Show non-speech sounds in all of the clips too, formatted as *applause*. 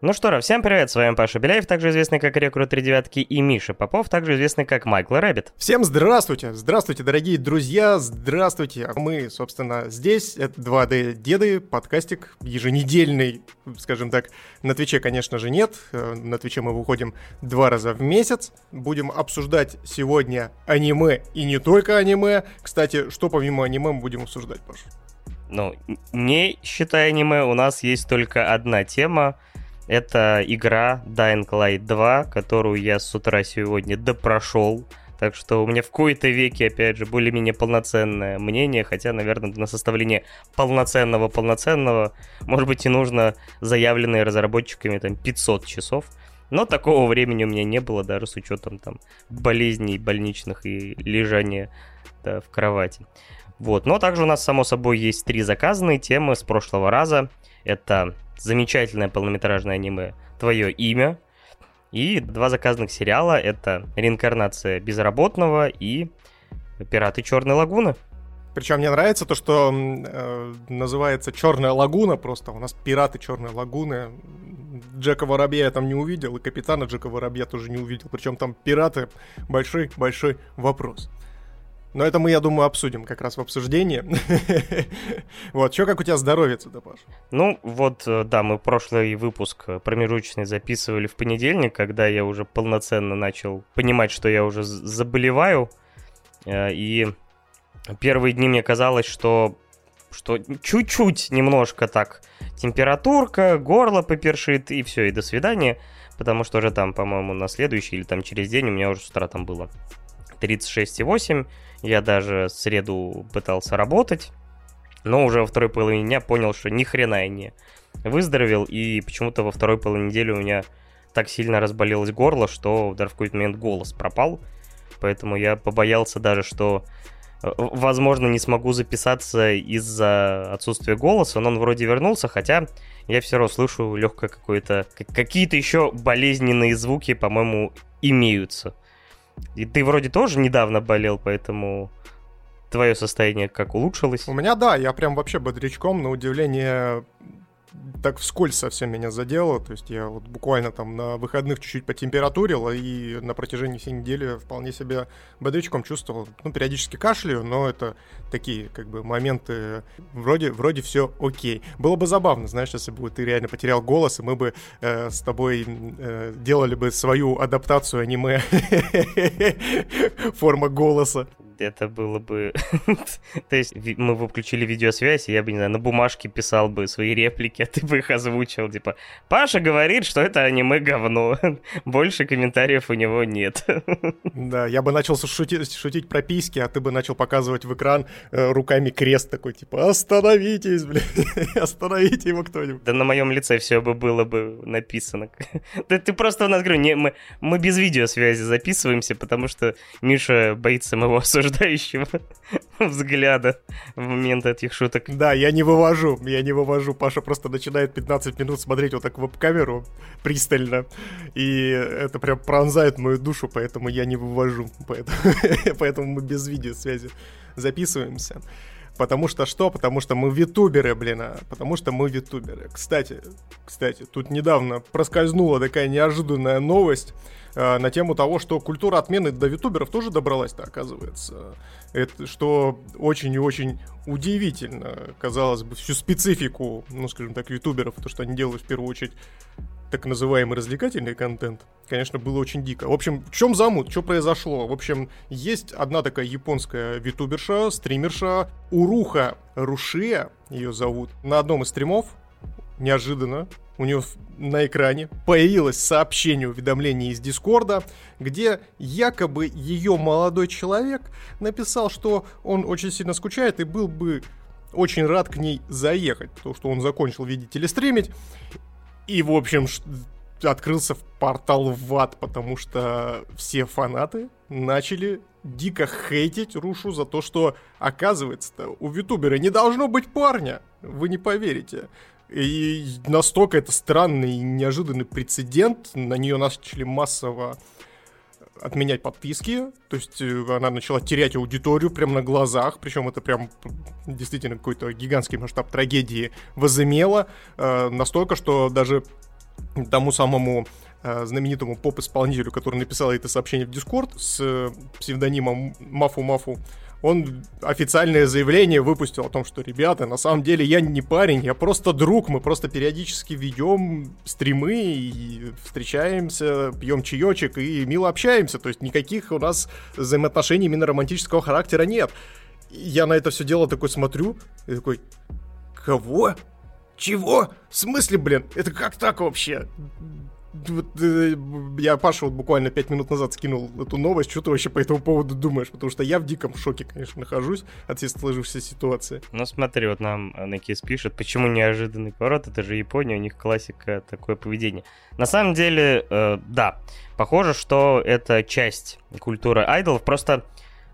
Ну что, раз, всем привет, с вами Паша Беляев, также известный как Рекрут 3 девятки, и Миша Попов, также известный как Майкл Рэббит. Всем здравствуйте, здравствуйте, дорогие друзья, здравствуйте. Мы, собственно, здесь, это 2D Деды, подкастик еженедельный, скажем так. На Твиче, конечно же, нет, э, на Твиче мы выходим два раза в месяц. Будем обсуждать сегодня аниме и не только аниме. Кстати, что помимо аниме мы будем обсуждать, Паша? Ну, не считая аниме, у нас есть только одна тема, это игра Dying Light 2, которую я с утра сегодня допрошел. Так что у меня в кои-то веке, опять же, более-менее полноценное мнение, хотя, наверное, на составление полноценного-полноценного, может быть, и нужно заявленные разработчиками там 500 часов. Но такого времени у меня не было, даже с учетом там болезней больничных и лежания да, в кровати. Вот. Но также у нас, само собой, есть три заказанные темы с прошлого раза. Это замечательное полнометражное аниме «Твое имя». И два заказанных сериала — это «Реинкарнация безработного» и «Пираты Черной лагуны». Причем мне нравится то, что э, называется Черная лагуна просто. У нас пираты Черной лагуны. Джека Воробья я там не увидел, и капитана Джека Воробья тоже не увидел. Причем там пираты большой-большой вопрос. Но это мы, я думаю, обсудим как раз в обсуждении. *laughs* Вот, что как у тебя здоровье-то, Паш? Ну, вот, э, да, мы прошлый выпуск э, промежуточный записывали в понедельник, когда я уже полноценно начал понимать, что я уже заболеваю. Э, и первые дни мне казалось, что что чуть-чуть немножко так температурка, горло попершит, и все, и до свидания. Потому что уже там, по-моему, на следующий или там через день у меня уже с утра там было 36,8. Я даже среду пытался работать, но уже во второй половине дня понял, что ни хрена я не выздоровел, и почему-то во второй половине недели у меня так сильно разболелось горло, что даже в какой-то момент голос пропал. Поэтому я побоялся даже, что э, возможно, не смогу записаться из-за отсутствия голоса, но он вроде вернулся, хотя я все равно слышу легкое какое-то... Какие-то еще болезненные звуки, по-моему, имеются. И ты вроде тоже недавно болел, поэтому твое состояние как улучшилось? У меня, да, я прям вообще бодрячком, на удивление так вскользь совсем меня задело. То есть я вот буквально там на выходных чуть-чуть потемпературил, и на протяжении всей недели вполне себе бодрячком чувствовал. Ну, периодически кашляю, но это такие как бы моменты вроде, вроде все окей. Было бы забавно, знаешь, если бы ты реально потерял голос, и мы бы э, с тобой э, делали бы свою адаптацию аниме *laughs* форма голоса это было бы... *laughs* То есть мы бы включили видеосвязь, и я бы, не знаю, на бумажке писал бы свои реплики, *laughs* а ты бы их озвучил, типа, Паша говорит, что это аниме говно. *laughs* Больше комментариев у него нет. Да, я бы начал шутить, шутить про письки, а ты бы начал показывать в экран э, руками крест такой, типа, остановитесь, блин, остановите его кто-нибудь. Да на моем лице все бы было бы написано. Да ты просто у нас, говорю, не, мы, мы без видеосвязи записываемся, потому что Миша боится моего осуждения осуждающего *laughs* взгляда в момент этих шуток. Да, я не вывожу, я не вывожу. Паша просто начинает 15 минут смотреть вот так в веб-камеру пристально, и это прям пронзает мою душу, поэтому я не вывожу. Поэтому, *laughs* поэтому мы без видеосвязи записываемся. Потому что что? Потому что мы витуберы, блин. А. Потому что мы витуберы. Кстати, кстати, тут недавно проскользнула такая неожиданная новость э, на тему того, что культура отмены до витуберов тоже добралась-то, оказывается. Это что очень и очень удивительно, казалось бы, всю специфику, ну, скажем так, витуберов, то, что они делают в первую очередь так называемый развлекательный контент, конечно, было очень дико. В общем, в чем замут, что произошло? В общем, есть одна такая японская витуберша, стримерша, Уруха Рушия, ее зовут. На одном из стримов, неожиданно, у нее на экране появилось сообщение, уведомление из Дискорда, где якобы ее молодой человек написал, что он очень сильно скучает и был бы очень рад к ней заехать, потому что он закончил, видите ли, стримить, и, в общем, открылся портал в ад, потому что все фанаты начали дико хейтить Рушу за то, что, оказывается-то, у Витубера не должно быть парня. Вы не поверите. И настолько это странный и неожиданный прецедент, на нее начали массово отменять подписки, то есть э, она начала терять аудиторию прямо на глазах, причем это прям действительно какой-то гигантский масштаб трагедии возымело, э, настолько, что даже тому самому э, знаменитому поп-исполнителю, который написал это сообщение в Дискорд с э, псевдонимом Мафу-Мафу, он официальное заявление выпустил о том, что, ребята, на самом деле я не парень, я просто друг, мы просто периодически ведем стримы и встречаемся, пьем чаечек и мило общаемся, то есть никаких у нас взаимоотношений именно романтического характера нет. Я на это все дело такой смотрю и такой, кого? Чего? В смысле, блин? Это как так вообще? Э, я Паша вот буквально пять минут назад скинул эту новость. Что ты вообще по этому поводу думаешь? Потому что я в диком шоке, конечно, нахожусь от всей сложившейся ситуации. Ну смотри, вот нам Накис пишет, почему неожиданный поворот? Это же Япония, у них классика такое поведение. На самом деле, э, да, похоже, что это часть культуры айдолов. Просто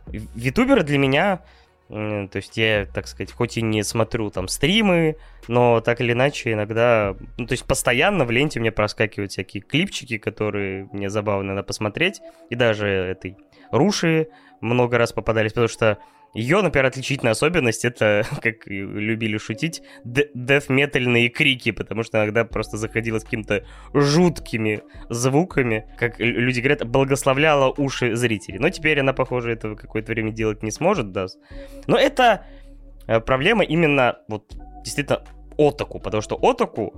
витуберы для меня то есть я, так сказать, хоть и не смотрю там стримы, но так или иначе иногда, ну то есть постоянно в ленте мне проскакивают всякие клипчики, которые мне забавно надо посмотреть, и даже этой Руши много раз попадались, потому что ее, например, отличительная особенность это, *laughs* как любили шутить, деф-метальные крики, потому что иногда просто заходила с какими-то жуткими звуками, как люди говорят, благословляла уши зрителей. Но теперь она, похоже, этого какое-то время делать не сможет, да. Но это э, проблема именно вот действительно отаку, потому что отаку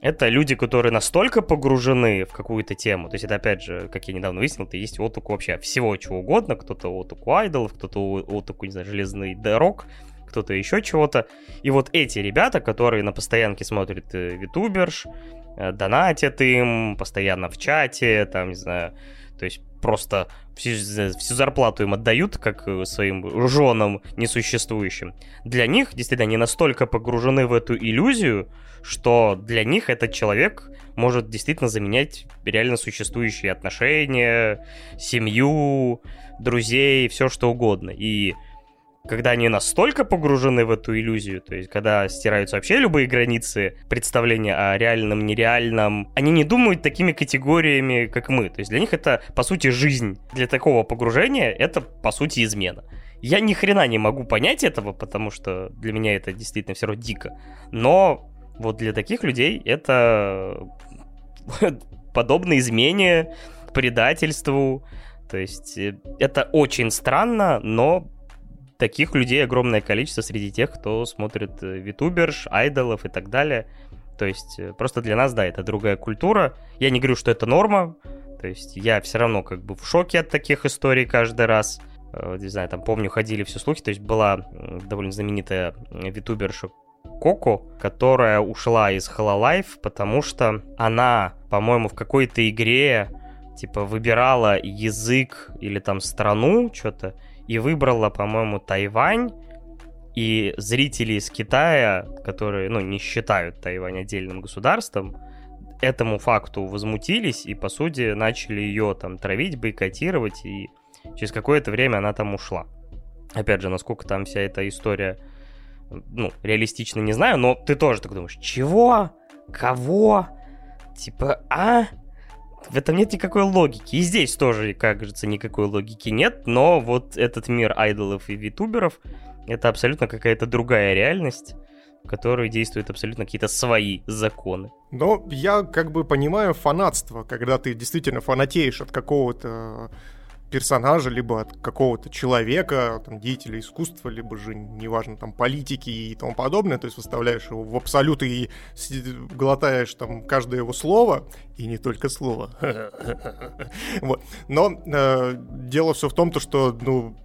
это люди, которые настолько погружены в какую-то тему. То есть это, опять же, как я недавно выяснил, то есть отуку вообще всего чего угодно. Кто-то отуку айдолов, кто-то отуку, не знаю, железный дорог, кто-то еще чего-то. И вот эти ребята, которые на постоянке смотрят э, витуберш, э, донатят им, постоянно в чате, там, не знаю, то есть просто всю, всю зарплату им отдают, как э, своим женам несуществующим. Для них, действительно, они настолько погружены в эту иллюзию, что для них этот человек может действительно заменять реально существующие отношения, семью, друзей, все что угодно. И когда они настолько погружены в эту иллюзию, то есть когда стираются вообще любые границы представления о реальном, нереальном, они не думают такими категориями, как мы. То есть для них это, по сути, жизнь. Для такого погружения это, по сути, измена. Я ни хрена не могу понять этого, потому что для меня это действительно все равно дико. Но вот для таких людей это *laughs* подобно измене, предательству. То есть э, это очень странно, но таких людей огромное количество среди тех, кто смотрит э, витуберш, айдолов и так далее. То есть э, просто для нас, да, это другая культура. Я не говорю, что это норма. То есть я все равно как бы в шоке от таких историй каждый раз. Не знаю, там помню, ходили все слухи. То есть была довольно знаменитая витуберша Коко, которая ушла из Hololive, потому что она, по-моему, в какой-то игре типа выбирала язык или там страну, что-то, и выбрала, по-моему, Тайвань, и зрители из Китая, которые, ну, не считают Тайвань отдельным государством, этому факту возмутились и, по сути, начали ее там травить, бойкотировать, и через какое-то время она там ушла. Опять же, насколько там вся эта история ну, реалистично не знаю, но ты тоже так думаешь, чего? Кого? Типа, а? В этом нет никакой логики. И здесь тоже, как кажется, никакой логики нет, но вот этот мир айдолов и витуберов — это абсолютно какая-то другая реальность, в которой действуют абсолютно какие-то свои законы. Но я как бы понимаю фанатство, когда ты действительно фанатеешь от какого-то персонажа, либо от какого-то человека, там, деятеля искусства, либо же, неважно, там, политики и тому подобное, то есть выставляешь его в абсолют и глотаешь там каждое его слово, и не только слово. *laughs* вот. Но э, дело все в том, то, что, ну,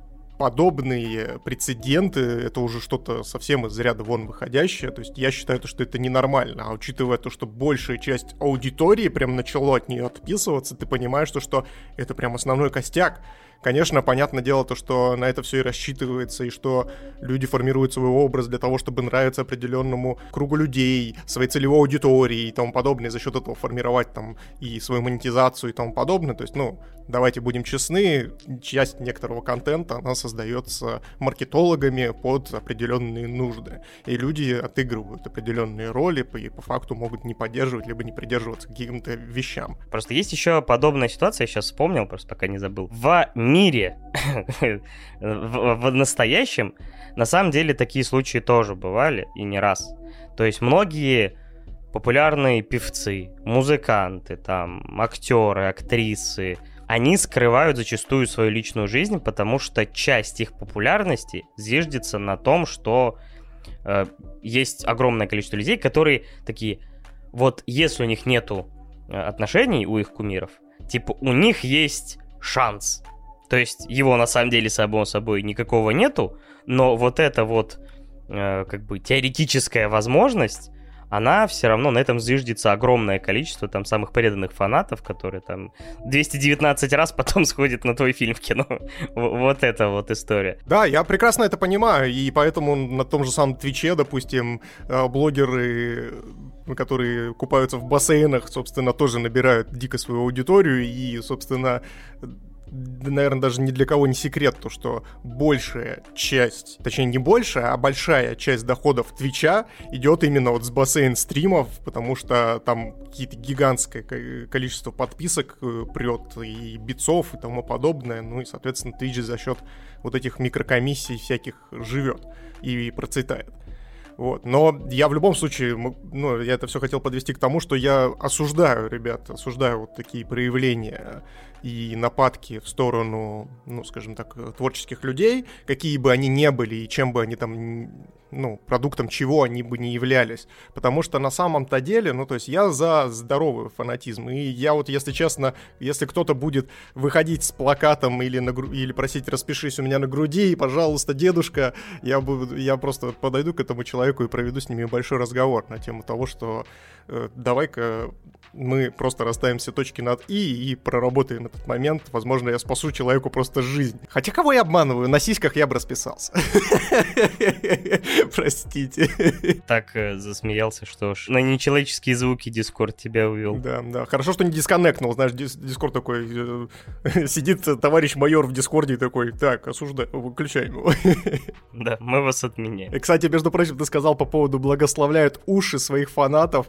подобные прецеденты, это уже что-то совсем из ряда вон выходящее. То есть я считаю, то, что это ненормально. А учитывая то, что большая часть аудитории прям начала от нее отписываться, ты понимаешь, то, что это прям основной костяк. Конечно, понятное дело то, что на это все и рассчитывается, и что люди формируют свой образ для того, чтобы нравиться определенному кругу людей, своей целевой аудитории и тому подобное, и за счет этого формировать там и свою монетизацию и тому подобное. То есть, ну, давайте будем честны, часть некоторого контента, она создается маркетологами под определенные нужды. И люди отыгрывают определенные роли, и по факту могут не поддерживать, либо не придерживаться каким-то вещам. Просто есть еще подобная ситуация, я сейчас вспомнил, просто пока не забыл. В мире, *laughs* в, настоящем, на самом деле такие случаи тоже бывали, и не раз. То есть многие популярные певцы, музыканты, там, актеры, актрисы, они скрывают зачастую свою личную жизнь, потому что часть их популярности зиждется на том, что э, есть огромное количество людей, которые такие, вот если у них нету э, отношений у их кумиров, типа у них есть шанс. То есть его на самом деле само собой никакого нету, но вот эта вот э, как бы теоретическая возможность она все равно на этом зиждется огромное количество там самых преданных фанатов, которые там 219 раз потом *laughs* сходят на твой фильм в кино. вот это вот история. Да, я прекрасно это понимаю, и поэтому на том же самом Твиче, допустим, э, блогеры которые купаются в бассейнах, собственно, тоже набирают дико свою аудиторию, и, собственно, наверное, даже ни для кого не секрет, то, что большая часть, точнее не большая, а большая часть доходов Твича идет именно вот с бассейн стримов, потому что там какие-то гигантское количество подписок э, прет и битцов и тому подобное, ну и, соответственно, Twitch за счет вот этих микрокомиссий всяких живет и процветает. Вот. Но я в любом случае, ну, я это все хотел подвести к тому, что я осуждаю, ребят, осуждаю вот такие проявления и нападки в сторону, ну, скажем так, творческих людей, какие бы они ни были и чем бы они там ну, продуктом чего они бы не являлись. Потому что на самом-то деле, ну, то есть я за здоровый фанатизм. И я вот, если честно, если кто-то будет выходить с плакатом или, на, или просить «распишись у меня на груди», и, пожалуйста, дедушка, я, буду, я просто подойду к этому человеку и проведу с ними большой разговор на тему того, что э, давай-ка мы просто расставим все точки над «и» и проработаем этот момент. Возможно, я спасу человеку просто жизнь. Хотя кого я обманываю? На сиськах я бы расписался. *laughs* *laughs* Простите. *laughs* Так э, засмеялся, что ж. На нечеловеческие звуки Дискорд тебя увел. Да, да. Хорошо, что не дисконнектнул. Знаешь, Дискорд такой... Э, *laughs* сидит товарищ майор в Дискорде и такой, так, осуждай, выключаем его. Да, мы вас отменяем. Кстати, между прочим, ты сказал по поводу благословляют уши своих фанатов.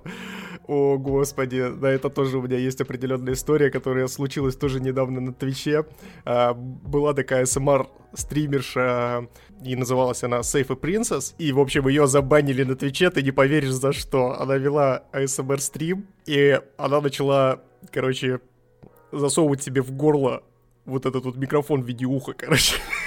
О, господи, да, это тоже у меня есть определенная история, которая случилась тоже недавно на Твиче. А, была такая ASMR-стримерша, и называлась она Safe Princess, и, в общем, ее забанили на Твиче, ты не поверишь за что. Она вела ASMR-стрим, и она начала, короче, засовывать себе в горло вот этот вот микрофон в виде уха, короче. *laughs*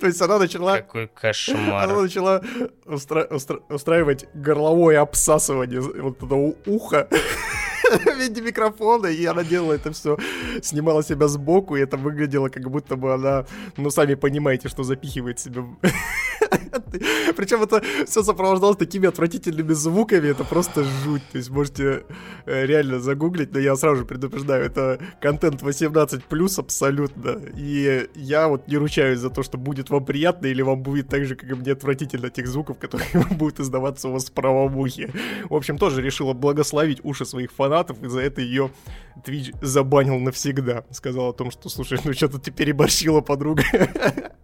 То есть она начала... Какой кошмар. Она начала устра... устра... устраивать горловое обсасывание вот этого уха *laughs* в виде микрофона, и она делала это все, снимала себя сбоку, и это выглядело, как будто бы она, ну, сами понимаете, что запихивает себя *laughs* *laughs* Причем это все сопровождалось такими отвратительными звуками, это просто жуть. То есть можете э, реально загуглить, но я сразу же предупреждаю, это контент 18 плюс абсолютно. И я вот не ручаюсь за то, что будет вам приятно, или вам будет так же, как и мне отвратительно тех звуков, которые *laughs* будут издаваться у вас в правом ухе. В общем, тоже решила благословить уши своих фанатов, и за это ее Twitch забанил навсегда. Сказал о том, что, слушай, ну что-то ты переборщила, подруга. *laughs*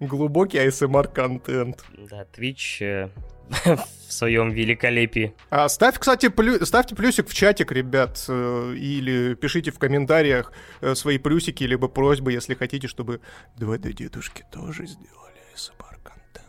Глубокий ASMR-контент. Да, Twitch э, *laughs* в своем великолепии. А ставь, кстати, плю... ставьте плюсик в чатик, ребят, э, или пишите в комментариях э, свои плюсики, либо просьбы, если хотите, чтобы 2D-дедушки тоже сделали ASMR.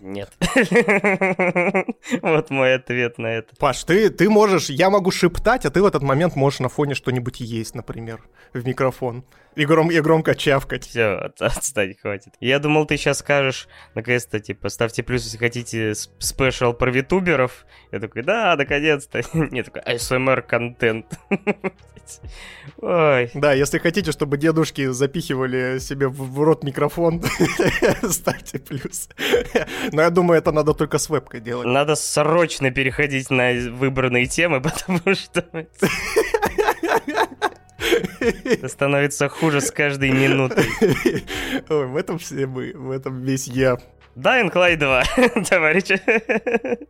Нет. *laughs* Вот мой ответ на это. Паш, ты, ты можешь, я могу шептать, а ты в этот момент можешь на фоне что-нибудь есть, например, в микрофон. И, гром, и громко чавкать. Все, отстать хватит. Я думал, ты сейчас скажешь, наконец-то, типа, ставьте плюс, если хотите спешл про витуберов. Я такой, да, наконец-то. *laughs* Нет, такой, ASMR-контент. *laughs* Ой. Да, если хотите, чтобы дедушки запихивали себе в рот микрофон, ставьте плюс. *laughs* Но я думаю, это надо только с вебкой делать. Надо срочно переходить на выбранные темы, *laughs* потому что... *laughs* Это становится хуже с каждой минутой. Ой, в этом все мы, в этом весь я. Dying Light 2, товарищи.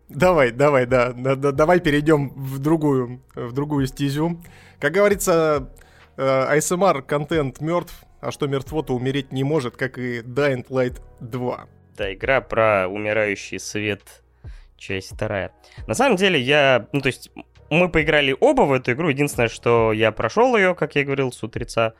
Давай, давай, да, да, да, давай перейдем в другую, в другую стезю. Как говорится, ASMR э, контент мертв, а что мертво, то умереть не может, как и Dying Light 2. Да, игра про умирающий свет, часть вторая. На самом деле я, ну то есть мы поиграли оба в эту игру. Единственное, что я прошел ее, как я говорил, с утреца.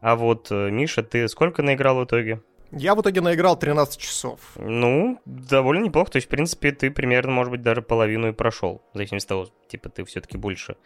А вот, э, Миша, ты сколько наиграл в итоге? Я в итоге наиграл 13 часов. Ну, довольно неплохо. То есть, в принципе, ты примерно, может быть, даже половину и прошел. В зависимости от того, типа, ты все-таки больше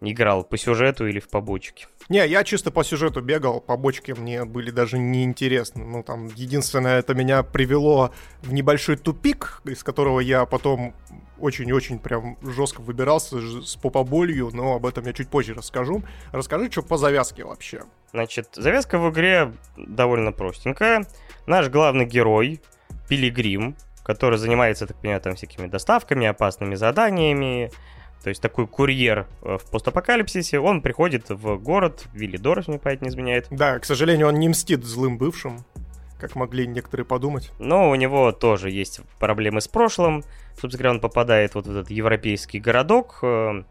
играл по сюжету или в побочке. Не, я чисто по сюжету бегал, побочки мне были даже неинтересны. Ну, там, единственное, это меня привело в небольшой тупик, из которого я потом очень-очень прям жестко выбирался с попоболью, но об этом я чуть позже расскажу. Расскажи, что по завязке вообще. Значит, завязка в игре довольно простенькая. Наш главный герой, Пилигрим, который занимается, так понимаю, там всякими доставками, опасными заданиями, то есть такой курьер э, в постапокалипсисе, он приходит в город, Виллидор, если мне память не изменяет. Да, к сожалению, он не мстит злым бывшим, как могли некоторые подумать. Но у него тоже есть проблемы с прошлым. Собственно говоря, он попадает вот в этот европейский городок. Э,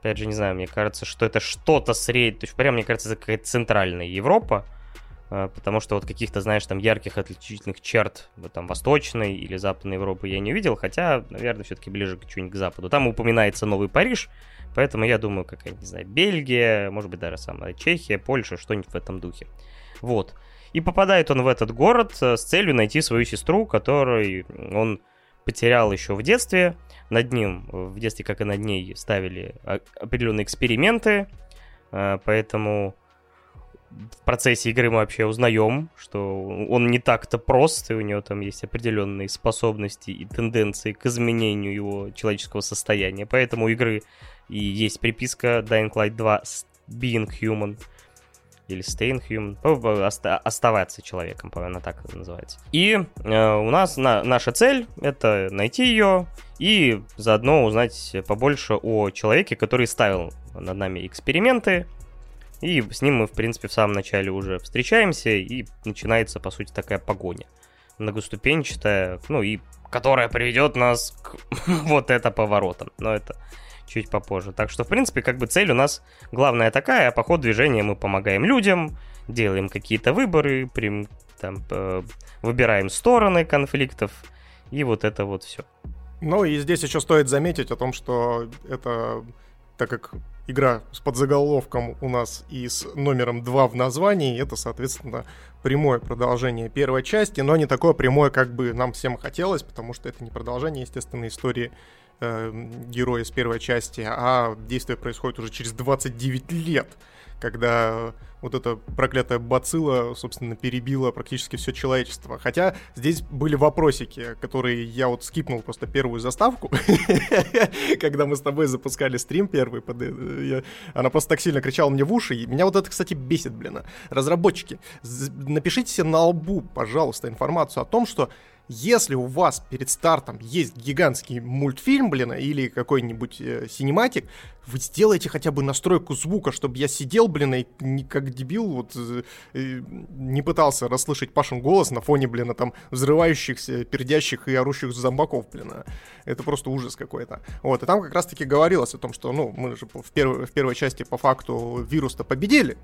опять же, не знаю, мне кажется, что это что-то среднее. То есть, прям, мне кажется, это какая-то центральная Европа. Э, потому что вот каких-то, знаешь, там ярких отличительных черт там Восточной или Западной Европы я не увидел, хотя, наверное, все-таки ближе к чуть-нибудь к Западу. Там упоминается Новый Париж, поэтому я думаю, какая-нибудь, не знаю, Бельгия, может быть, даже самая Чехия, Польша, что-нибудь в этом духе. Вот. И попадает он в этот город э, с целью найти свою сестру, которой он потерял еще в детстве. Над ним, в детстве, как и над ней, ставили определенные эксперименты, э, поэтому в процессе игры мы вообще узнаем, что он не так-то прост, и у него там есть определенные способности и тенденции к изменению его человеческого состояния. Поэтому у игры и есть приписка Dying Light 2 Being Human или Staying Human, оста- оставаться человеком, по-моему, так называется. И э, у нас на, наша цель это найти ее и заодно узнать побольше о человеке, который ставил над нами эксперименты, и с ним мы, в принципе, в самом начале уже встречаемся, и начинается, по сути, такая погоня. Многоступенчатая, ну и которая приведет нас к *laughs* вот это поворотам. Но это чуть попозже. Так что, в принципе, как бы цель у нас главная такая, а по ходу движения мы помогаем людям, делаем какие-то выборы, прям, там, э, выбираем стороны конфликтов, и вот это вот все. Ну и здесь еще стоит заметить о том, что это, так как игра с подзаголовком у нас и с номером 2 в названии. Это, соответственно, прямое продолжение первой части, но не такое прямое, как бы нам всем хотелось, потому что это не продолжение, естественно, истории э, героя с первой части, а действие происходит уже через 29 лет когда вот эта проклятая бацилла, собственно, перебила практически все человечество. Хотя здесь были вопросики, которые я вот скипнул просто первую заставку, *laughs* когда мы с тобой запускали стрим первый. Э, она просто так сильно кричала мне в уши, и меня вот это, кстати, бесит, блин. Разработчики, напишите себе на лбу, пожалуйста, информацию о том, что если у вас перед стартом есть гигантский мультфильм, блин, или какой-нибудь э, синематик, вы сделайте хотя бы настройку звука, чтобы я сидел, блин, и не как дебил вот э, не пытался расслышать Пашин голос на фоне, блин, там взрывающихся, пердящих и орущих зомбаков, блин. Это просто ужас какой-то. Вот, и там как раз-таки говорилось о том, что, ну, мы же в, первой, в первой части по факту вирус-то победили.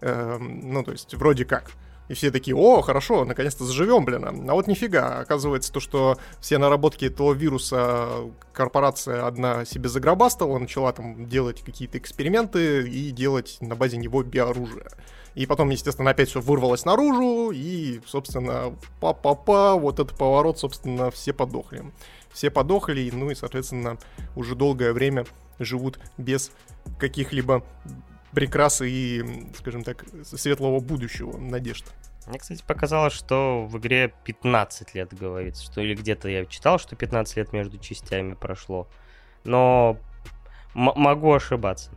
Эм, ну, то есть, вроде как. И все такие, о, хорошо, наконец-то заживем, блин. А вот нифига, оказывается то, что все наработки этого вируса корпорация одна себе загробастала, начала там делать какие-то эксперименты и делать на базе него биоружие. И потом, естественно, опять все вырвалось наружу, и, собственно, па-па-па, вот этот поворот, собственно, все подохли. Все подохли, ну и, соответственно, уже долгое время живут без каких-либо прекрасы и, скажем так, светлого будущего, надежд. Мне, кстати, показалось, что в игре 15 лет говорится, что или где-то я читал, что 15 лет между частями прошло, но могу ошибаться.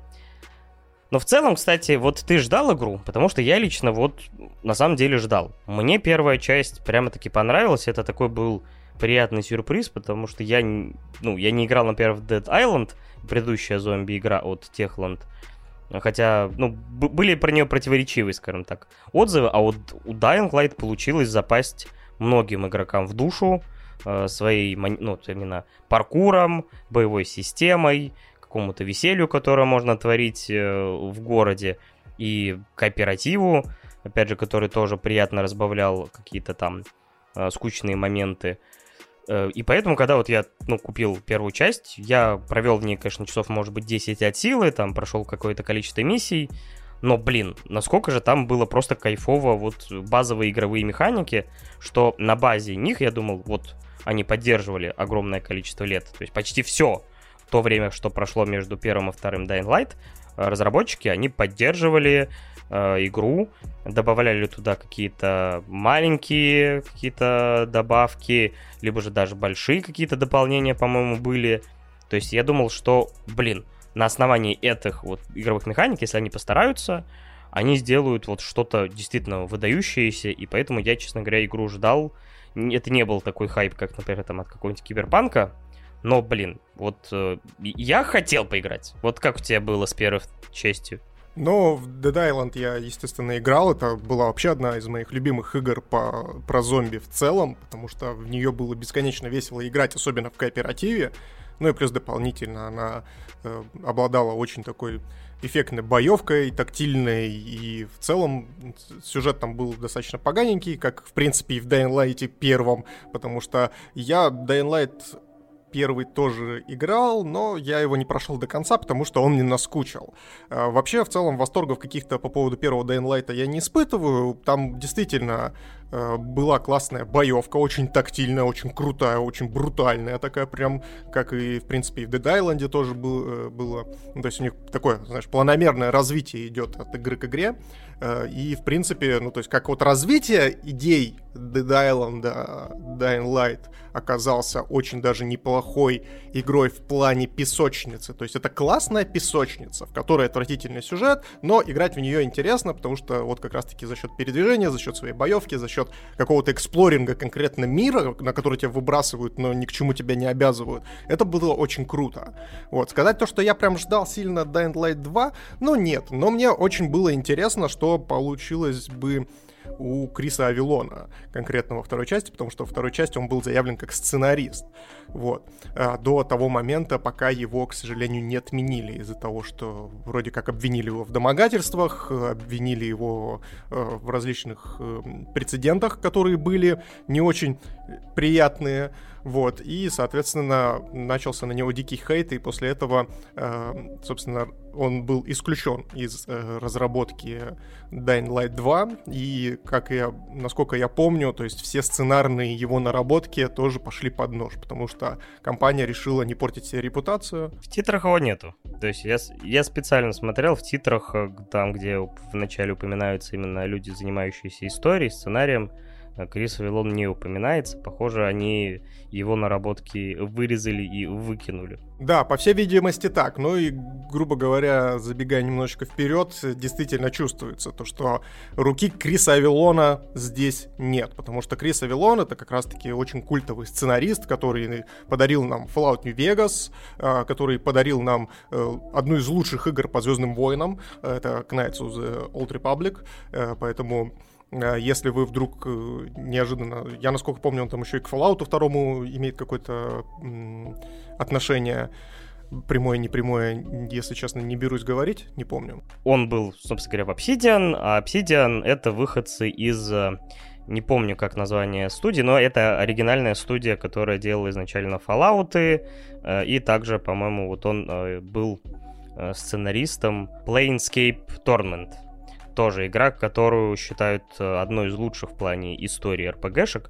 Но в целом, кстати, вот ты ждал игру, потому что я лично вот на самом деле ждал. Мне первая часть прямо-таки понравилась, это такой был приятный сюрприз, потому что я, ну, я не играл, например, в Dead Island, предыдущая зомби-игра от Techland, Хотя, ну, были про нее противоречивые, скажем так, отзывы, а вот у Dying Light получилось запасть многим игрокам в душу э, своей, ну, именно паркуром, боевой системой, какому-то веселью, которое можно творить э, в городе, и кооперативу, опять же, который тоже приятно разбавлял какие-то там э, скучные моменты. И поэтому, когда вот я, ну, купил первую часть, я провел в ней, конечно, часов, может быть, 10 от силы, там прошел какое-то количество миссий, Но, блин, насколько же там было просто кайфово вот базовые игровые механики, что на базе них, я думал, вот они поддерживали огромное количество лет. То есть почти все то время, что прошло между первым и вторым Dying Light, э, разработчики, они поддерживали э, игру, добавляли туда какие-то маленькие какие-то добавки, либо же даже большие какие-то дополнения, по-моему, были. То есть я думал, что, блин, на основании этих вот игровых механик, если они постараются, они сделают вот что-то действительно выдающееся, и поэтому я, честно говоря, игру ждал. Это не был такой хайп, как, например, там от какого-нибудь киберпанка, но, блин, вот э, я хотел поиграть. Вот как у тебя было с первой частью? Но в Dead Island я, естественно, играл. Это была вообще одна из моих любимых игр по, про зомби в целом, потому что в нее было бесконечно весело играть, особенно в кооперативе. Ну и плюс дополнительно она э, обладала очень такой эффектной боевкой, тактильной, и в целом сюжет там был достаточно поганенький, как, в принципе, и в Dying Light первом, потому что я Dying Light первый тоже играл, но я его не прошел до конца, потому что он мне наскучил. А, вообще, в целом, восторгов каких-то по поводу первого Dying Light я не испытываю. Там действительно была классная боевка, очень тактильная, очень крутая, очень брутальная такая, прям как и, в принципе, и в Dead Island тоже был, э, было. Ну, то есть у них такое, знаешь, планомерное развитие идет от игры к игре. Э, и, в принципе, ну, то есть, как вот развитие идей Dead Island, Dying Light оказался очень даже неплохой игрой в плане песочницы. То есть, это классная песочница, в которой отвратительный сюжет, но играть в нее интересно, потому что вот как раз-таки за счет передвижения, за счет своей боевки, за счет какого-то эксплоринга конкретно мира, на который тебя выбрасывают, но ни к чему тебя не обязывают, это было очень круто. Вот, сказать то, что я прям ждал сильно Dying Light 2, ну нет, но мне очень было интересно, что получилось бы у Криса Авилона, конкретно во второй части, потому что во второй части он был заявлен как сценарист. Вот. А, до того момента, пока его, к сожалению, не отменили из-за того, что вроде как обвинили его в домогательствах, обвинили его э, в различных э, прецедентах, которые были не очень приятные. Вот, и, соответственно, начался на него дикий хейт, и после этого, э, собственно, он был исключен из э, разработки Dying Light 2, и, как я, насколько я помню, то есть все сценарные его наработки тоже пошли под нож, потому что компания решила не портить себе репутацию. В титрах его нету. То есть я, я специально смотрел в титрах, э, там, где вначале упоминаются именно люди, занимающиеся историей, сценарием, Крис Вилон не упоминается. Похоже, они его наработки вырезали и выкинули. Да, по всей видимости так. Ну и, грубо говоря, забегая немножечко вперед, действительно чувствуется то, что руки Криса Авилона здесь нет. Потому что Крис Авилон это как раз-таки очень культовый сценарист, который подарил нам Fallout New Vegas, а, который подарил нам э, одну из лучших игр по Звездным войнам. Это Knights of the Old Republic. Э, поэтому Э, если вы вдруг э, неожиданно... Я, насколько помню, он там еще и к Fallout второму имеет какое-то отношение прямое, непрямое, если честно, не берусь говорить, не помню. Он был, собственно говоря, в Obsidian, а Obsidian — это выходцы из... Э, не помню, как название студии, но это оригинальная студия, которая делала изначально Fallout, и также, по-моему, вот он был сценаристом Planescape Torment тоже игра, которую считают э, одной из лучших в плане истории РПГшек.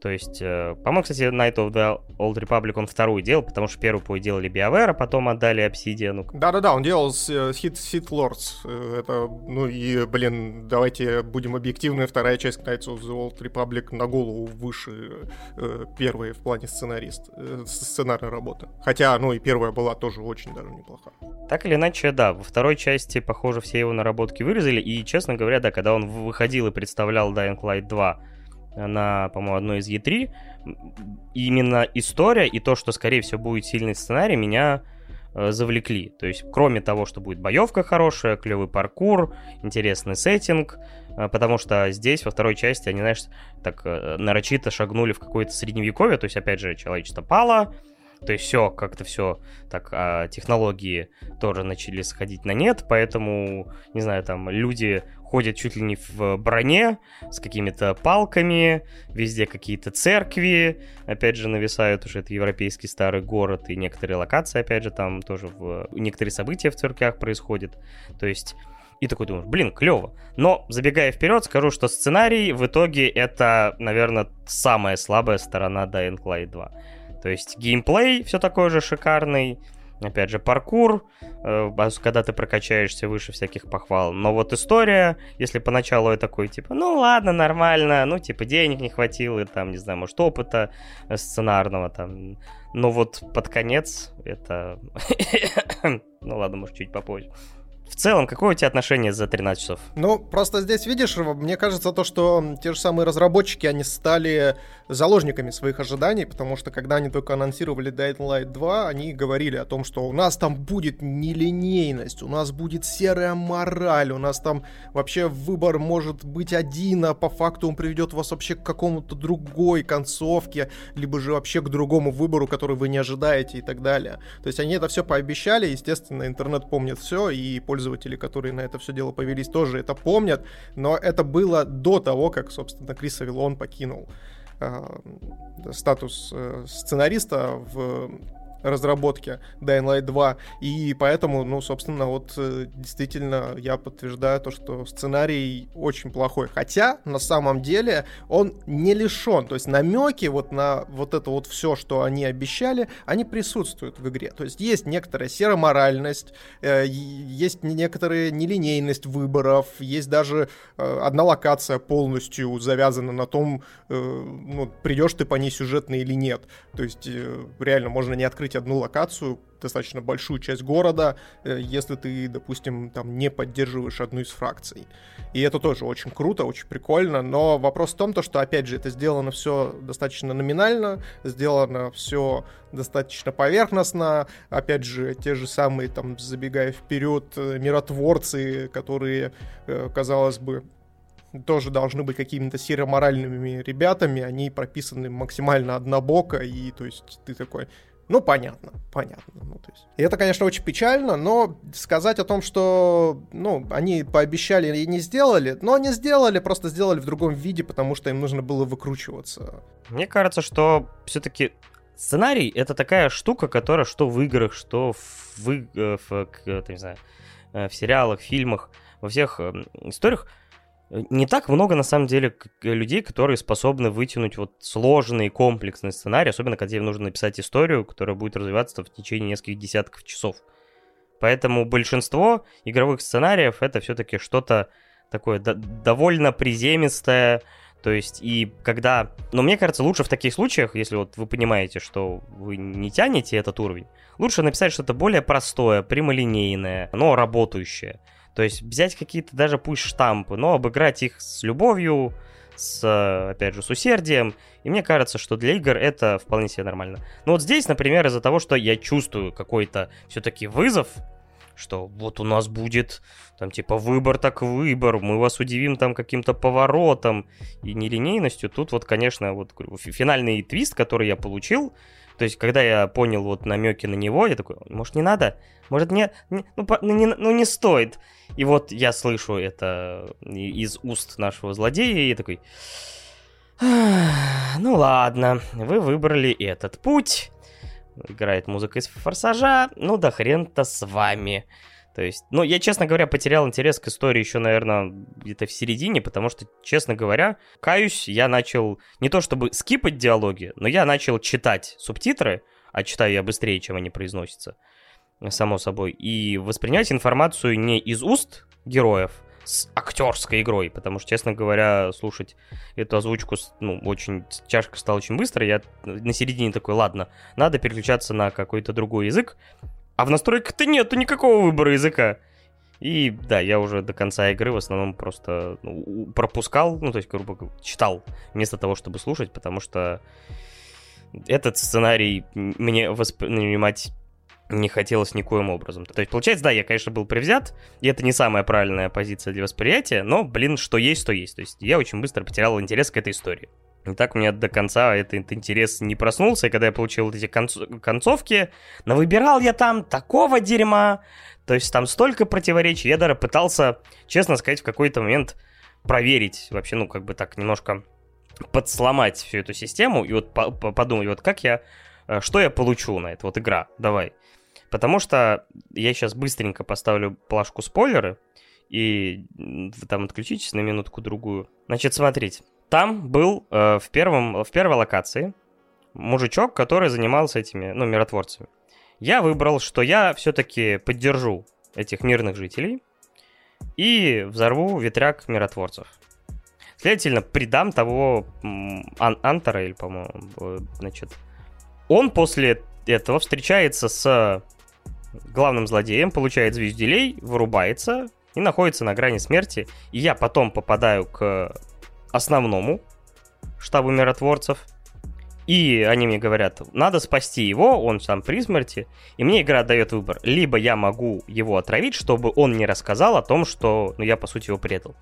То есть, э, по-моему, кстати, Night of the Old Republic он вторую делал, потому что первую по делали BioWare, а потом отдали Obsidian. Да-да-да, он делал с э, Hit, Hit Lords. Это, ну и, блин, давайте будем объективны, вторая часть Night of the Old Republic на голову выше э, первой в плане сценарист, э, сценарной работы. Хотя, ну и первая была тоже очень даже неплоха. Так или иначе, да, во второй части, похоже, все его наработки вырезали, и, честно говоря, да, когда он выходил и представлял Dying Light 2 на, по-моему, одной из E3, именно история и то, что, скорее всего, будет сильный сценарий, меня э, завлекли. То есть, кроме того, что будет боевка хорошая, клевый паркур, интересный сеттинг, э, потому что здесь, во второй части, они, знаешь, так э, нарочито шагнули в какое-то средневековье, то есть, опять же, человечество пало, то есть все, как-то все, так, а технологии тоже начали сходить на нет, поэтому, не знаю, там люди ходят чуть ли не в броне, с какими-то палками, везде какие-то церкви, опять же, нависают уже это европейский старый город, и некоторые локации, опять же, там тоже в... некоторые события в церквях происходят. То есть И такой думаешь, блин, клево. Но, забегая вперед, скажу, что сценарий в итоге это, наверное, самая слабая сторона Dying Light 2. То есть геймплей все такой же шикарный, опять же, паркур, э, когда ты прокачаешься выше всяких похвал. Но вот история, если поначалу я такой, типа, ну ладно, нормально, ну, типа, денег не хватило, там, не знаю, может, опыта сценарного, там. Но вот под конец это... *coughs* ну ладно, может, чуть попозже. В целом, какое у тебя отношение за 13 часов? Ну, просто здесь, видишь, мне кажется, то, что те же самые разработчики, они стали заложниками своих ожиданий, потому что когда они только анонсировали Dying Light 2, они говорили о том, что у нас там будет нелинейность, у нас будет серая мораль, у нас там вообще выбор может быть один, а по факту он приведет вас вообще к какому-то другой концовке, либо же вообще к другому выбору, который вы не ожидаете и так далее. То есть они это все пообещали, естественно, интернет помнит все, и пользователи, которые на это все дело повелись, тоже это помнят, но это было до того, как, собственно, Крис Авилон покинул э, статус э, сценариста в разработке Dying Light 2, и поэтому, ну, собственно, вот э, действительно я подтверждаю то, что сценарий очень плохой. Хотя, на самом деле, он не лишен, то есть намеки вот на вот это вот все, что они обещали, они присутствуют в игре. То есть есть некоторая сероморальность, э, есть некоторая нелинейность выборов, есть даже э, одна локация полностью завязана на том, ну, придешь ты по ней сюжетно или нет. То есть реально можно не открыть одну локацию, достаточно большую часть города, э, если ты, допустим, там не поддерживаешь одну из фракций. И это тоже очень круто, очень прикольно, но вопрос в том, то, что, опять же, это сделано все достаточно номинально, сделано все достаточно поверхностно, опять же, те же самые, там, забегая вперед, э, миротворцы, которые, э, казалось бы, тоже должны быть какими-то серо-моральными ребятами, они прописаны максимально однобоко, и то есть ты такой, ну, понятно, понятно. Ну, то есть. И это, конечно, очень печально, но сказать о том, что, ну, они пообещали и не сделали, но они сделали, просто сделали в другом виде, потому что им нужно было выкручиваться. Мне кажется, что все-таки сценарий — это такая штука, которая что в играх, что в, в, э, в, в, не знаю, э, в сериалах, фильмах, во всех эм, историях — не так много, на самом деле, людей, которые способны вытянуть вот сложный, комплексный сценарий, особенно когда тебе нужно написать историю, которая будет развиваться в течение нескольких десятков часов. Поэтому большинство игровых сценариев это все-таки что-то такое до- довольно приземистое, то есть, и когда... Но мне кажется, лучше в таких случаях, если вот вы понимаете, что вы не тянете этот уровень, лучше написать что-то более простое, прямолинейное, но работающее. То есть взять какие-то даже пусть штампы, но обыграть их с любовью, с, опять же, с усердием. И мне кажется, что для игр это вполне себе нормально. Но вот здесь, например, из-за того, что я чувствую какой-то все-таки вызов, что вот у нас будет там типа выбор так выбор, мы вас удивим там каким-то поворотом и нелинейностью. Тут вот, конечно, вот финальный твист, который я получил, то есть, когда я понял вот намеки на него, я такой, может, не надо? Может, не, не, ну, ну, не, ну, не стоит. И вот я слышу это из уст нашего злодея, и такой, ну ладно, вы выбрали этот путь. Играет музыка из форсажа, ну да хрен-то с вами. То есть, ну, я, честно говоря, потерял интерес к истории еще, наверное, где-то в середине, потому что, честно говоря, каюсь, я начал не то чтобы скипать диалоги, но я начал читать субтитры, а читаю я быстрее, чем они произносятся, само собой, и воспринять информацию не из уст героев, с актерской игрой, потому что, честно говоря, слушать эту озвучку, ну, очень тяжко стало очень быстро. Я на середине такой, ладно, надо переключаться на какой-то другой язык. А в настройках-то нету никакого выбора языка. И да, я уже до конца игры в основном просто ну, пропускал, ну, то есть, грубо говоря, читал, вместо того, чтобы слушать, потому что этот сценарий мне воспринимать не хотелось никоим образом. То есть, получается, да, я, конечно, был привзят, и это не самая правильная позиция для восприятия, но, блин, что есть, то есть. То есть я очень быстро потерял интерес к этой истории. И так у меня до конца этот интерес не проснулся, и когда я получил вот эти конц- концовки, навыбирал я там такого дерьма, то есть там столько противоречий, я даже пытался, честно сказать, в какой-то момент проверить, вообще, ну, как бы так немножко подсломать всю эту систему, и вот по- подумать, вот как я, э, что я получу на это, вот игра, давай. Потому что я сейчас быстренько поставлю плашку спойлеры, и вы там отключитесь на минутку-другую. Значит, смотрите, там был э, в, первом, в первой локации мужичок, который занимался этими, ну, миротворцами. Я выбрал, что я все-таки поддержу этих мирных жителей и взорву ветряк миротворцев. Следовательно, предам того Ан Антора, или, по-моему, значит, он после этого встречается с главным злодеем, получает звезделей, вырубается и находится на грани смерти. И я потом попадаю к основному штабу миротворцев. И они мне говорят, надо спасти его, он сам при смерти. И мне игра дает выбор. Либо я могу его отравить, чтобы он не рассказал о том, что ну, я, по сути, его предал.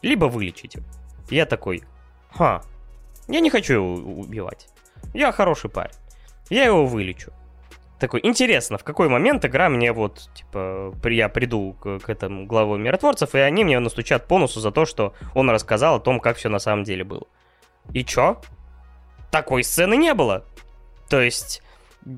Либо вылечить его. Я такой, ха, я не хочу его убивать. Я хороший парень. Я его вылечу такой, интересно, в какой момент игра мне вот, типа, я приду к, к этому главу миротворцев, и они мне настучат по носу за то, что он рассказал о том, как все на самом деле было. И чё? Такой сцены не было. То есть,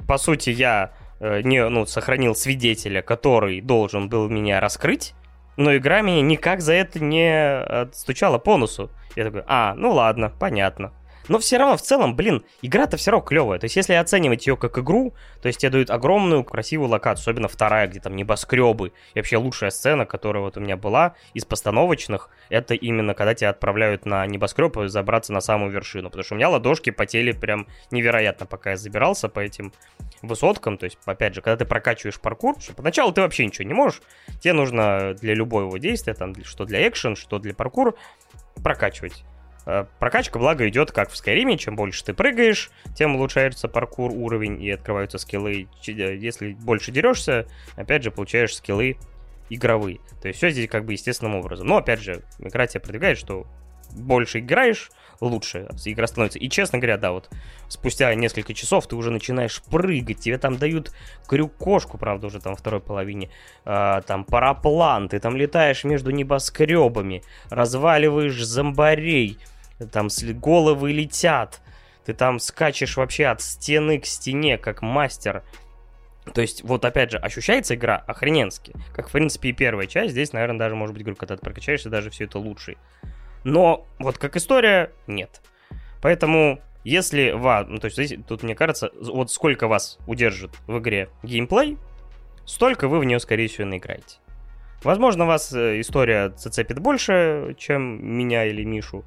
по сути, я э, не, ну, сохранил свидетеля, который должен был меня раскрыть, но игра меня никак за это не стучала по носу. Я такой, а, ну ладно, понятно. Но все равно, в целом, блин, игра-то все равно клевая. То есть, если оценивать ее как игру, то есть тебе дают огромную красивую локацию, особенно вторая, где там небоскребы. И вообще лучшая сцена, которая вот у меня была из постановочных, это именно когда тебя отправляют на небоскреб и забраться на самую вершину. Потому что у меня ладошки потели прям невероятно, пока я забирался по этим высоткам. То есть, опять же, когда ты прокачиваешь паркур, что поначалу ты вообще ничего не можешь. Тебе нужно для любого действия, там, что для экшен, что для паркур, прокачивать прокачка, благо, идет как в Скайриме. Чем больше ты прыгаешь, тем улучшается паркур, уровень и открываются скиллы. Э, если больше дерешься, опять же, получаешь скиллы игровые. То есть все здесь как бы естественным образом. Но, опять же, игра тебя продвигает, что больше играешь, лучше игра становится. И, честно говоря, да, вот спустя несколько часов ты уже начинаешь прыгать, тебе там дают крюк-кошку, правда, уже там второй половине, а, там параплан, ты там летаешь между небоскребами, разваливаешь зомбарей, там головы летят, ты там скачешь вообще от стены к стене, как мастер. То есть, вот опять же, ощущается игра охрененски. Как, в принципе, и первая часть. Здесь, наверное, даже, может быть, говорю, когда ты прокачаешься, даже все это лучше. Но вот как история, нет. Поэтому, если вас... Ну, то есть, здесь, тут, мне кажется, вот сколько вас удержит в игре геймплей, столько вы в нее, скорее всего, наиграете. Возможно, вас э, история зацепит больше, чем меня или Мишу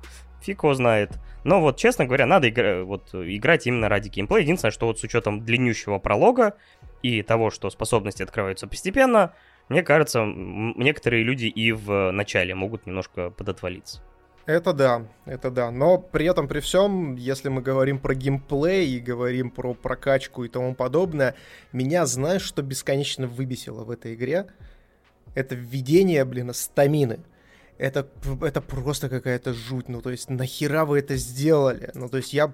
фиг его знает. Но вот, честно говоря, надо игра- вот, играть именно ради геймплея. Единственное, что вот с учетом длиннющего пролога и того, что способности открываются постепенно, мне кажется, некоторые люди и в начале могут немножко подотвалиться. Это да, это да. Но при этом, при всем, если мы говорим про геймплей и говорим про прокачку и тому подобное, меня, знаешь, что бесконечно выбесило в этой игре? Это введение, блин, стамины это, это просто какая-то жуть. Ну, то есть, нахера вы это сделали? Ну, то есть, я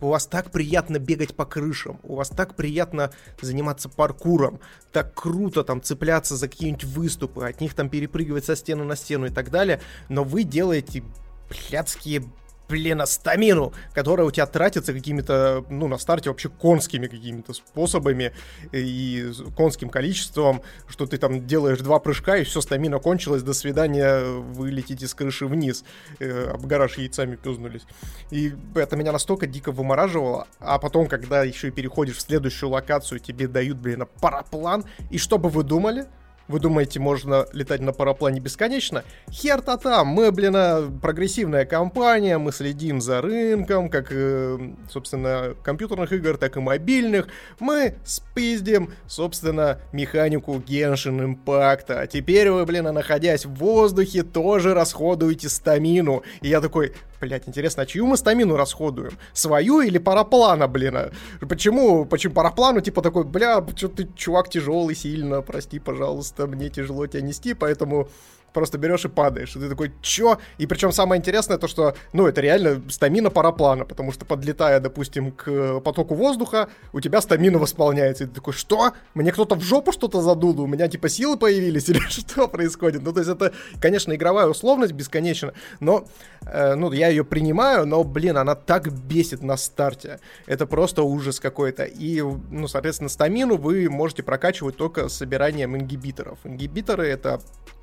у вас так приятно бегать по крышам, у вас так приятно заниматься паркуром, так круто там цепляться за какие-нибудь выступы, от них там перепрыгивать со стены на стену и так далее, но вы делаете блядские блин, стамину, которая у тебя тратится какими-то, ну, на старте вообще конскими какими-то способами и конским количеством, что ты там делаешь два прыжка, и все, стамина кончилась, до свидания, вы летите с крыши вниз, э, об гараж яйцами пёзнулись. И это меня настолько дико вымораживало, а потом, когда еще и переходишь в следующую локацию, тебе дают, блин, параплан, и что бы вы думали? Вы думаете, можно летать на параплане бесконечно? Хер-то там, мы, блин, прогрессивная компания, мы следим за рынком, как, э, собственно, компьютерных игр, так и мобильных. Мы спиздим, собственно, механику Genshin Impact. А теперь вы, блин, находясь в воздухе, тоже расходуете стамину. И я такой, Блять, интересно, а чью мы стамину расходуем? Свою или параплана, блин? А? Почему, почему параплану, типа, такой, бля, что ты, чувак, тяжелый сильно, прости, пожалуйста, мне тяжело тебя нести, поэтому просто берешь и падаешь. И ты такой, чё? И причем самое интересное то, что, ну, это реально стамина параплана, потому что подлетая, допустим, к потоку воздуха, у тебя стамина восполняется. И ты такой, что? Мне кто-то в жопу что-то задул? У меня, типа, силы появились? *laughs* Или что происходит? Ну, то есть это, конечно, игровая условность бесконечна, но, э, ну, я ее принимаю, но, блин, она так бесит на старте. Это просто ужас какой-то. И, ну, соответственно, стамину вы можете прокачивать только собиранием ингибиторов. Ингибиторы — это Э,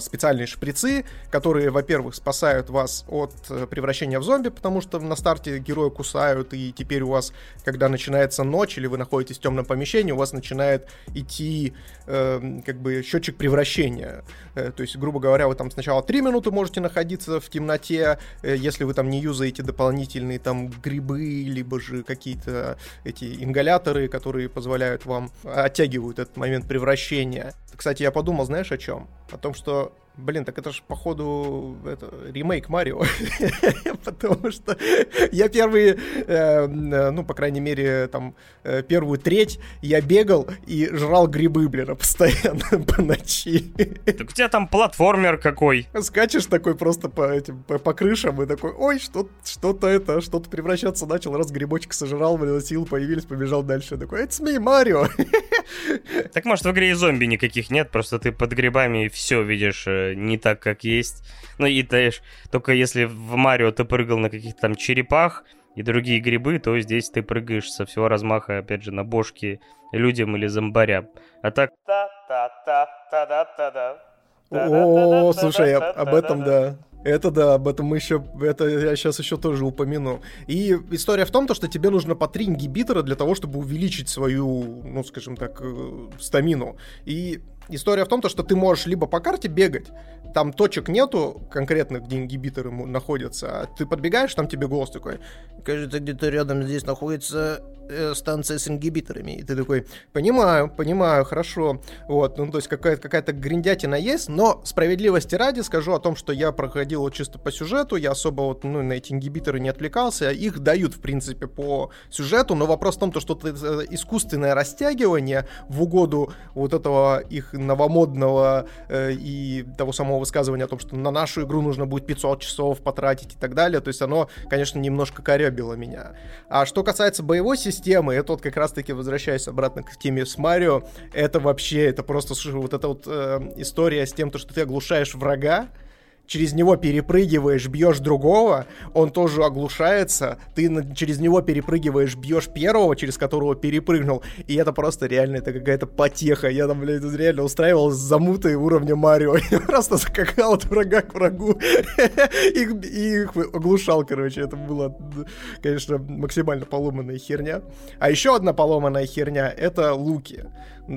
специальные шприцы, которые, во-первых, спасают вас от э, превращения в зомби, потому что на старте героя кусают, и теперь у вас, когда начинается ночь или вы находитесь в темном помещении, у вас начинает идти э, как бы счетчик превращения. Э, то есть, грубо говоря, вы там сначала 3 минуты можете находиться в темноте, э, если вы там не юзаете дополнительные там грибы, либо же какие-то эти ингаляторы, которые позволяют вам, оттягивают этот момент превращения. Кстати, я подумал, знаешь, о чем? О том, что Блин, так это же, походу, это, ремейк Марио. *laughs* Потому что я первые, э, ну, по крайней мере, там, э, первую треть я бегал и жрал грибы, блин, *laughs* постоянно по ночи. Так у тебя там платформер какой. Скачешь такой просто по этим, по, по крышам и такой, ой, что, что-то это, что-то превращаться начал, раз грибочек сожрал, блин, сил появились, побежал дальше. Такой, это me, Марио. *laughs* Так может в игре и зомби никаких нет, просто ты под грибами все видишь э, не так, как есть. Ну и знаешь, только если в Марио ты прыгал на каких-то там черепах и другие грибы, то здесь ты прыгаешь со всего размаха, опять же, на бошки людям или зомбарям. А так... О, слушай, об этом, да. Это да, об этом мы еще, это я сейчас еще тоже упомяну. И история в том, то, что тебе нужно по три ингибитора для того, чтобы увеличить свою, ну, скажем так, э, стамину. И история в том, то, что ты можешь либо по карте бегать, там точек нету конкретных, где ингибиторы находятся, а ты подбегаешь, там тебе голос такой, кажется, где-то рядом здесь находится э, станция с ингибиторами. И ты такой, понимаю, понимаю, хорошо. Вот, ну, то есть какая-то какая гриндятина есть, но справедливости ради скажу о том, что я проходил чисто по сюжету, я особо вот, ну, на эти ингибиторы не отвлекался, их дают, в принципе, по сюжету, но вопрос в том, то, что это искусственное растягивание в угоду вот этого их новомодного э, и того самого высказывания о том, что на нашу игру нужно будет 500 часов потратить и так далее, то есть оно, конечно, немножко корябило меня. А что касается боевой системы, системы, это вот как раз-таки возвращаясь обратно к теме с Марио, это вообще, это просто, слушай, вот эта вот э, история с тем, то, что ты оглушаешь врага, через него перепрыгиваешь, бьешь другого, он тоже оглушается, ты на, через него перепрыгиваешь, бьешь первого, через которого перепрыгнул, и это просто реально, это какая-то потеха. Я там, блядь, реально устраивал замуты уровня Марио. *laughs* Просто скакал от врага к врагу *laughs* и их оглушал, короче. Это было, конечно, максимально поломанная херня. А еще одна поломанная херня — это луки.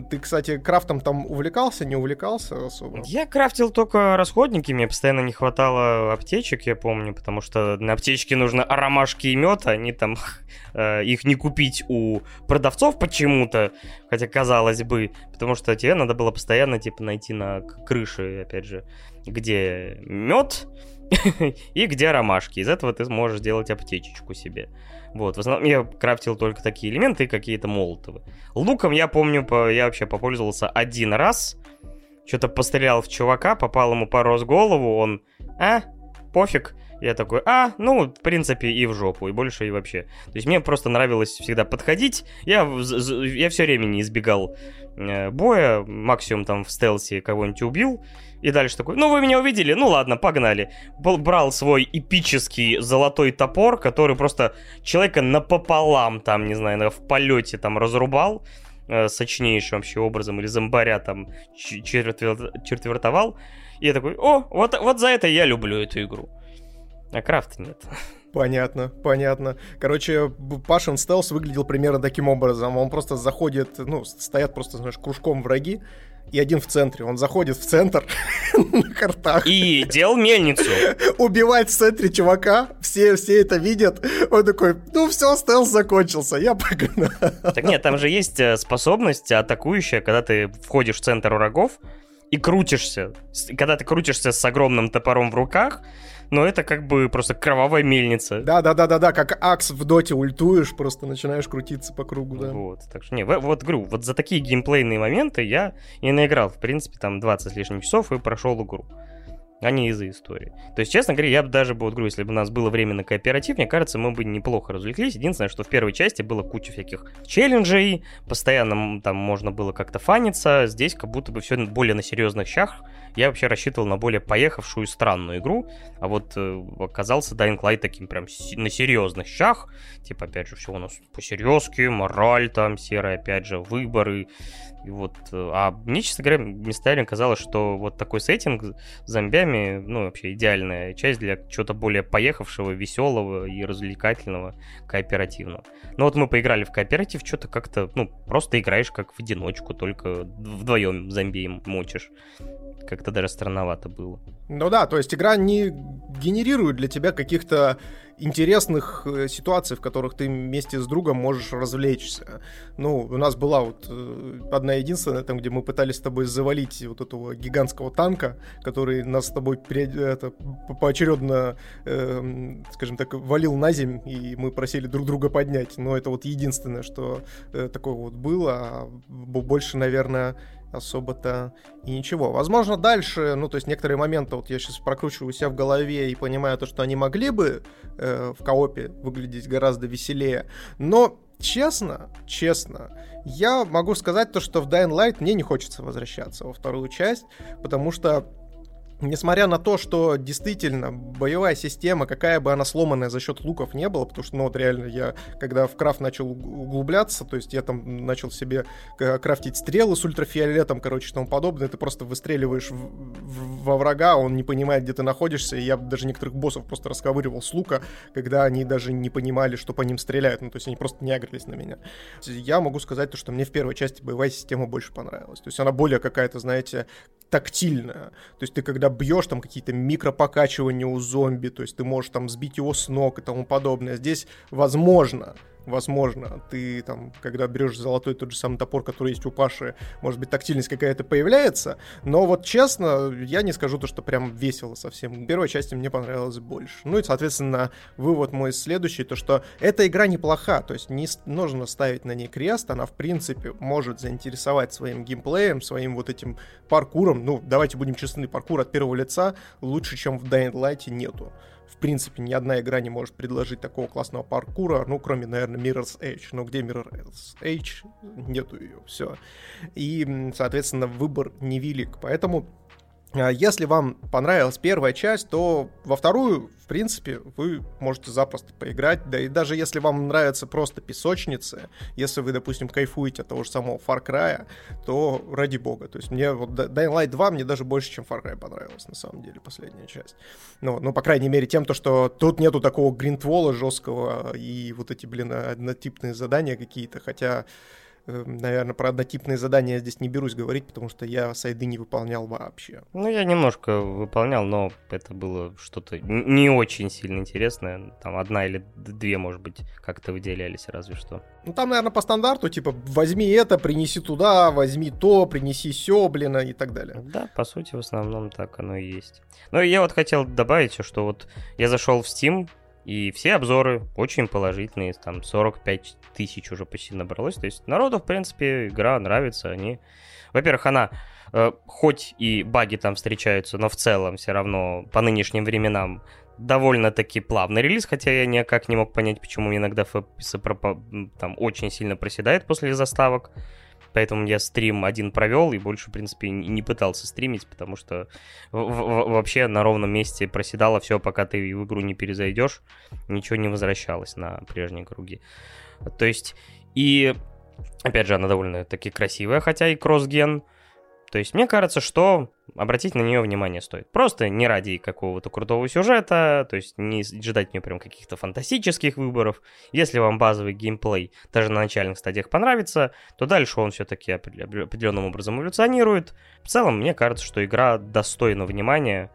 Ты, кстати, крафтом там увлекался, не увлекался особо? Я крафтил только расходники, мне постоянно не хватало аптечек, я помню, потому что на аптечке нужно ромашки и мед, а они там *laughs* э, их не купить у продавцов почему-то, хотя казалось бы, потому что тебе надо было постоянно типа найти на крыше, опять же, где мед *laughs* и где ромашки. Из этого ты сможешь сделать аптечечку себе. Вот, в основном я крафтил только такие элементы и какие-то молотовы. Луком я помню, я вообще попользовался один раз. Что-то пострелял в чувака, попал ему пару раз в голову, он, а, пофиг. Я такой, а, ну, в принципе, и в жопу, и больше, и вообще. То есть мне просто нравилось всегда подходить. Я, я все время не избегал э, боя, максимум там в стелсе кого-нибудь убил. И дальше такой, ну вы меня увидели, ну ладно, погнали. Брал свой эпический золотой топор, который просто человека напополам там, не знаю, в полете там разрубал э, сочнейшим вообще образом, или зомбаря там четвертовал. И я такой, о, вот, вот за это я люблю эту игру. А крафта нет. Понятно, понятно. Короче, Пашин стелс выглядел примерно таким образом. Он просто заходит, ну, стоят просто, знаешь, кружком враги, и один в центре. Он заходит в центр *laughs* на картах. И делал мельницу. Убивает в центре чувака, все, все это видят. Он такой, ну все, стелс закончился, я погнал. Так нет, там же есть э, способность атакующая, когда ты входишь в центр врагов и крутишься. Когда ты крутишься с огромным топором в руках, но это как бы просто кровавая мельница. Да-да-да-да-да, как Акс в доте ультуешь, просто начинаешь крутиться по кругу, да. Вот, так что, не, вот говорю, вот за такие геймплейные моменты я и наиграл, в принципе, там 20 с лишним часов и прошел игру. А не из-за истории. То есть, честно говоря, я бы даже, вот говорю, если бы у нас было время на кооператив, мне кажется, мы бы неплохо развлеклись. Единственное, что в первой части было куча всяких челленджей, постоянно там можно было как-то фаниться. Здесь как будто бы все более на серьезных щах. Я вообще рассчитывал на более поехавшую странную игру, а вот э, оказался Dying Light таким прям на серьезных щах. Типа, опять же, все у нас по серьезке, мораль там серая, опять же, выборы, и вот, э, а мне, честно говоря, местами казалось, что вот такой сеттинг с зомбями, ну, вообще идеальная часть для чего-то более поехавшего, веселого и развлекательного, кооперативного. Но вот мы поиграли в кооператив, что-то как-то, ну, просто играешь как в одиночку, только вдвоем зомби мочишь. Как-то даже странновато было. Ну да, то есть игра не генерирует для тебя каких-то интересных э, ситуаций, в которых ты вместе с другом можешь развлечься. Ну, у нас была вот э, одна единственная, там, где мы пытались с тобой завалить вот этого гигантского танка, который нас с тобой это, поочередно, э, скажем так, валил на земь, и мы просили друг друга поднять. Но это вот единственное, что э, такое вот было. А больше, наверное, особо-то и ничего. Возможно, дальше, ну, то есть некоторые моменты, вот я сейчас прокручиваю себя в голове и понимаю то, что они могли бы э, в коопе выглядеть гораздо веселее, но честно, честно, я могу сказать то, что в Dying Light мне не хочется возвращаться во вторую часть, потому что Несмотря на то, что действительно боевая система, какая бы она сломанная за счет луков не была, потому что, ну вот реально, я когда в крафт начал углубляться, то есть я там начал себе крафтить стрелы с ультрафиолетом, короче, и тому подобное, ты просто выстреливаешь в, в, во врага, он не понимает, где ты находишься, и я даже некоторых боссов просто расковыривал с лука, когда они даже не понимали, что по ним стреляют, ну то есть они просто не агрились на меня. Я могу сказать то, что мне в первой части боевая система больше понравилась, то есть она более какая-то, знаете, тактильная, то есть ты когда бьешь, там какие-то микропокачивания у зомби, то есть ты можешь там сбить его с ног и тому подобное. Здесь возможно возможно, ты там, когда берешь золотой тот же самый топор, который есть у Паши, может быть, тактильность какая-то появляется, но вот честно, я не скажу то, что прям весело совсем. Первой части мне понравилось больше. Ну и, соответственно, вывод мой следующий, то что эта игра неплоха, то есть не нужно ставить на ней крест, она, в принципе, может заинтересовать своим геймплеем, своим вот этим паркуром, ну, давайте будем честны, паркур от первого лица лучше, чем в Dying Light нету принципе, ни одна игра не может предложить такого классного паркура, ну, кроме, наверное, Mirror's Edge. Но где Mirror's Edge? Нету ее, все. И, соответственно, выбор невелик. Поэтому если вам понравилась первая часть, то во вторую, в принципе, вы можете запросто поиграть. Да и даже если вам нравятся просто песочницы, если вы, допустим, кайфуете от того же самого Far Cry, то ради бога. То есть мне вот Dying Light 2 мне даже больше, чем Far Cry понравилась, на самом деле, последняя часть. Ну, ну по крайней мере, тем, то, что тут нету такого гринтвола жесткого и вот эти, блин, однотипные задания какие-то, хотя наверное, про однотипные задания я здесь не берусь говорить, потому что я сайды не выполнял вообще. Ну, я немножко выполнял, но это было что-то не очень сильно интересное. Там одна или две, может быть, как-то выделялись разве что. Ну, там, наверное, по стандарту, типа, возьми это, принеси туда, возьми то, принеси все, блин, и так далее. Да, по сути, в основном так оно и есть. Но я вот хотел добавить, что вот я зашел в Steam, и все обзоры очень положительные, там 45 тысяч уже почти набралось. То есть народу, в принципе, игра нравится. Они... Во-первых, она э, хоть и баги там встречаются, но в целом все равно по нынешним временам довольно-таки плавный релиз, хотя я никак не мог понять, почему иногда FPS там очень сильно проседает после заставок. Поэтому я стрим один провел и больше, в принципе, не пытался стримить, потому что вообще на ровном месте проседало все, пока ты в игру не перезайдешь, ничего не возвращалось на прежние круги. То есть, и опять же, она довольно-таки красивая, хотя и кроссген. То есть мне кажется, что обратить на нее внимание стоит. Просто не ради какого-то крутого сюжета, то есть не ждать от нее прям каких-то фантастических выборов. Если вам базовый геймплей даже на начальных стадиях понравится, то дальше он все-таки определенным образом эволюционирует. В целом, мне кажется, что игра достойна внимания.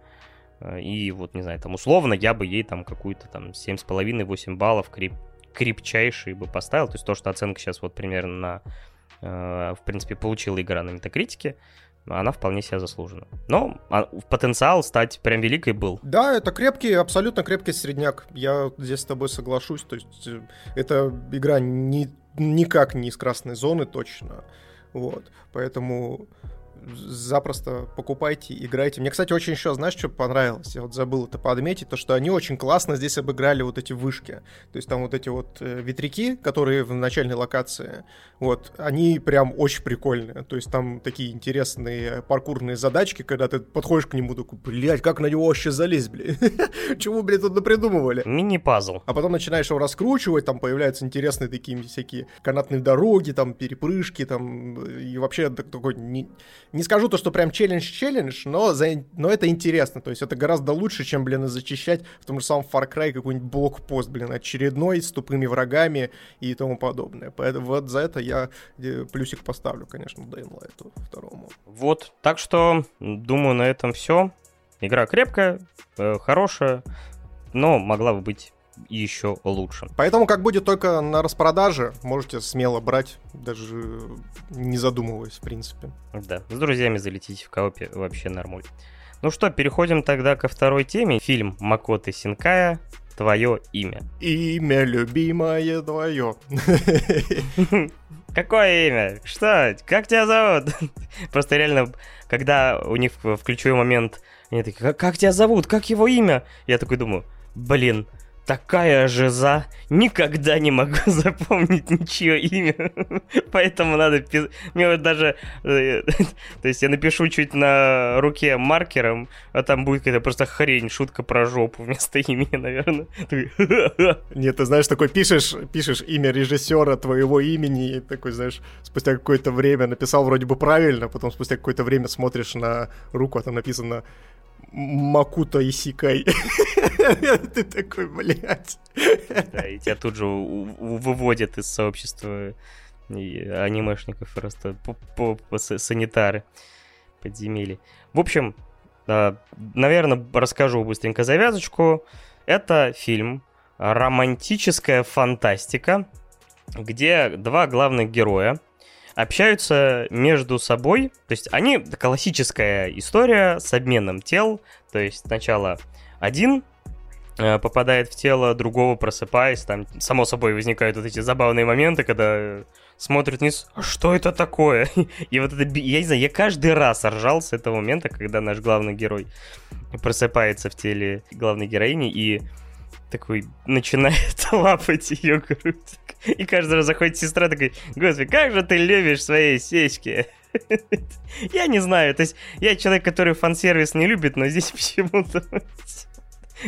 Э, и вот, не знаю, там условно я бы ей там какую-то там 7,5-8 баллов крип крепчайший бы поставил. То есть то, что оценка сейчас вот примерно на... Э, в принципе, получила игра на метакритике она вполне себя заслужена. Но а, потенциал стать прям великой был. Да, это крепкий, абсолютно крепкий средняк. Я здесь с тобой соглашусь. То есть э, эта игра ни, никак не из красной зоны точно. Вот. Поэтому запросто покупайте, играйте. Мне, кстати, очень еще, знаешь, что понравилось? Я вот забыл это подметить, то, что они очень классно здесь обыграли вот эти вышки. То есть там вот эти вот э, ветряки, которые в начальной локации, вот, они прям очень прикольные. То есть там такие интересные паркурные задачки, когда ты подходишь к нему, такой, блядь, как на него вообще залезть, блядь? *laughs* Чего, блядь, тут напридумывали? Мини-пазл. А потом начинаешь его раскручивать, там появляются интересные такие всякие канатные дороги, там перепрыжки, там, и вообще такой, не, скажу то, что прям челлендж-челлендж, но, за, но это интересно, то есть это гораздо лучше, чем, блин, зачищать в том же самом Far Cry какой-нибудь блокпост, блин, очередной, с тупыми врагами и тому подобное. Поэтому вот за это я э, плюсик поставлю, конечно, Light второму. Вот, так что, думаю, на этом все. Игра крепкая, э, хорошая, но могла бы быть еще лучше. Поэтому, как будет только на распродаже, можете смело брать, даже не задумываясь, в принципе. Да, с друзьями залетите в коопе вообще нормально. Ну что, переходим тогда ко второй теме. Фильм Макоты Синкая «Твое имя». Имя любимое твое. *laughs* Какое имя? Что? Как тебя зовут? *laughs* Просто реально, когда у них в ключевой момент они такие, как тебя зовут? Как его имя? Я такой думаю, блин, такая жиза, никогда не могу *laughs* запомнить ничье имя, поэтому надо писать. Мне вот даже, э, *laughs* то есть я напишу чуть на руке маркером, а там будет какая-то просто хрень, шутка про жопу вместо имени, наверное. *laughs* Нет, ты знаешь, такой пишешь, пишешь имя режиссера твоего имени, и такой, знаешь, спустя какое-то время написал вроде бы правильно, потом спустя какое-то время смотришь на руку, а там написано Макута Исикай. *laughs* Ты такой, блядь. Да, и тебя тут же выводят из сообщества анимешников просто санитары подземелья. В общем, наверное, расскажу быстренько завязочку. Это фильм романтическая фантастика, где два главных героя общаются между собой. То есть они классическая история с обменом тел. То есть сначала один э, попадает в тело другого, просыпаясь, там, само собой, возникают вот эти забавные моменты, когда смотрит вниз, а что это такое? *laughs* И вот это, я не знаю, я каждый раз ржал с этого момента, когда наш главный герой просыпается в теле главной героини и такой начинает *laughs* лапать ее грудь. И каждый раз заходит сестра такой, господи, как же ты любишь свои сиськи. *laughs* Я не знаю, то есть я человек, который фан-сервис не любит, но здесь *laughs* почему-то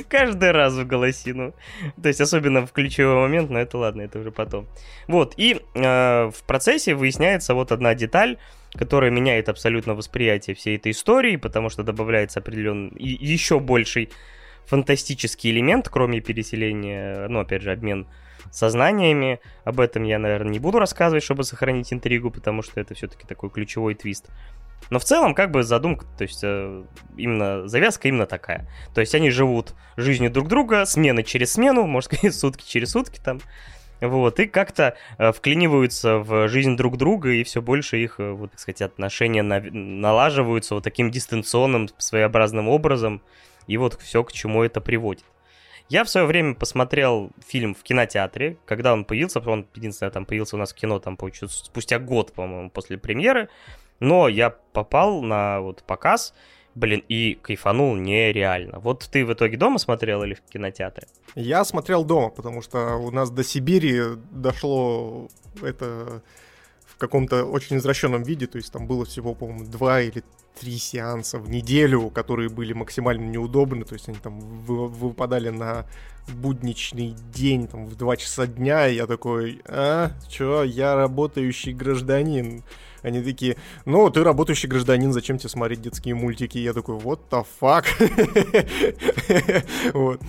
каждый раз в голосину. То есть особенно в ключевой момент, но это ладно, это уже потом. Вот, и э, в процессе выясняется вот одна деталь, которая меняет абсолютно восприятие всей этой истории, потому что добавляется определенный еще больший фантастический элемент, кроме переселения, ну, опять же, обмен сознаниями. Об этом я, наверное, не буду рассказывать, чтобы сохранить интригу, потому что это все-таки такой ключевой твист. Но в целом, как бы задумка, то есть э, именно завязка именно такая. То есть они живут жизнью друг друга, смена через смену, можно сказать, *laughs* сутки через сутки там. Вот, и как-то э, вклиниваются в жизнь друг друга, и все больше их, э, вот, так сказать, отношения на, налаживаются вот таким дистанционным, своеобразным образом, и вот все, к чему это приводит. Я в свое время посмотрел фильм в кинотеатре, когда он появился, он единственное там появился у нас в кино там спустя год, по-моему, после премьеры, но я попал на вот показ, блин, и кайфанул нереально. Вот ты в итоге дома смотрел или в кинотеатре? Я смотрел дома, потому что у нас до Сибири дошло это каком-то очень извращенном виде, то есть там было всего, по-моему, два или три сеанса в неделю, которые были максимально неудобны, то есть они там выпадали на будничный день, там, в 2 часа дня, и я такой, а, чё, я работающий гражданин. Они такие, ну, ты работающий гражданин, зачем тебе смотреть детские мультики? Я такой, what the fuck? *laughs* вот.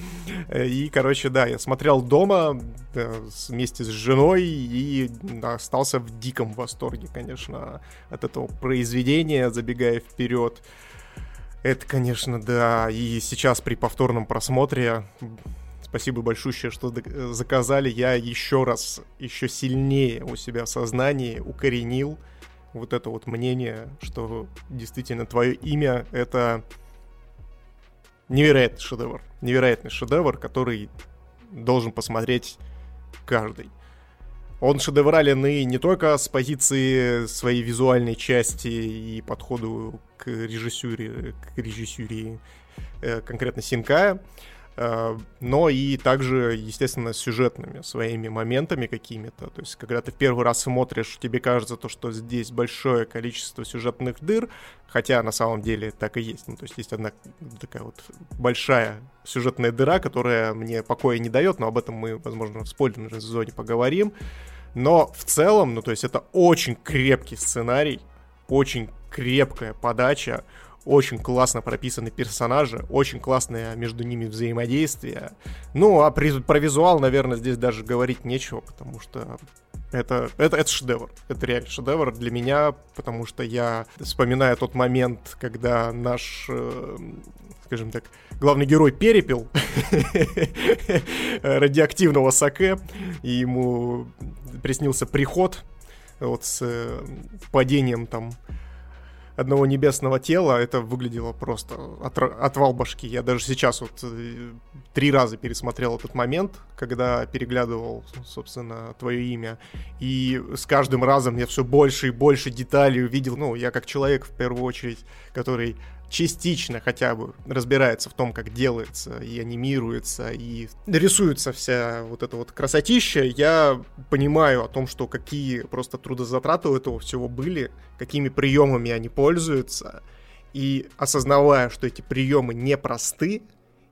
И, короче, да, я смотрел дома э, вместе с женой и остался в диком восторге, конечно, от этого произведения, забегая вперед. Это, конечно, да. И сейчас при повторном просмотре спасибо большое, что заказали. Я еще раз, еще сильнее у себя в сознании укоренил вот это вот мнение, что действительно твое имя — это невероятный шедевр. Невероятный шедевр, который должен посмотреть каждый. Он шедеврален и не только с позиции своей визуальной части и подходу к режиссуре, к режиссуре э, конкретно Синкая, но и также, естественно, сюжетными своими моментами какими-то. То есть, когда ты в первый раз смотришь, тебе кажется то, что здесь большое количество сюжетных дыр, хотя на самом деле так и есть. Ну, то есть есть одна такая вот большая сюжетная дыра, которая мне покоя не дает, но об этом мы, возможно, в спойлерной зоне поговорим. Но в целом, ну то есть это очень крепкий сценарий, очень крепкая подача, очень классно прописаны персонажи, очень классное между ними взаимодействие. Ну, а при, про визуал, наверное, здесь даже говорить нечего, потому что это, это, это шедевр. Это реально шедевр для меня, потому что я вспоминаю тот момент, когда наш, э, скажем так, главный герой перепил *laughs* радиоактивного саке, и ему приснился приход вот с э, падением там одного небесного тела, это выглядело просто от, отвал башки. Я даже сейчас вот э, три раза пересмотрел этот момент, когда переглядывал, собственно, твое имя. И с каждым разом я все больше и больше деталей увидел. Ну, я как человек, в первую очередь, который частично хотя бы разбирается в том, как делается и анимируется, и рисуется вся вот эта вот красотища, я понимаю о том, что какие просто трудозатраты у этого всего были, какими приемами они пользуются, и осознавая, что эти приемы непросты,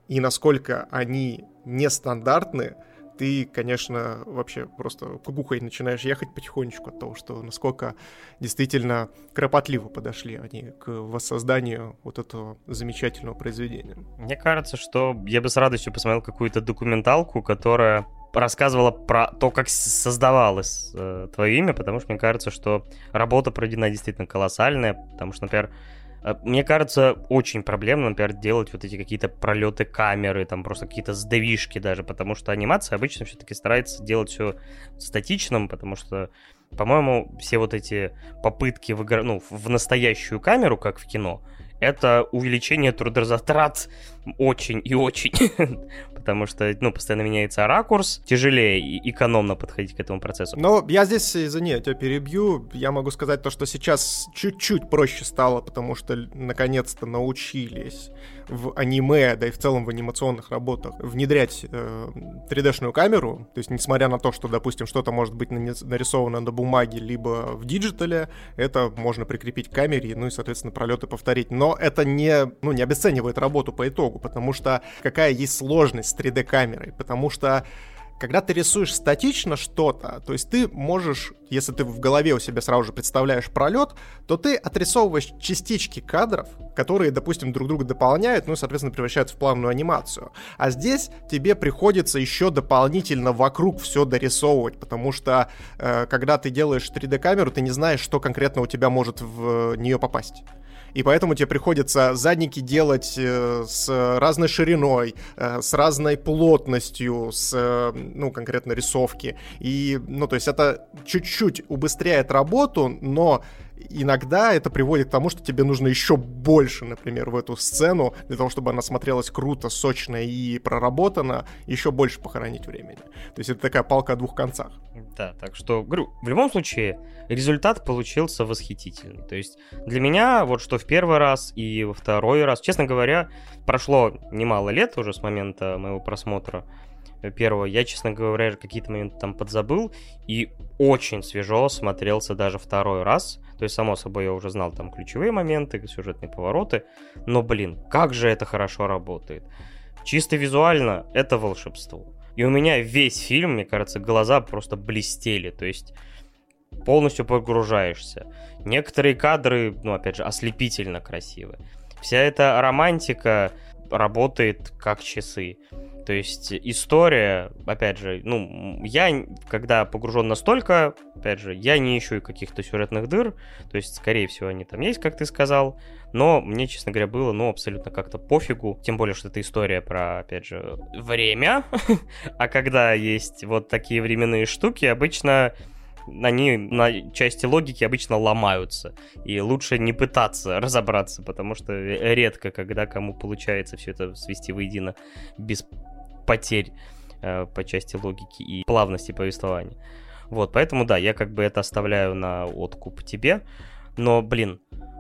и насколько они нестандартны, ты, конечно, вообще просто кукухой начинаешь ехать потихонечку от того, что насколько действительно кропотливо подошли они к воссозданию вот этого замечательного произведения. Мне кажется, что я бы с радостью посмотрел какую-то документалку, которая рассказывала про то, как создавалось э, твое имя, потому что мне кажется, что работа проведена действительно колоссальная, потому что, например, мне кажется, очень проблемно, например, делать вот эти какие-то пролеты камеры, там просто какие-то сдавишки даже, потому что анимация обычно все-таки старается делать все статичным, потому что, по-моему, все вот эти попытки в, игр... ну, в настоящую камеру, как в кино, это увеличение трудозатрат очень и очень, *laughs* потому что, ну, постоянно меняется ракурс, тяжелее и экономно подходить к этому процессу. Но я здесь, извини, я тебя перебью, я могу сказать то, что сейчас чуть-чуть проще стало, потому что наконец-то научились в аниме, да и в целом в анимационных работах внедрять э, 3D-шную камеру, то есть несмотря на то, что, допустим, что-то может быть нарисовано на бумаге либо в диджитале, это можно прикрепить к камере, ну и, соответственно, пролеты повторить. Но это не, ну, не обесценивает работу по итогу, потому что какая есть сложность с 3D-камерой, потому что когда ты рисуешь статично что-то, то есть ты можешь, если ты в голове у себя сразу же представляешь пролет, то ты отрисовываешь частички кадров, которые, допустим, друг друга дополняют, ну и, соответственно, превращаются в плавную анимацию. А здесь тебе приходится еще дополнительно вокруг все дорисовывать, потому что э, когда ты делаешь 3D-камеру, ты не знаешь, что конкретно у тебя может в нее попасть и поэтому тебе приходится задники делать э, с разной шириной, э, с разной плотностью, с, э, ну, конкретно рисовки. И, ну, то есть это чуть-чуть убыстряет работу, но иногда это приводит к тому, что тебе нужно еще больше, например, в эту сцену, для того, чтобы она смотрелась круто, сочно и проработана, еще больше похоронить времени. То есть это такая палка о двух концах. Да, так что, говорю, в любом случае, результат получился восхитительный. То есть для меня, вот что в первый раз и во второй раз, честно говоря, прошло немало лет уже с момента моего просмотра первого, я, честно говоря, какие-то моменты там подзабыл, и очень свежо смотрелся даже второй раз. То есть, само собой, я уже знал там ключевые моменты, сюжетные повороты, но, блин, как же это хорошо работает. Чисто визуально это волшебство. И у меня весь фильм, мне кажется, глаза просто блестели, то есть полностью погружаешься. Некоторые кадры, ну, опять же, ослепительно красивые. Вся эта романтика работает как часы. То есть история, опять же, ну, я, когда погружен настолько, опять же, я не ищу каких-то сюжетных дыр, то есть, скорее всего, они там есть, как ты сказал, но мне, честно говоря, было, ну, абсолютно как-то пофигу, тем более, что это история про, опять же, время, *laughs* а когда есть вот такие временные штуки, обычно они на части логики обычно ломаются. И лучше не пытаться *laughs* разобраться, потому что редко, когда кому получается все это свести воедино без потерь э, по части логики и плавности повествования. Вот, поэтому, да, я как бы это оставляю на откуп тебе. Но, блин,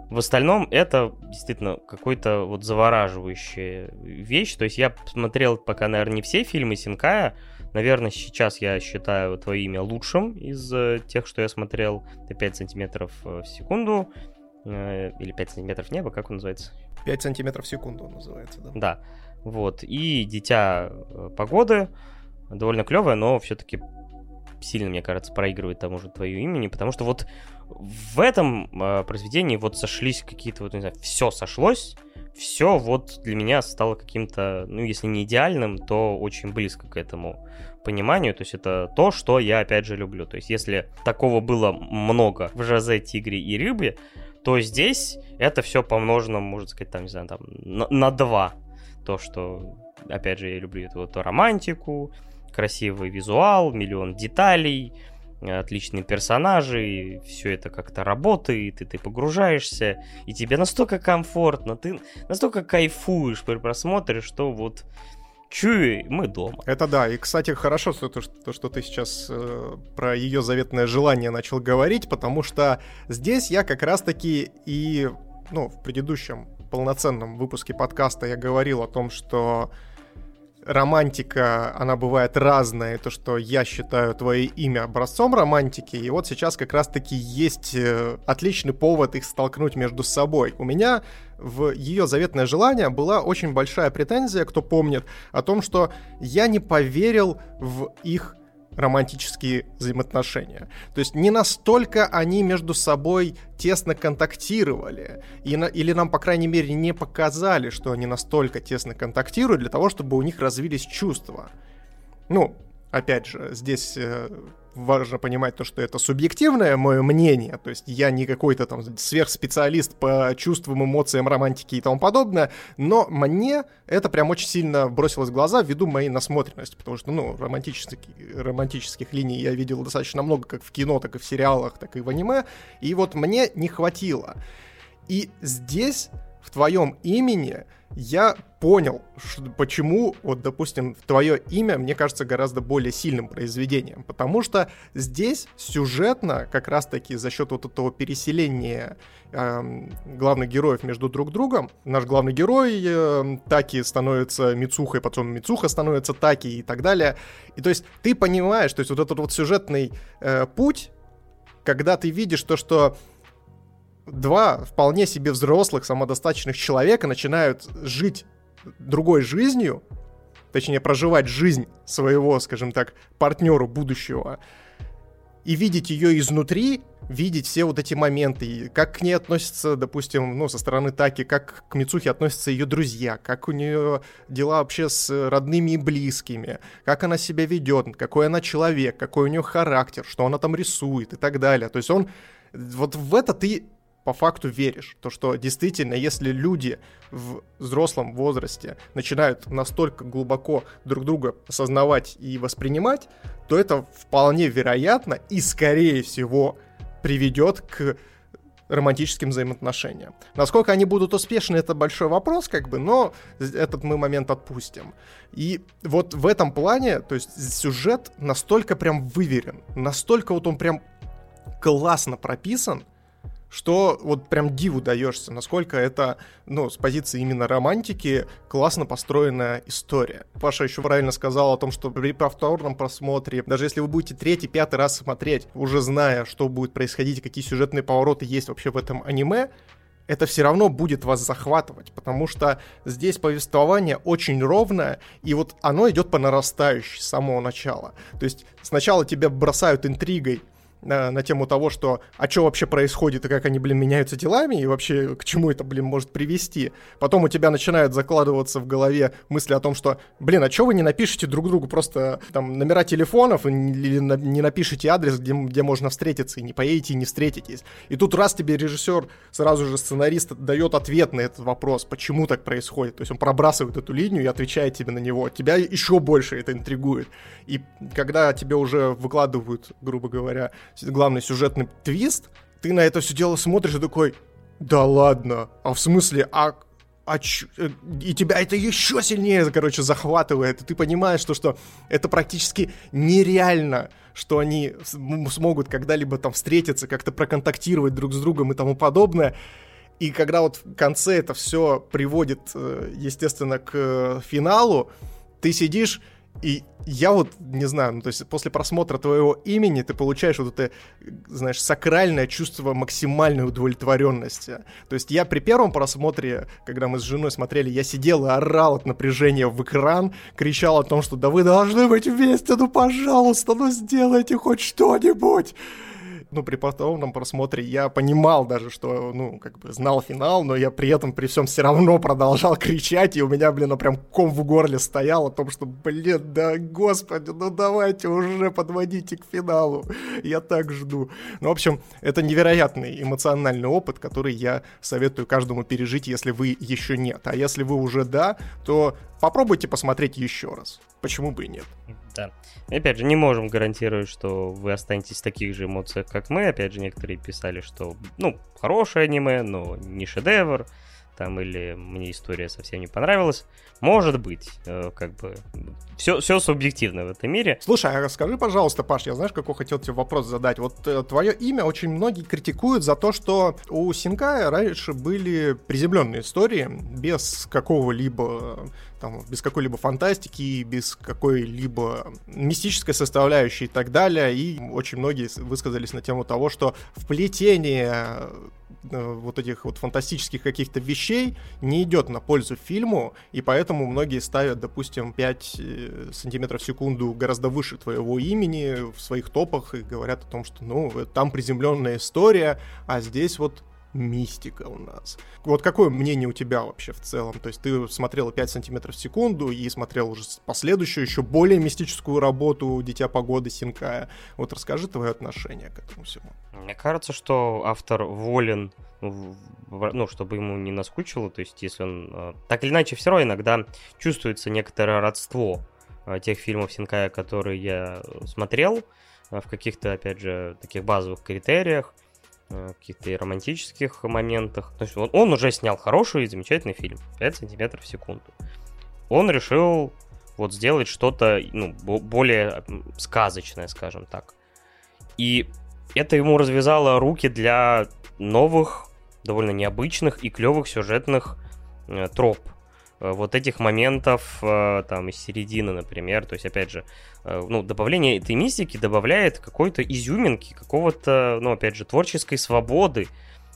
в остальном это действительно какой-то вот завораживающая вещь. То есть я посмотрел пока, наверное, не все фильмы Синкая. Наверное, сейчас я считаю твое имя лучшим из э, тех, что я смотрел. Это 5 сантиметров в секунду. Э, или 5 сантиметров неба, как он называется? 5 сантиметров в секунду он называется, да. Да. Вот. И Дитя погоды довольно клевое, но все-таки сильно, мне кажется, проигрывает тому же твое имени, потому что вот в этом э, произведении вот сошлись какие-то, вот, не знаю, все сошлось, все вот для меня стало каким-то, ну, если не идеальным, то очень близко к этому пониманию. То есть это то, что я, опять же, люблю. То есть если такого было много в Жозе, Тигре и Рыбе, то здесь это все помножено, можно сказать, там, не знаю, там, на, на два. То, что, опять же, я люблю эту вот романтику, красивый визуал, миллион деталей, отличные персонажи, все это как-то работает, и ты погружаешься, и тебе настолько комфортно, ты настолько кайфуешь при просмотре, что вот чую, мы дома. Это да, и, кстати, хорошо, то, что, что ты сейчас э, про ее заветное желание начал говорить, потому что здесь я как раз-таки и, ну, в предыдущем полноценном выпуске подкаста я говорил о том, что романтика, она бывает разная, то, что я считаю твое имя образцом романтики, и вот сейчас как раз-таки есть э, отличный повод их столкнуть между собой. У меня в ее заветное желание была очень большая претензия, кто помнит, о том, что я не поверил в их романтические взаимоотношения. То есть не настолько они между собой тесно контактировали, и на, или нам, по крайней мере, не показали, что они настолько тесно контактируют для того, чтобы у них развились чувства. Ну, опять же, здесь э, важно понимать то, что это субъективное мое мнение, то есть я не какой-то там сверхспециалист по чувствам, эмоциям, романтике и тому подобное, но мне это прям очень сильно бросилось в глаза ввиду моей насмотренности, потому что, ну, романтических, романтических линий я видел достаточно много как в кино, так и в сериалах, так и в аниме, и вот мне не хватило. И здесь в твоем имени я понял, почему, вот, допустим, твое имя, мне кажется, гораздо более сильным произведением. Потому что здесь сюжетно, как раз-таки за счет вот этого переселения э, главных героев между друг другом, наш главный герой э, Таки становится Мицухой, потом Мицуха становится Таки и так далее. И то есть ты понимаешь, то есть вот этот вот сюжетный э, путь, когда ты видишь то, что два вполне себе взрослых, самодостаточных человека начинают жить другой жизнью, точнее, проживать жизнь своего, скажем так, партнера будущего, и видеть ее изнутри, видеть все вот эти моменты, как к ней относятся, допустим, ну, со стороны Таки, как к Мицухе относятся ее друзья, как у нее дела вообще с родными и близкими, как она себя ведет, какой она человек, какой у нее характер, что она там рисует и так далее. То есть он вот в это ты по факту веришь. То, что действительно, если люди в взрослом возрасте начинают настолько глубоко друг друга осознавать и воспринимать, то это вполне вероятно и, скорее всего, приведет к романтическим взаимоотношениям. Насколько они будут успешны, это большой вопрос, как бы, но этот мы момент отпустим. И вот в этом плане, то есть сюжет настолько прям выверен, настолько вот он прям классно прописан, что вот прям диву даешься, насколько это, ну, с позиции именно романтики классно построенная история. Паша еще правильно сказал о том, что при повторном просмотре, даже если вы будете третий, пятый раз смотреть, уже зная, что будет происходить, какие сюжетные повороты есть вообще в этом аниме, это все равно будет вас захватывать, потому что здесь повествование очень ровное, и вот оно идет по нарастающей с самого начала. То есть сначала тебя бросают интригой, на, на тему того, что а что вообще происходит и как они, блин, меняются делами и вообще к чему это, блин, может привести. Потом у тебя начинают закладываться в голове мысли о том, что, блин, а что вы не напишете друг другу просто там номера телефонов или не напишите адрес, где, где можно встретиться, и не поедете и не встретитесь. И тут раз тебе режиссер, сразу же сценарист дает ответ на этот вопрос, почему так происходит. То есть он пробрасывает эту линию и отвечает тебе на него. Тебя еще больше это интригует. И когда тебе уже выкладывают, грубо говоря, главный сюжетный твист, ты на это все дело смотришь и такой, да ладно, а в смысле, а а ч... Э, и тебя это еще сильнее, короче, захватывает, и ты понимаешь, что, что это практически нереально, что они смогут когда-либо там встретиться, как-то проконтактировать друг с другом и тому подобное. И когда вот в конце это все приводит, э, естественно, к э, финалу, ты сидишь и я вот не знаю, ну, то есть после просмотра твоего имени ты получаешь вот это, знаешь, сакральное чувство максимальной удовлетворенности. То есть я при первом просмотре, когда мы с женой смотрели, я сидел и орал от напряжения в экран, кричал о том, что да вы должны быть вместе, ну пожалуйста, ну сделайте хоть что-нибудь ну, при повторном просмотре я понимал даже, что, ну, как бы знал финал, но я при этом, при всем все равно продолжал *laughs* кричать, и у меня, блин, ну, прям ком в горле стоял о том, что, блин, да, господи, ну, давайте уже подводите к финалу, я так жду. Ну, в общем, это невероятный эмоциональный опыт, который я советую каждому пережить, если вы еще нет. А если вы уже да, то попробуйте посмотреть еще раз. Почему бы и нет? Да. опять же, не можем гарантировать, что вы останетесь в таких же эмоциях, как мы. Опять же, некоторые писали, что, ну, хорошее аниме, но не шедевр там, или мне история совсем не понравилась. Может быть, э, как бы, все, все субъективно в этом мире. Слушай, а расскажи, пожалуйста, Паш, я знаешь, какой хотел тебе вопрос задать? Вот э, твое имя очень многие критикуют за то, что у Синкая раньше были приземленные истории, без какого-либо там, без какой-либо фантастики, без какой-либо мистической составляющей и так далее. И очень многие высказались на тему того, что вплетение вот этих вот фантастических каких-то вещей не идет на пользу фильму, и поэтому многие ставят, допустим, 5 э, сантиметров в секунду гораздо выше твоего имени в своих топах и говорят о том, что, ну, там приземленная история, а здесь вот мистика у нас. Вот какое мнение у тебя вообще в целом? То есть ты смотрел 5 сантиметров в секунду и смотрел уже последующую, еще более мистическую работу «Дитя погоды» Синкая. Вот расскажи твое отношение к этому всему. Мне кажется, что автор волен ну, чтобы ему не наскучило, то есть если он... А, так или иначе, все равно иногда чувствуется некоторое родство а, тех фильмов Синкая, которые я смотрел, а, в каких-то, опять же, таких базовых критериях, каких-то и романтических моментах. То есть он, он уже снял хороший и замечательный фильм, 5 сантиметров в секунду. Он решил вот сделать что-то ну, более сказочное, скажем так. И это ему развязало руки для новых, довольно необычных и клевых сюжетных э, троп. Э, вот этих моментов э, там из середины, например, то есть, опять же, э, ну, добавление этой мистики добавляет какой-то изюминки, какого-то, ну, опять же, творческой свободы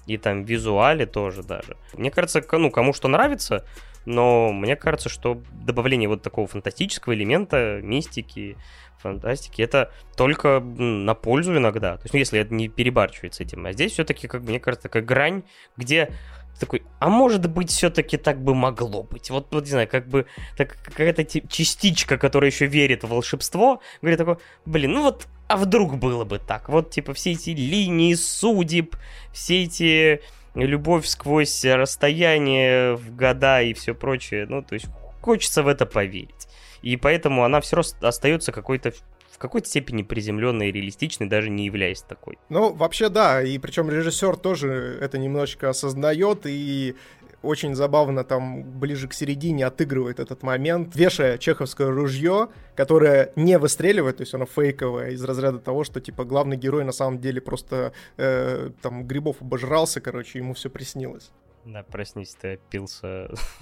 и там визуале тоже даже. Мне кажется, ну, кому что нравится, но мне кажется, что добавление вот такого фантастического элемента, мистики, фантастики, это только на пользу иногда. То есть, ну, если это не перебарчивает с этим. А здесь все-таки, как мне кажется, такая грань, где такой, а может быть, все-таки так бы могло быть. Вот, вот не знаю, как бы так, какая-то частичка, которая еще верит в волшебство, говорит такой, блин, ну вот, а вдруг было бы так? Вот, типа, все эти линии судеб, все эти любовь сквозь расстояние в года и все прочее, ну, то есть хочется в это поверить. И поэтому она все равно остается какой-то какой-то степени приземленной и реалистичной, даже не являясь такой. Ну, вообще, да, и причем режиссер тоже это немножечко осознает, и очень забавно там ближе к середине отыгрывает этот момент, вешая чеховское ружье, которое не выстреливает, то есть оно фейковое, из разряда того, что типа главный герой на самом деле просто э, там грибов обожрался, короче, ему все приснилось. Да, проснись, ты опился *laughs*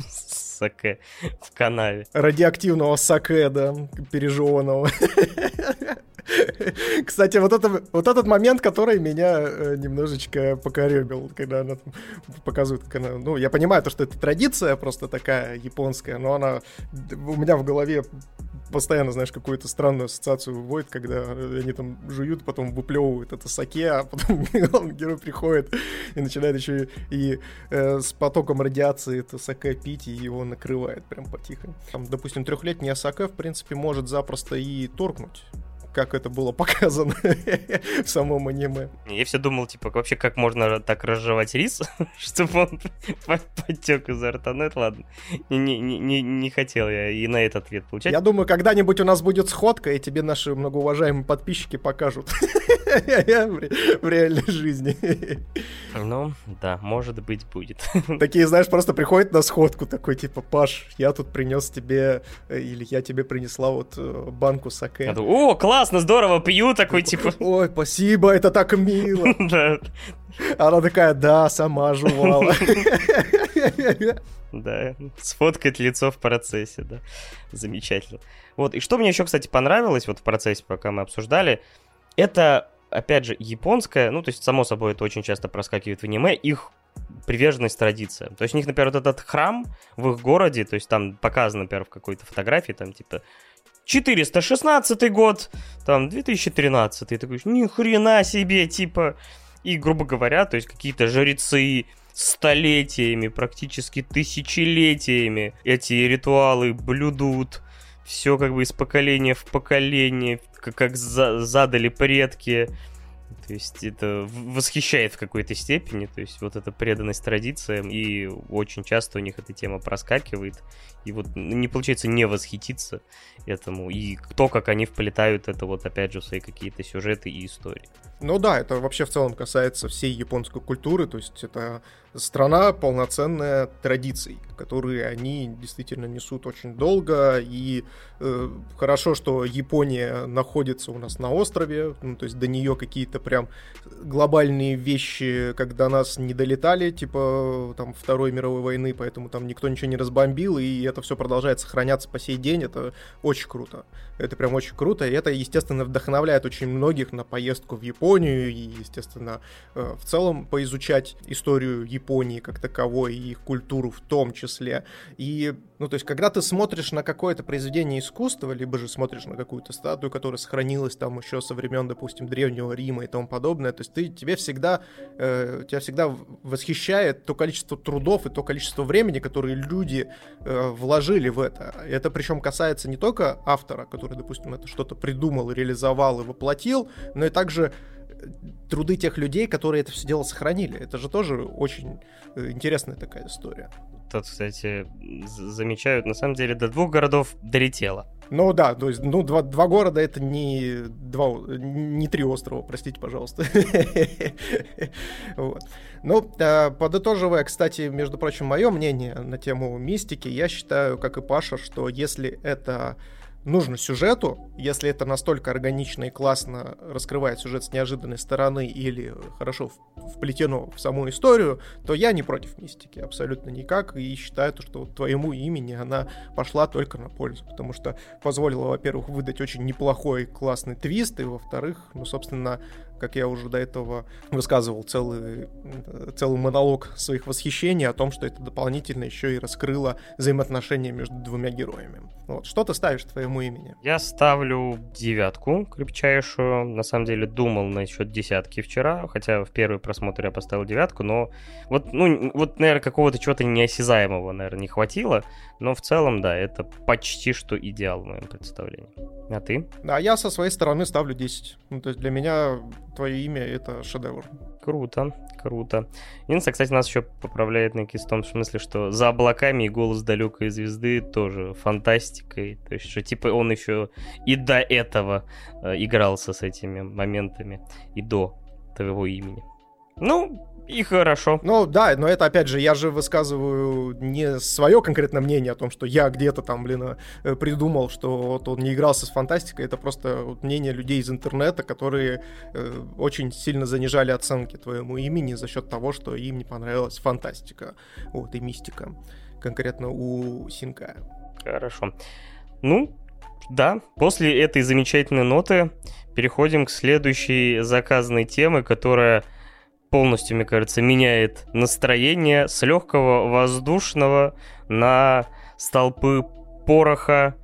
саке в канаве. Радиоактивного саке, да, пережеванного. Кстати, вот, это, вот этот момент, который меня э, немножечко покоребил, когда она показывает, как она... Ну, я понимаю, то, что это традиция просто такая японская, но она у меня в голове постоянно, знаешь, какую-то странную ассоциацию выводит, когда они там жуют, потом выплевывают это саке, а потом *laughs* главный герой приходит и начинает еще и, э, с потоком радиации это саке пить, и его накрывает прям потихо. Там, допустим, трехлетний саке, в принципе, может запросто и торкнуть как это было показано *laughs* в самом аниме. Я все думал, типа, вообще, как можно так разжевать рис, *laughs* чтобы он *laughs* потек изо рта. Ну, это ладно. Не, не, не, не хотел я и на этот ответ получать. Я думаю, когда-нибудь у нас будет сходка, и тебе наши многоуважаемые подписчики покажут в реальной жизни. Ну, да, может быть, будет. Такие, знаешь, просто приходят на сходку, такой, типа, Паш, я тут принес тебе, э, или я тебе принесла вот э, банку саке. О, класс! Классно, здорово, пью, такой, типа... Ой, спасибо, это так мило. *laughs* Она такая, да, сама жевала. Да, сфоткать лицо в процессе, да. Замечательно. Вот, и что мне еще, кстати, понравилось вот в процессе, пока мы обсуждали, это, опять же, японская, ну, то есть, само собой, это очень часто проскакивает в аниме, их приверженность традициям. То есть у них, например, вот этот храм в их городе, то есть там показано, например, в какой-то фотографии, там типа 416 год, там 2013, ты такой, ни хрена себе, типа, и, грубо говоря, то есть какие-то жрецы столетиями, практически тысячелетиями эти ритуалы блюдут, все как бы из поколения в поколение, как, как за, задали предки, то есть это восхищает в какой-то степени, то есть вот эта преданность традициям, и очень часто у них эта тема проскакивает, и вот не получается не восхититься этому, и то, как они вплетают это вот опять же в свои какие-то сюжеты и истории. Ну да, это вообще в целом касается всей японской культуры, то есть это страна полноценная традиций, которые они действительно несут очень долго, и э, хорошо, что Япония находится у нас на острове, ну, то есть до нее какие-то прям глобальные вещи, до нас не долетали, типа там Второй мировой войны, поэтому там никто ничего не разбомбил, и это все продолжает сохраняться по сей день, это очень круто. Это прям очень круто, и это, естественно, вдохновляет очень многих на поездку в Японию, и, естественно, э, в целом поизучать историю Японии Японии как таковой и их культуру в том числе. И, ну, то есть, когда ты смотришь на какое-то произведение искусства, либо же смотришь на какую-то статую, которая сохранилась там еще со времен, допустим, Древнего Рима и тому подобное, то есть ты, тебе всегда, э, тебя всегда восхищает то количество трудов и то количество времени, которые люди э, вложили в это. Это причем касается не только автора, который, допустим, это что-то придумал, реализовал и воплотил, но и также труды тех людей, которые это все дело сохранили. Это же тоже очень э, интересная такая история. Тут, кстати, замечают, на самом деле до двух городов долетело. Ну да, то есть, ну, два, два города это не два, не три острова, простите, пожалуйста. *laughs* вот. Ну, э, подытоживая, кстати, между прочим, мое мнение на тему мистики, я считаю, как и Паша, что если это нужно сюжету, если это настолько органично и классно раскрывает сюжет с неожиданной стороны или хорошо вплетено в саму историю, то я не против мистики, абсолютно никак, и считаю, что твоему имени она пошла только на пользу, потому что позволила, во-первых, выдать очень неплохой классный твист, и, во-вторых, ну, собственно, как я уже до этого высказывал целый, целый монолог своих восхищений о том, что это дополнительно еще и раскрыло взаимоотношения между двумя героями. Вот. Что ты ставишь твоему имени? Я ставлю девятку крепчайшую. На самом деле думал насчет десятки вчера, хотя в первый просмотр я поставил девятку, но вот, ну, вот, наверное, какого-то чего-то неосязаемого, наверное, не хватило, но в целом, да, это почти что идеал в моем представлении. А ты? Да, я со своей стороны ставлю 10. Ну, то есть для меня твое имя — это шедевр. Круто, круто. Единственное, кстати, нас еще поправляет Никис в том смысле, что за облаками и голос далекой звезды тоже фантастикой. То есть, что типа он еще и до этого э, игрался с этими моментами, и до твоего имени. Ну, и хорошо. Ну да, но это опять же, я же высказываю не свое конкретное мнение о том, что я где-то там, блин, э, придумал, что вот он не игрался с фантастикой. Это просто вот мнение людей из интернета, которые э, очень сильно занижали оценки твоему имени за счет того, что им не понравилась фантастика. Вот, и мистика. Конкретно у Синкая. Хорошо. Ну, да, после этой замечательной ноты переходим к следующей заказанной теме, которая полностью, мне кажется, меняет настроение с легкого воздушного на столпы пороха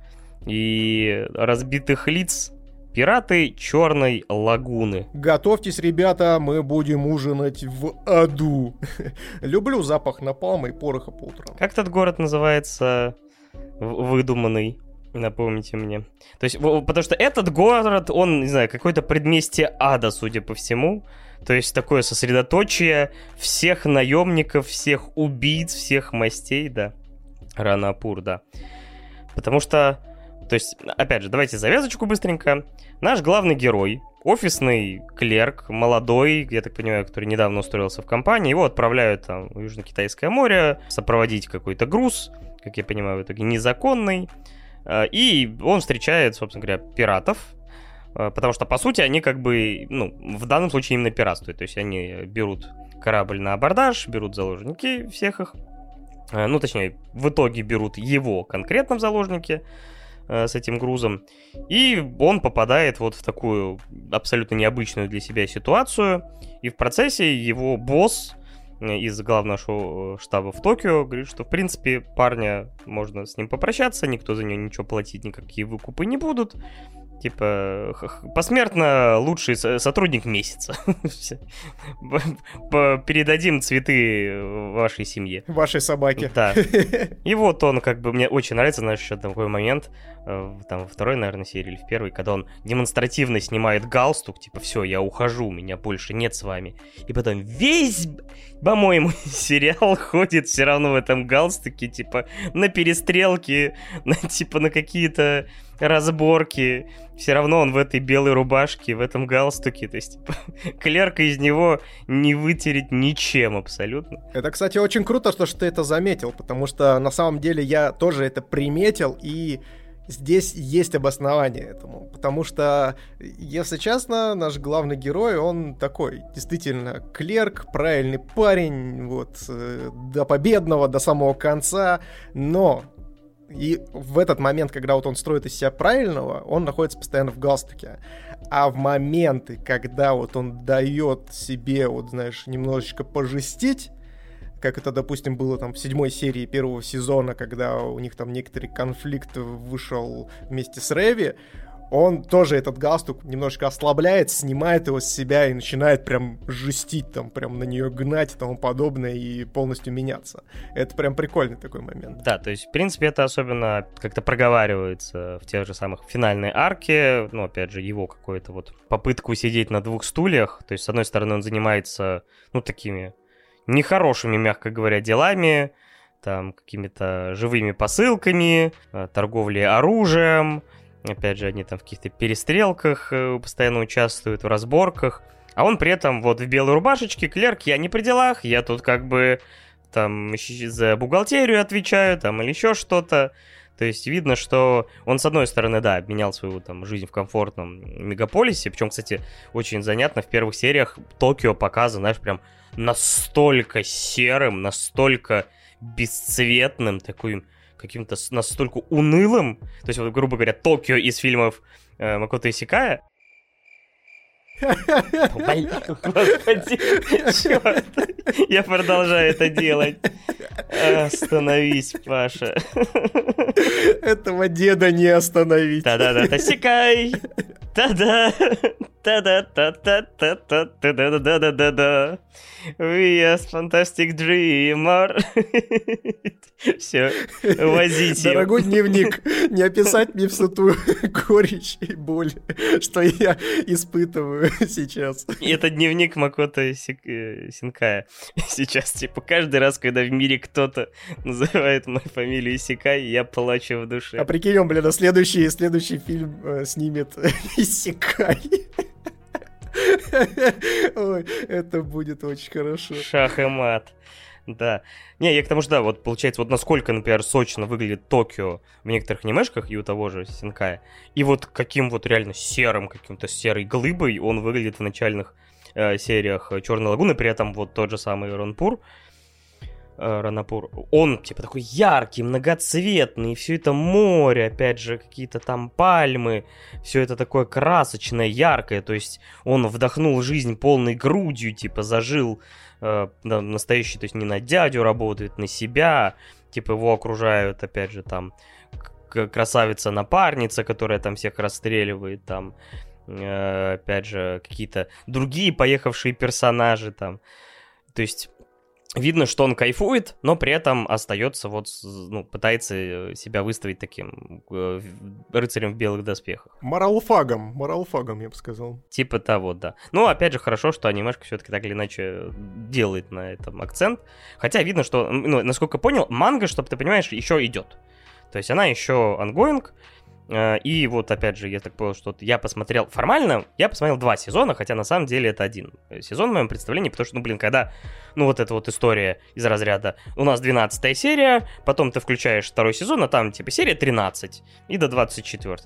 и разбитых лиц Пираты Черной Лагуны. Готовьтесь, ребята, мы будем ужинать в аду. *laughs* Люблю запах напалма и пороха по утрам. Как этот город называется? Выдуманный. Напомните мне. То есть, потому что этот город, он, не знаю, какой-то предместье ада, судя по всему. То есть такое сосредоточие всех наемников, всех убийц, всех мастей, да. Ранапур, да. Потому что, то есть, опять же, давайте завязочку быстренько. Наш главный герой, офисный клерк, молодой, я так понимаю, который недавно устроился в компании, его отправляют там в Южно-Китайское море, сопроводить какой-то груз, как я понимаю, в итоге незаконный. А, и он встречает, собственно говоря, пиратов, э, потому что, по сути, они как бы, ну, в данном случае именно пиратствуют, то есть они берут корабль на абордаж, берут заложники всех их, э, ну, точнее, в итоге берут его конкретно в заложники, с этим грузом. И он попадает вот в такую абсолютно необычную для себя ситуацию. И в процессе его босс из главного штаба в Токио говорит, что, в принципе, парня можно с ним попрощаться, никто за него ничего платить, никакие выкупы не будут. Типа, посмертно лучший сотрудник месяца. *laughs* Передадим цветы вашей семье. Вашей собаке. Да. *laughs* И вот он, как бы, мне очень нравится, знаешь, еще такой момент, э, там, во второй, наверное, серии или в первой, когда он демонстративно снимает галстук, типа, все, я ухожу, меня больше нет с вами. И потом весь, по-моему, *laughs* сериал ходит все равно в этом галстуке, типа, на перестрелки, на, типа, на какие-то разборки. Все равно он в этой белой рубашке, в этом галстуке. То есть *laughs* клерка из него не вытереть ничем абсолютно. Это, кстати, очень круто, что, ты это заметил, потому что на самом деле я тоже это приметил и здесь есть обоснование этому. Потому что, если честно, наш главный герой, он такой, действительно, клерк, правильный парень, вот, э, до победного, до самого конца, но и в этот момент, когда вот он строит из себя правильного, он находится постоянно в галстуке. А в моменты, когда вот он дает себе, вот знаешь, немножечко пожестить, как это, допустим, было там в седьмой серии первого сезона, когда у них там некоторый конфликт вышел вместе с Рэви, он тоже этот галстук немножко ослабляет, снимает его с себя и начинает прям жестить, там, прям на нее гнать и тому подобное, и полностью меняться. Это прям прикольный такой момент. Да, то есть, в принципе, это особенно как-то проговаривается в тех же самых финальной арке, ну, опять же, его какую-то вот попытку сидеть на двух стульях, то есть, с одной стороны, он занимается, ну, такими нехорошими, мягко говоря, делами, там, какими-то живыми посылками, э, торговлей оружием, Опять же, они там в каких-то перестрелках э, постоянно участвуют, в разборках. А он при этом вот в белой рубашечке, клерк, я не при делах, я тут как бы там за бухгалтерию отвечаю, там, или еще что-то. То есть видно, что он, с одной стороны, да, обменял свою там жизнь в комфортном мегаполисе, причем, кстати, очень занятно, в первых сериях Токио показано, знаешь, прям настолько серым, настолько бесцветным, такой каким-то настолько унылым, то есть, вот, грубо говоря, Токио из фильмов э, Макото Исикая, Господи, черт. Я продолжаю это делать. Остановись, Паша. Этого деда не остановить. Да-да-да, тосикай. Да-да. We are fantastic dreamer. *laughs* Все, возите. Дорогой дневник, не описать мне всю ту *laughs* горечь и боль, что я испытываю *laughs* сейчас. Это дневник Макота э, Синкая. Сейчас, типа, каждый раз, когда в мире кто-то называет мою фамилию Сикай, я плачу в душе. А прикинь, он, блин, а следующий, следующий фильм э, снимет Сикай. Ой, это будет очень хорошо. Шах и мат. Да. Не, я к тому же, да, вот получается, вот насколько, например, сочно выглядит Токио в некоторых анимешках и у того же Синкая, и вот каким вот реально серым, каким-то серой глыбой он выглядит в начальных э, сериях Черной лагуны, при этом вот тот же самый Ронпур, э, Ранапур, он типа такой яркий, многоцветный, все это море, опять же, какие-то там пальмы, все это такое красочное, яркое, то есть он вдохнул жизнь полной грудью, типа зажил э, настоящий, то есть не на дядю работает, на себя, типа его окружают, опять же, там красавица-напарница, которая там всех расстреливает, там, э, опять же, какие-то другие поехавшие персонажи там. То есть видно, что он кайфует, но при этом остается вот, ну, пытается э, себя выставить таким э, рыцарем в белых доспехах. Моралфагом, моралфагом, я бы сказал. Типа того, да. Ну, опять же, хорошо, что анимешка все-таки так или иначе делает на этом акцент. Хотя видно, что, ну, насколько понял, манга, чтобы ты понимаешь, еще идет. То есть она еще ongoing, Э, и вот, опять же, я так понял, что я посмотрел формально, я посмотрел два сезона, хотя на самом деле это один сезон в моем представлении, потому что, ну, блин, когда, ну, вот эта вот история из разряда, у нас 12 серия, потом ты включаешь второй сезон, а там, типа, серия 13 и до 24.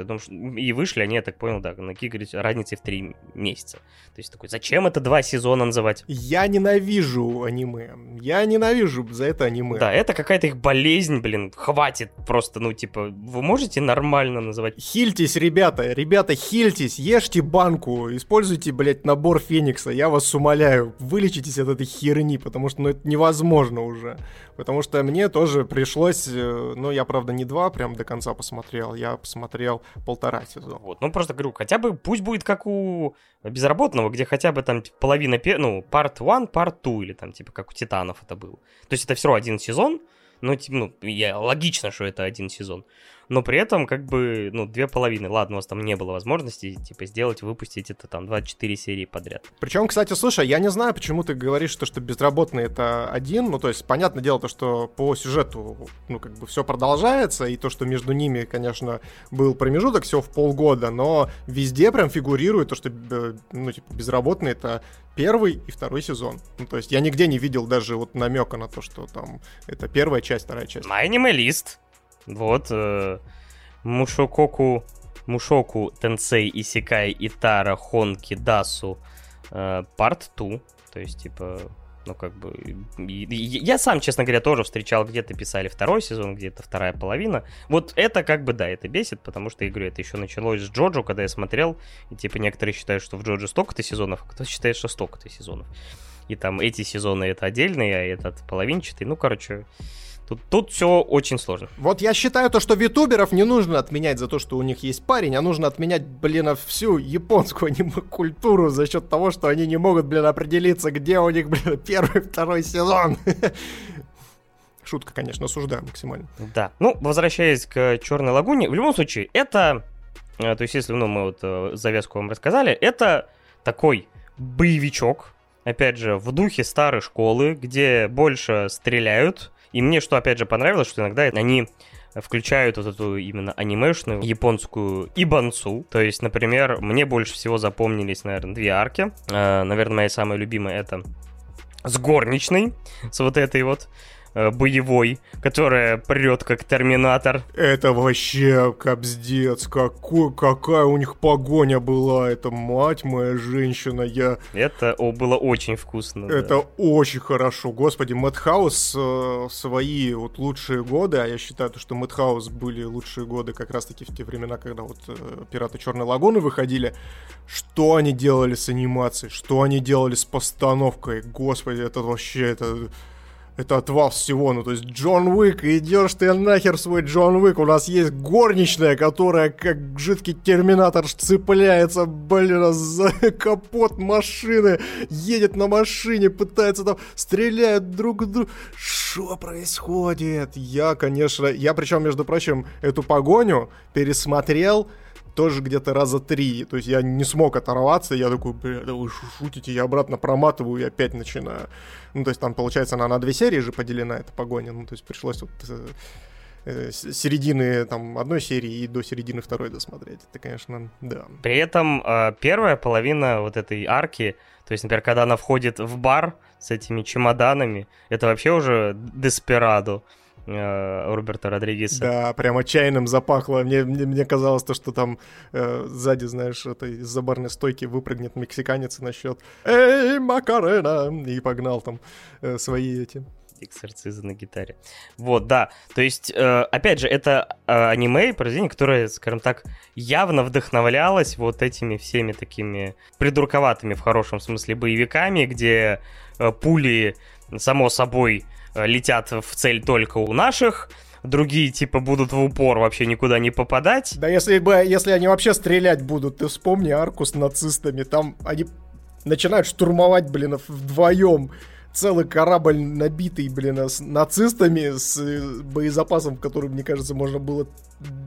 И вышли они, я так понял, да, на говорить, разницы в 3 месяца. То есть такой, зачем это два сезона называть? Я ненавижу аниме. Я ненавижу за это аниме. Да, это какая-то их болезнь, блин, хватит просто, ну, типа, вы можете нормально называть. Хильтесь, ребята, ребята, хильтесь, ешьте банку, используйте, блядь, набор Феникса, я вас умоляю, вылечитесь от этой херни, потому что, ну, это невозможно уже. Потому что мне тоже пришлось, э, ну, я, правда, не два прям до конца посмотрел, я посмотрел полтора сезона. Вот, ну, просто говорю, хотя бы пусть будет как у безработного, где хотя бы там типа, половина, ну, part 1, part 2, или там, типа, как у Титанов это было. То есть это все один сезон, ну, типа, ну, я, логично, что это один сезон но при этом как бы, ну, две половины. Ладно, у вас там не было возможности, типа, сделать, выпустить это там 24 серии подряд. Причем, кстати, слушай, я не знаю, почему ты говоришь, что, что безработный это один, ну, то есть, понятное дело, то, что по сюжету, ну, как бы все продолжается, и то, что между ними, конечно, был промежуток всего в полгода, но везде прям фигурирует то, что, э, ну, типа, безработный это первый и второй сезон. Ну, то есть я нигде не видел даже вот намека на то, что там это первая часть, вторая часть. На аниме-лист. Вот. Э, Мушококу, Мушоку, Тенсей, Исикай, Итара, Хонки, Дасу, э, Part 2. То есть, типа, ну, как бы... Я сам, честно говоря, тоже встречал, где-то писали второй сезон, где-то вторая половина. Вот это как бы, да, это бесит, потому что, я говорю, это еще началось с Джоджо, когда я смотрел, и, типа, некоторые считают, что в Джоджо столько-то сезонов, а кто считает, что столько-то сезонов. И там эти сезоны это отдельные, а этот половинчатый. Ну, короче, Тут, тут все очень сложно. Вот я считаю то, что витуберов не нужно отменять за то, что у них есть парень, а нужно отменять, блин, всю японскую *laughs* аниме-культуру за счет того, что они не могут, блин, определиться, где у них, блин, *laughs* первый, второй сезон. *laughs* Шутка, конечно, осуждаю максимально. Да. Ну, возвращаясь к Черной лагуне, в любом случае, это, э, то есть, если ну, мы вот э, завязку вам рассказали, это такой боевичок, опять же, в духе старой школы, где больше стреляют, и мне что, опять же, понравилось, что иногда они включают вот эту именно анимешную японскую ибанцу. То есть, например, мне больше всего запомнились, наверное, две арки. Э, наверное, моя самая любимая это с горничной, с вот этой вот боевой, которая прет как терминатор. Это вообще капздец, какой, какая у них погоня была, это мать моя женщина, я... Это о, было очень вкусно. Это да. очень хорошо, господи, Мэтхаус э, свои вот лучшие годы, а я считаю, что Мэтхаус были лучшие годы как раз-таки в те времена, когда вот э, Пираты Черной Лагуны выходили, что они делали с анимацией, что они делали с постановкой, господи, это вообще, это это отвал всего. Ну, то есть Джон Уик, идешь ты нахер свой Джон Уик. У нас есть горничная, которая как жидкий терминатор цепляется, блин, за *laughs* капот машины, едет на машине, пытается там, стреляет друг друга. Что происходит? Я, конечно, я причем, между прочим, эту погоню пересмотрел тоже где-то раза три. То есть я не смог оторваться, я такой, бля, да вы шутите, я обратно проматываю и опять начинаю. Ну, то есть там, получается, она на две серии же поделена, эта погоня. Ну, то есть пришлось вот э, э середины там одной серии и до середины второй досмотреть. Это, конечно, да. При этом э, первая половина вот этой арки, то есть, например, когда она входит в бар с этими чемоданами, это вообще уже деспирадо э, Роберта Родригеса. Да, прям отчаянным запахло. Мне, мне, мне казалось, то, что там э, сзади, знаешь, это из-за барной стойки выпрыгнет мексиканец и насчет «Эй, Макарена!» и погнал там э, свои эти эксорцизы на гитаре. Вот, да. То есть, э, опять же, это э, аниме, произведение, которое, скажем так, явно вдохновлялось вот этими всеми такими придурковатыми, в хорошем смысле, боевиками, где э, пули, само собой, летят в цель только у наших, другие типа будут в упор вообще никуда не попадать. Да если бы, если они вообще стрелять будут, ты вспомни арку с нацистами, там они начинают штурмовать, блин, вдвоем целый корабль набитый, блин, с нацистами, с э, боезапасом, в котором, мне кажется, можно было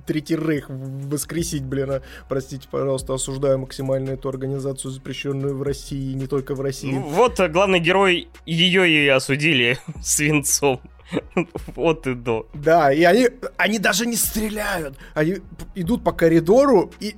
Третий Рейх воскресить, блин, а, простите, пожалуйста, осуждаю максимально эту организацию, запрещенную в России, не только в России. Вот э, главный герой ее и осудили *laughs* свинцом. Вот и до. Да, и они, они даже не стреляют. Они идут по коридору и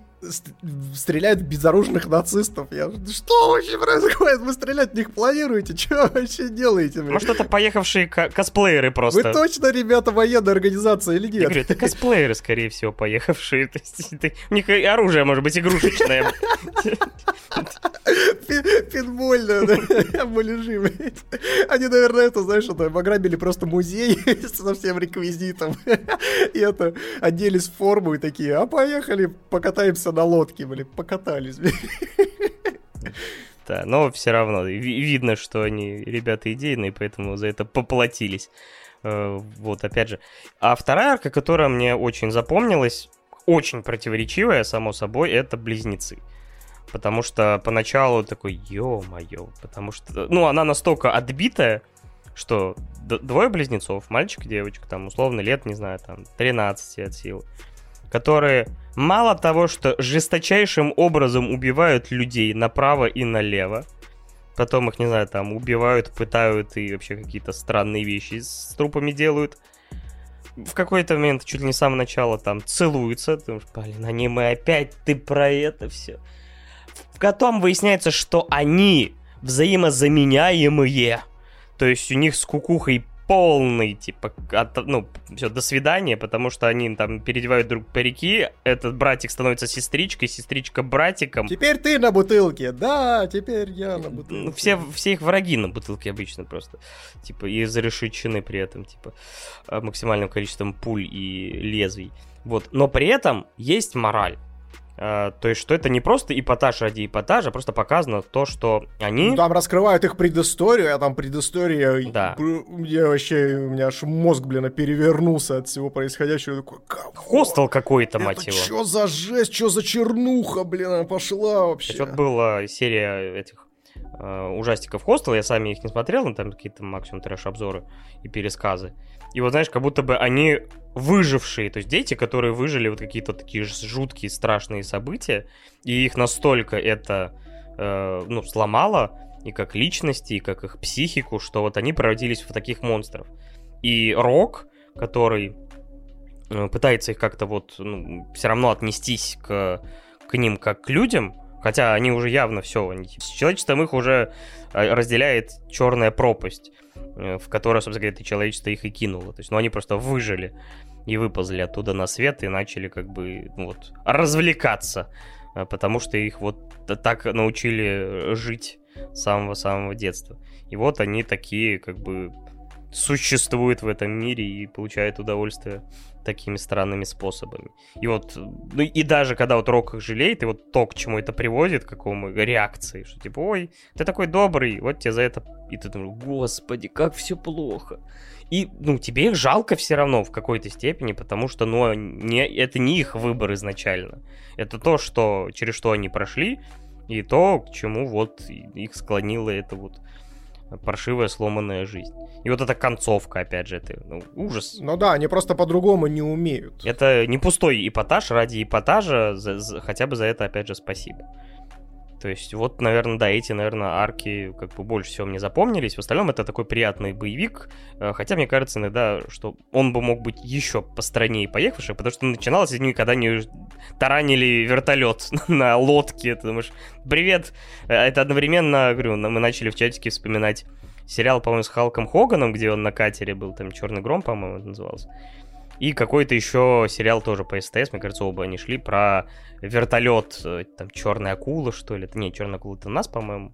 стреляют в безоружных нацистов. Я что вообще происходит? Вы стрелять в них планируете? *laughs* Что вообще делаете? Блин? Может, это поехавшие косплееры просто? Вы точно, ребята, военная организация или нет? Я говорю, это косплееры, скорее всего, поехавшие. *laughs* То есть, у них оружие может быть игрушечное. Пинбольное, да? *laughs* Муляжи, Они, наверное, это, знаешь, это ограбили просто музей со всем реквизитом. И это оделись в форму и такие, а поехали, покатаемся на лодке, блин, покатались. *laughs* Да, но все равно видно, что они ребята идейные, поэтому за это поплатились. Э, вот, опять же. А вторая арка, которая мне очень запомнилась, очень противоречивая, само собой, это близнецы. Потому что поначалу такой, ё-моё, потому что, ну, она настолько отбитая, что двое близнецов, мальчик и девочка, там, условно, лет, не знаю, там, 13 от силы, которые мало того, что жесточайшим образом убивают людей направо и налево, потом их, не знаю, там убивают, пытают и вообще какие-то странные вещи с трупами делают. В какой-то момент, чуть ли не с самого начала, там целуются. Ты думаешь, блин, аниме опять ты про это все. Потом выясняется, что они взаимозаменяемые. То есть у них с кукухой полный, типа, от, ну, все, до свидания, потому что они там переодевают друг парики, этот братик становится сестричкой, сестричка братиком. Теперь ты на бутылке, да, теперь я на бутылке. Все, все их враги на бутылке обычно просто, типа, и зарешечены при этом, типа, максимальным количеством пуль и лезвий. Вот, но при этом есть мораль. Uh, то есть, что это не просто эпатаж ради эпатажа, просто показано то, что они... Ну, там раскрывают их предысторию, а там предыстория... Да. Я вообще, у меня аж мозг, блин, перевернулся от всего происходящего. Такой, Хостел какой-то, мать это его. что за жесть, что за чернуха, блин, она пошла вообще. Кстати, вот была серия этих uh, ужастиков Хостел, я сами их не смотрел, но там какие-то максимум трэш-обзоры и пересказы. И вот, знаешь, как будто бы они выжившие, то есть дети, которые выжили вот какие-то такие жуткие, страшные события, и их настолько это, э, ну, сломало, и как личности, и как их психику, что вот они превратились в таких монстров. И Рок, который э, пытается их как-то вот, ну, все равно отнестись к, к ним как к людям, хотя они уже явно все, с человечеством их уже э, разделяет черная пропасть. Э, в которое, собственно говоря, это человечество их и кинуло. То есть, ну, они просто выжили и выползли оттуда на свет и начали как бы ну, вот развлекаться, э, потому что их вот так научили жить с самого-самого детства. И вот они такие как бы существуют в этом мире и получают удовольствие такими странными способами. И вот, ну и даже когда вот Рок их жалеет, и вот то, к чему это приводит, к какому реакции, что типа, ой, ты такой добрый, вот тебе за это... И ты думаешь, господи, как все плохо. И, ну, тебе их жалко все равно в какой-то степени, потому что, ну, не, это не их выбор изначально. Это то, что, через что они прошли, и то, к чему вот их склонило это вот паршивая сломанная жизнь. И вот эта концовка, опять же, это ну, ужас. Ну да, они просто по-другому не умеют. Это не пустой эпатаж ради эпатажа, за, за, хотя бы за это, опять же, спасибо. То есть вот, наверное, да, эти, наверное, арки как бы больше всего мне запомнились. В остальном это такой приятный боевик, э, хотя мне кажется иногда, что он бы мог быть еще постраннее поехавший, потому что начиналось с когда они таранили вертолет *laughs* на лодке. Ты думаешь, привет, э, это одновременно, говорю, мы начали в чатике вспоминать сериал, по-моему, с Халком Хоганом, где он на катере был, там «Черный гром», по-моему, назывался. И какой-то еще сериал тоже по СТС, мне кажется, оба они шли про вертолет, э, там, черная акула, что ли. Не, черная акула это у нас, по-моему.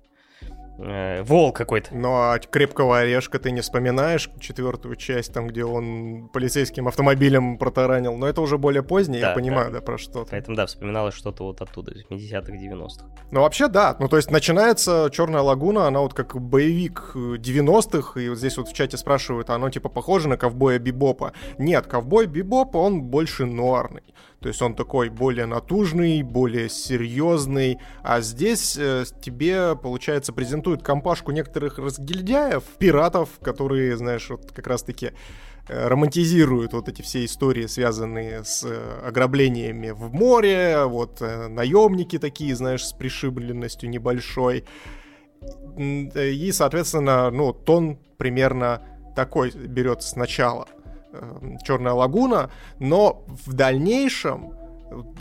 Э, волк какой-то. Ну а крепкого орешка ты не вспоминаешь четвертую часть, там, где он полицейским автомобилем протаранил. Но это уже более позднее, да, я понимаю, да, да про что-то. Поэтому, да, вспоминалось что-то вот оттуда, 80-х, 90-х. Ну, вообще, да. Ну, то есть начинается Черная лагуна, она вот как боевик 90-х, и вот здесь вот в чате спрашивают, а оно типа похоже на ковбоя Бибопа? Нет, ковбой Бибоп, он больше нуарный. То есть он такой более натужный, более серьезный. А здесь э, тебе, получается, презентуют компашку некоторых разгильдяев, пиратов, которые, знаешь, вот как раз-таки э, романтизируют вот эти все истории, связанные с э, ограблениями в море, вот э, наемники такие, знаешь, с пришибленностью небольшой. И, соответственно, ну, тон примерно такой берет сначала Черная лагуна, но в дальнейшем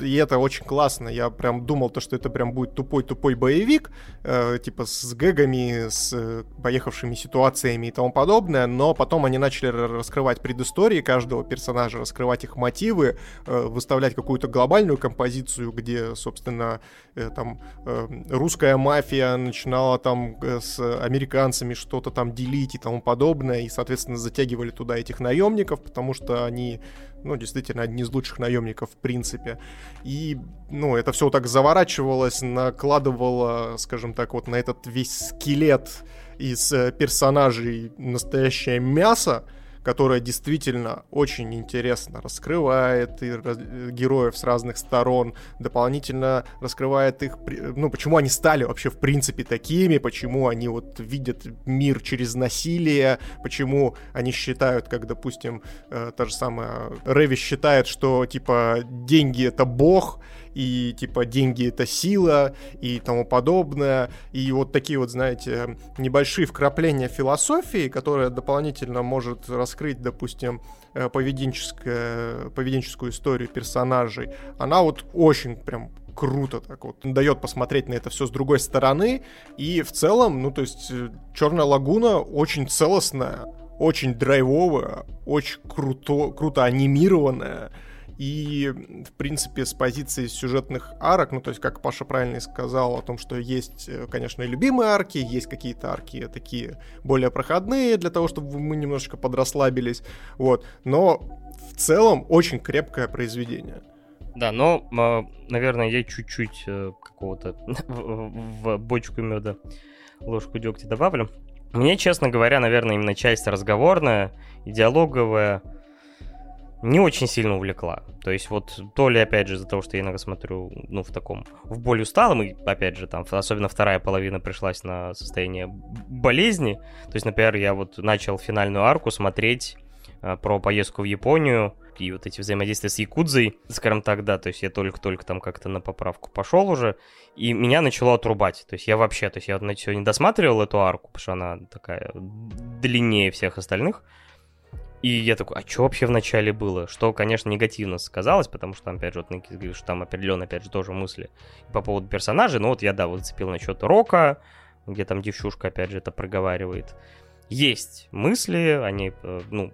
и это очень классно. Я прям думал, то, что это прям будет тупой-тупой боевик, э, типа с гэгами, с э, поехавшими ситуациями и тому подобное, но потом они начали раскрывать предыстории каждого персонажа, раскрывать их мотивы, э, выставлять какую-то глобальную композицию, где, собственно, э, там э, русская мафия начинала там э, с американцами что-то там делить и тому подобное, и, соответственно, затягивали туда этих наемников, потому что они ну, действительно, одни из лучших наемников в принципе. И, ну, это все так заворачивалось, накладывало, скажем так, вот на этот весь скелет из э, персонажей настоящее мясо, которая действительно очень интересно раскрывает и раз, героев с разных сторон, дополнительно раскрывает их, ну, почему они стали вообще в принципе такими, почему они вот видят мир через насилие, почему они считают, как, допустим, э, та же самая Рэви считает, что, типа, деньги — это бог, и типа деньги это сила и тому подобное. И вот такие вот, знаете, небольшие вкрапления философии, которая дополнительно может раскрыть, допустим, э, поведенческое, поведенческую историю персонажей, она вот очень прям круто так вот дает посмотреть на это все с другой стороны. И в целом, ну то есть э, Черная лагуна очень целостная, очень драйвовая, очень круто, круто анимированная. И, в принципе, с позиции сюжетных арок, ну, то есть, как Паша правильно и сказал о том, что есть, э, конечно, и любимые арки, есть какие-то арки такие более проходные для того, чтобы мы немножечко подрасслабились, вот. Но в целом очень крепкое произведение. Да, но, а, наверное, я чуть-чуть э, какого-то *laughs* в бочку меда ложку дегтя добавлю. Мне, честно говоря, наверное, именно часть разговорная и диалоговая не очень сильно увлекла. То есть вот то ли, опять же, из-за того, что я иногда смотрю, ну, в таком, в более усталом, и, опять же, там, особенно вторая половина пришлась на состояние болезни. То есть, например, я вот начал финальную арку смотреть э, про поездку в Японию, и вот эти взаимодействия с Якудзой, скажем так, да, то есть я только-только там как-то на поправку пошел уже, и меня начало отрубать, то есть я вообще, то есть я вот сегодня досматривал эту арку, потому что она такая длиннее всех остальных, и я такой, а что вообще в начале было? Что, конечно, негативно сказалось, потому что там, опять же, вот Никит говорит, что там определенно, опять же, тоже мысли по поводу персонажей. Но вот я, да, вот зацепил насчет Рока, где там девчушка, опять же, это проговаривает. Есть мысли, они, э, ну,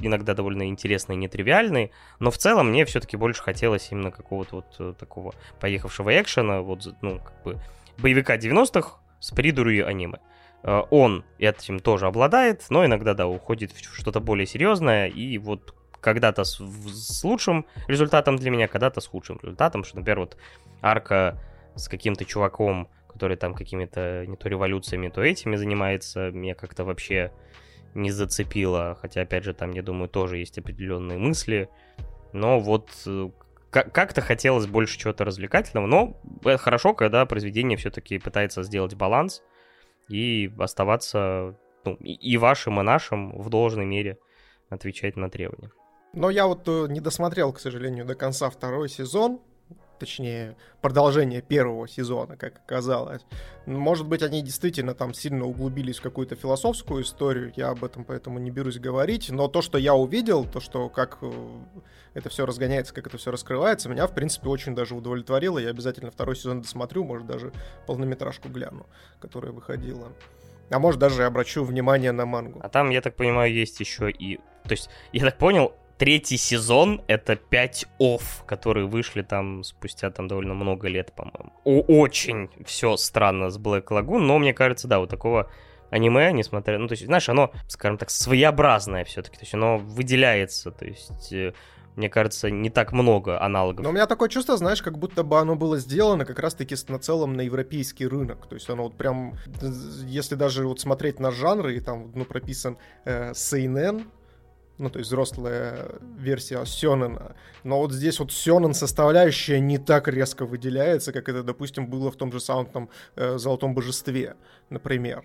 иногда довольно интересные, нетривиальные, но в целом мне все-таки больше хотелось именно какого-то вот э, такого поехавшего экшена, вот, ну, как бы, боевика 90-х с придурью аниме. Э, он этим тоже обладает, но иногда, да, уходит в что-то более серьезное, и вот когда-то с, с лучшим результатом для меня, когда-то с худшим результатом, что, например, вот арка с каким-то чуваком, который там какими-то не то революциями, то этими занимается, меня как-то вообще не зацепило, хотя, опять же, там, я думаю, тоже есть определенные мысли, но вот э, как-то хотелось больше чего-то развлекательного, но это хорошо, когда произведение все-таки пытается сделать баланс, и оставаться ну, и вашим, и нашим в должной мере отвечать на требования. Но я вот э, не досмотрел, к сожалению, до конца второй сезон, точнее, продолжение первого сезона, как оказалось. Может быть, они действительно там сильно углубились в какую-то философскую историю, я об этом поэтому не берусь говорить, но то, что я увидел, то, что как э, это все разгоняется, как это все раскрывается, меня, в принципе, очень даже удовлетворило. Я обязательно второй сезон досмотрю, может, даже полнометражку гляну, которая выходила. А может, даже обращу внимание на мангу. А там, я так понимаю, есть еще и... То есть, я так понял, третий сезон — это 5 офф, которые вышли там спустя там довольно много лет, по-моему. Очень все странно с Black Lagoon, но мне кажется, да, вот такого аниме, несмотря... Ну, то есть, знаешь, оно, скажем так, своеобразное все-таки, то есть оно выделяется, то есть э, мне кажется, не так много аналогов. Но у меня такое чувство, знаешь, как будто бы оно было сделано как раз-таки с нацелом на европейский рынок. То есть оно вот прям, если даже вот смотреть на жанры, и там, ну, прописан э, Сейнен, ну, то есть взрослая версия Сёнэна. Но вот здесь вот Сёнэн составляющая не так резко выделяется, как это, допустим, было в том же самом там, э, Золотом Божестве, например.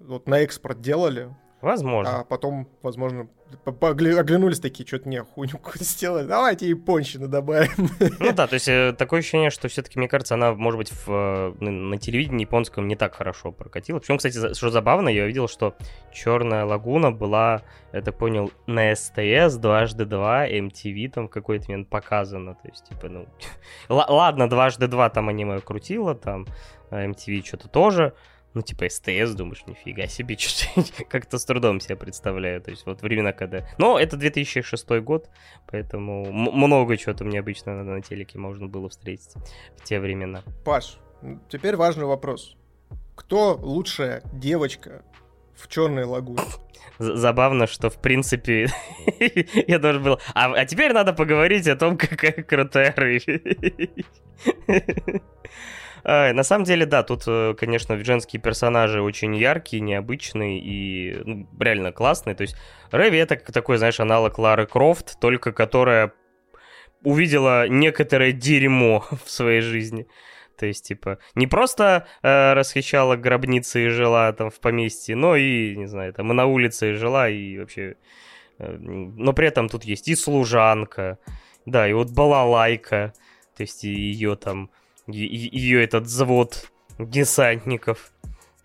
Вот на экспорт делали, Возможно. А потом, возможно, оглянулись такие, что-то не, хуйню какую-то сделали, давайте японщины добавим. *laughs* Ну да, то есть э, такое ощущение, что все-таки, мне кажется, она, может быть, в, э, на телевидении японском не так хорошо прокатила. Причем, кстати, что забавно, я видел, что Черная лагуна была, я так понял, на СТС дважды два, MTV там в какой-то момент показано. То есть, типа, ну... *laughs* Ладно, дважды два там аниме крутило, там MTV что-то тоже, ну, типа СТС, думаешь, нифига себе, *laughs* как-то с трудом себя представляю. То есть вот времена, когда... Но это 2006 год, поэтому много чего там необычно на, на телеке можно было встретить в те времена. Паш, теперь важный вопрос. Кто лучшая девочка в черной лагуне? *laughs* Забавно, что в принципе *laughs* я должен был. А, а теперь надо поговорить о том, какая крутая Рэйви. На самом деле, да, тут, э, конечно, женские персонажи очень яркие, необычные и ну, реально классные. То есть Рэви это такой, знаешь, аналог Лары Крофт, только которая увидела некоторое дерьмо *laughs* в своей жизни. То есть, типа, не просто э, расхищала гробницы и жила там в поместье, но и, не знаю, там и на улице жила, и вообще... Э, но при этом тут есть и служанка, да, и вот балалайка, то есть ее там ее этот завод десантников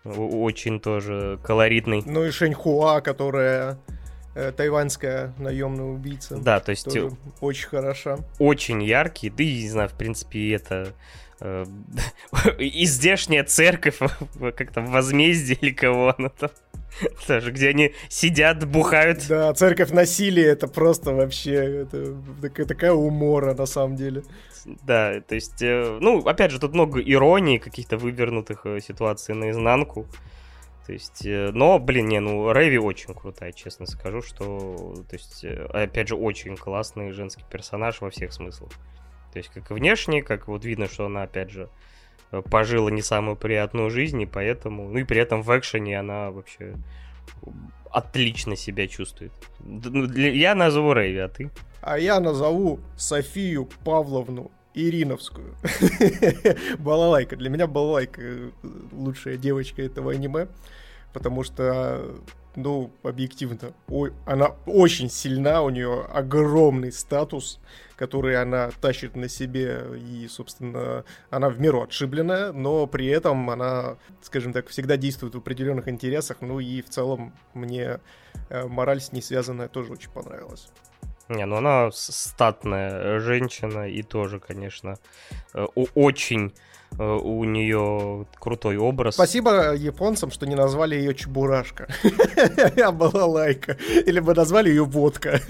очень тоже колоритный. Ну и Шэньхуа, которая э, тайваньская наемная убийца. Да, то есть... Тоже очень хороша. Очень яркий, да и, не знаю, в принципе, это... Э, *laughs* и здешняя церковь, *laughs* как там, возмездие или кого она там. *laughs* Даже где они сидят, бухают. Да, церковь насилия, это просто вообще, это такая, такая умора на самом деле. Да, то есть, э, ну, опять же, тут много иронии, каких-то вывернутых э, ситуаций наизнанку. То есть, э, но, блин, не, ну, Рэви очень крутая, честно скажу, что, то есть, опять же, очень классный женский персонаж во всех смыслах. То есть, как и внешне, как вот видно, что она, опять же, пожила не самую приятную жизнь, и поэтому, ну и при этом в экшене она вообще отлично себя чувствует. Ну, я назову Рэйви, а ты? А я назову Софию Павловну Ириновскую. *laughs* Балалайка. Для меня Балалайка лучшая девочка этого аниме, потому что ну, объективно, ой, она очень сильна, у нее огромный статус, который она тащит на себе, и, собственно, она в меру отшибленная, но при этом она, скажем так, всегда действует в определенных интересах, ну и в целом мне э, мораль с ней связанная тоже очень понравилась. Не, ну она статная женщина и тоже, конечно, э, очень у нее крутой образ. Спасибо японцам, что не назвали ее Чебурашка. *laughs* Я была лайка. Или бы назвали ее Водка.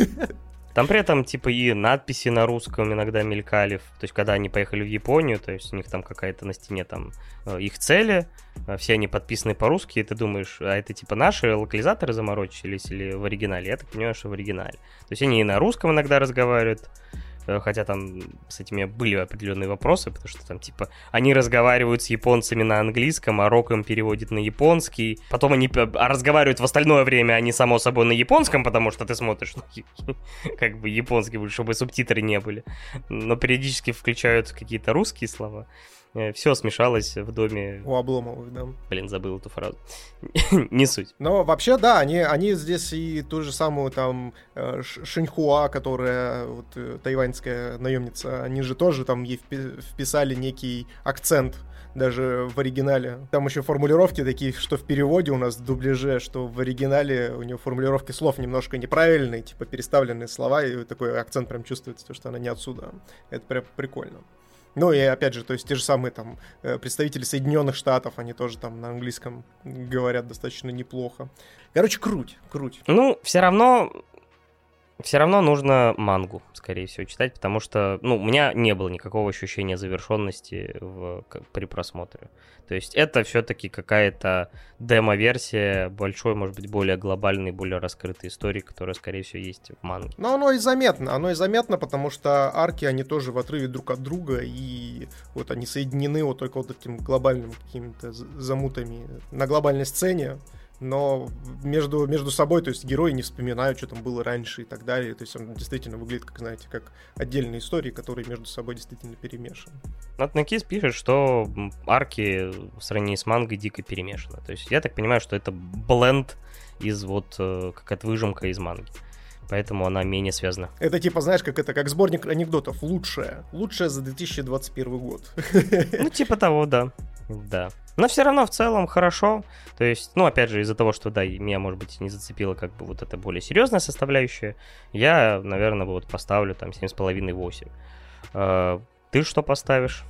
Там при этом, типа, и надписи на русском иногда мелькали. То есть, когда они поехали в Японию, то есть, у них там какая-то на стене там э, их цели, э, все они подписаны по-русски, и ты думаешь, а это, типа, наши локализаторы заморочились или в оригинале? Я так понимаю, что в оригинале. То есть, они и на русском иногда разговаривают, Э, хотя там с этими были определенные вопросы, потому что там типа они разговаривают с японцами на английском, а Рок им переводит на японский. Потом они а разговаривают в остальное время, они само собой на японском, потому что ты смотришь ну, *laughs* как бы японский, чтобы субтитры не были. Но периодически включают какие-то русские слова. Э, все смешалось в доме. У Обломовых, да. Блин, забыл эту фразу. *laughs* Не суть. Но вообще, да, они, они здесь и ту же самую там э, Шинхуа, которая вот, э, тайваньская наемница, они же тоже там ей вписали некий акцент даже в оригинале. Там еще формулировки такие, что в переводе у нас в дубляже, что в оригинале у нее формулировки слов немножко неправильные, типа переставленные слова, и такой акцент прям чувствуется, что она не отсюда. Это прям прикольно. Ну и опять же, то есть те же самые там э, представители Соединенных Штатов, они тоже там на английском говорят достаточно неплохо. Короче, круть, круть. Ну, все равно все равно нужно мангу, скорее всего, читать, потому что, ну, у меня не было никакого ощущения завершенности в, как, при просмотре. То есть это все-таки какая-то демо-версия большой, может быть, более глобальной, более раскрытой истории, которая, скорее всего, есть в манге. Но оно и заметно, оно и заметно, потому что арки, они тоже в отрыве друг от друга, и вот они соединены вот только вот этим глобальным какими-то замутами на глобальной сцене, но между, между собой, то есть герои не вспоминают, что там было раньше и так далее. То есть он действительно выглядит, как, знаете, как отдельные истории, которые между собой действительно перемешаны. Вот Накис пишет, что арки в сравнении с мангой дико перемешаны. То есть я так понимаю, что это бленд из вот э, какая-то выжимка из манги поэтому она менее связана. Это типа, знаешь, как это, как сборник анекдотов. Лучшее. Лучшее за 2021 год. Ну, типа того, да. Да. Но все равно в целом хорошо. То есть, ну, опять же, из-за того, что, да, меня, может быть, не зацепила как бы вот эта более серьезная составляющая, я, наверное, вот поставлю там 7,5-8. А, ты что поставишь?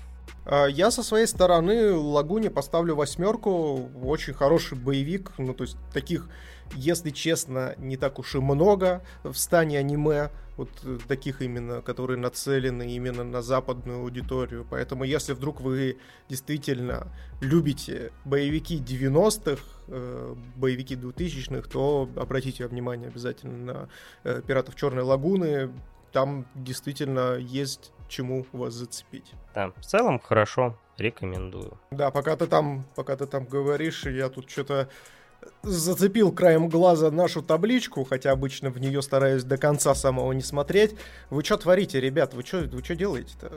А, я со своей стороны Лагуне поставлю восьмерку. Очень хороший боевик. Ну, то есть таких если честно, не так уж и много в стане аниме, вот э, таких именно, которые нацелены именно на западную аудиторию. Поэтому если вдруг вы действительно любите боевики 90-х, э, боевики 2000-х, то обратите внимание обязательно на э, «Пиратов Черной Лагуны». Там действительно есть чему вас зацепить. Да, в целом хорошо, рекомендую. Да, пока ты там, пока ты там говоришь, я тут что-то зацепил краем глаза нашу табличку, хотя обычно в нее стараюсь до конца самого не смотреть. Вы что творите, ребят? Вы что вы что делаете-то?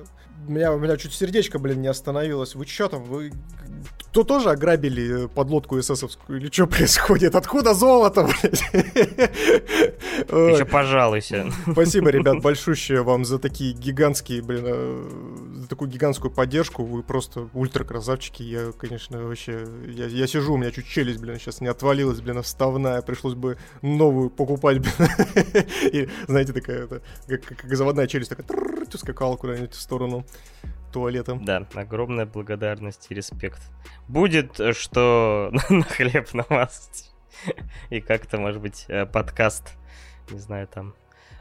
У меня, у меня чуть сердечко, блин, не остановилось. Вы что там? Вы кто тоже ограбили подлодку эсэсовскую? Или что происходит? Откуда золото, *laughs* блядь? Еще пожалуйся. Спасибо, ребят, *laughs* большущее вам за такие гигантские, блин, э, за такую гигантскую поддержку. Вы просто ультра красавчики. Я, конечно, вообще... Я, я сижу, у меня чуть челюсть, блин, сейчас не отвалилась, блин, вставная, пришлось бы новую покупать, блин. И, знаете, такая, это, как, как заводная челюсть, такая скакала куда-нибудь в сторону туалета. Да, огромная благодарность и респект. Будет, что на хлеб намазать. И как-то, может быть, подкаст, не знаю, там,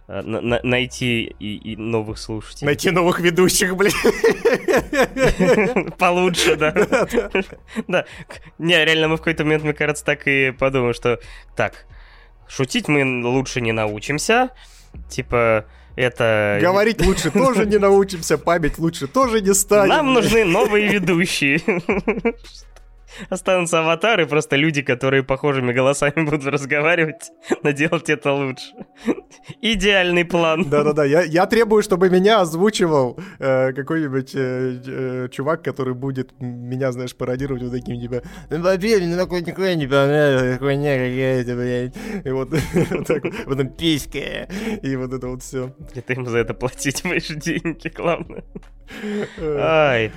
э, на найти и, и новых слушателей. Найти новых ведущих, блин. *laughs* Получше, *laughs* да. Да. Не, реально, мы в какой-то момент, мне кажется, так и подумаем, что так, шутить мы лучше не научимся. Типа, это... Говорить лучше тоже не научимся, память лучше тоже не станет. Нам нужны новые ведущие. *laughs* Останутся аватары, просто люди, которые похожими голосами *laughs* будут разговаривать, но делать это лучше. Идеальный план. Да-да-да, я, я требую, чтобы меня озвучивал э, какой-нибудь э, э, чувак, который будет меня, знаешь, пародировать вот таким, типа, ну, вообще, мне такой никакой не понравилось, хуйня какая-то, блядь. И вот, *laughs* вот так вот, потом писька, и вот это вот все. И ты ему за это платить *laughs* будешь деньги, главное. Э. Ай,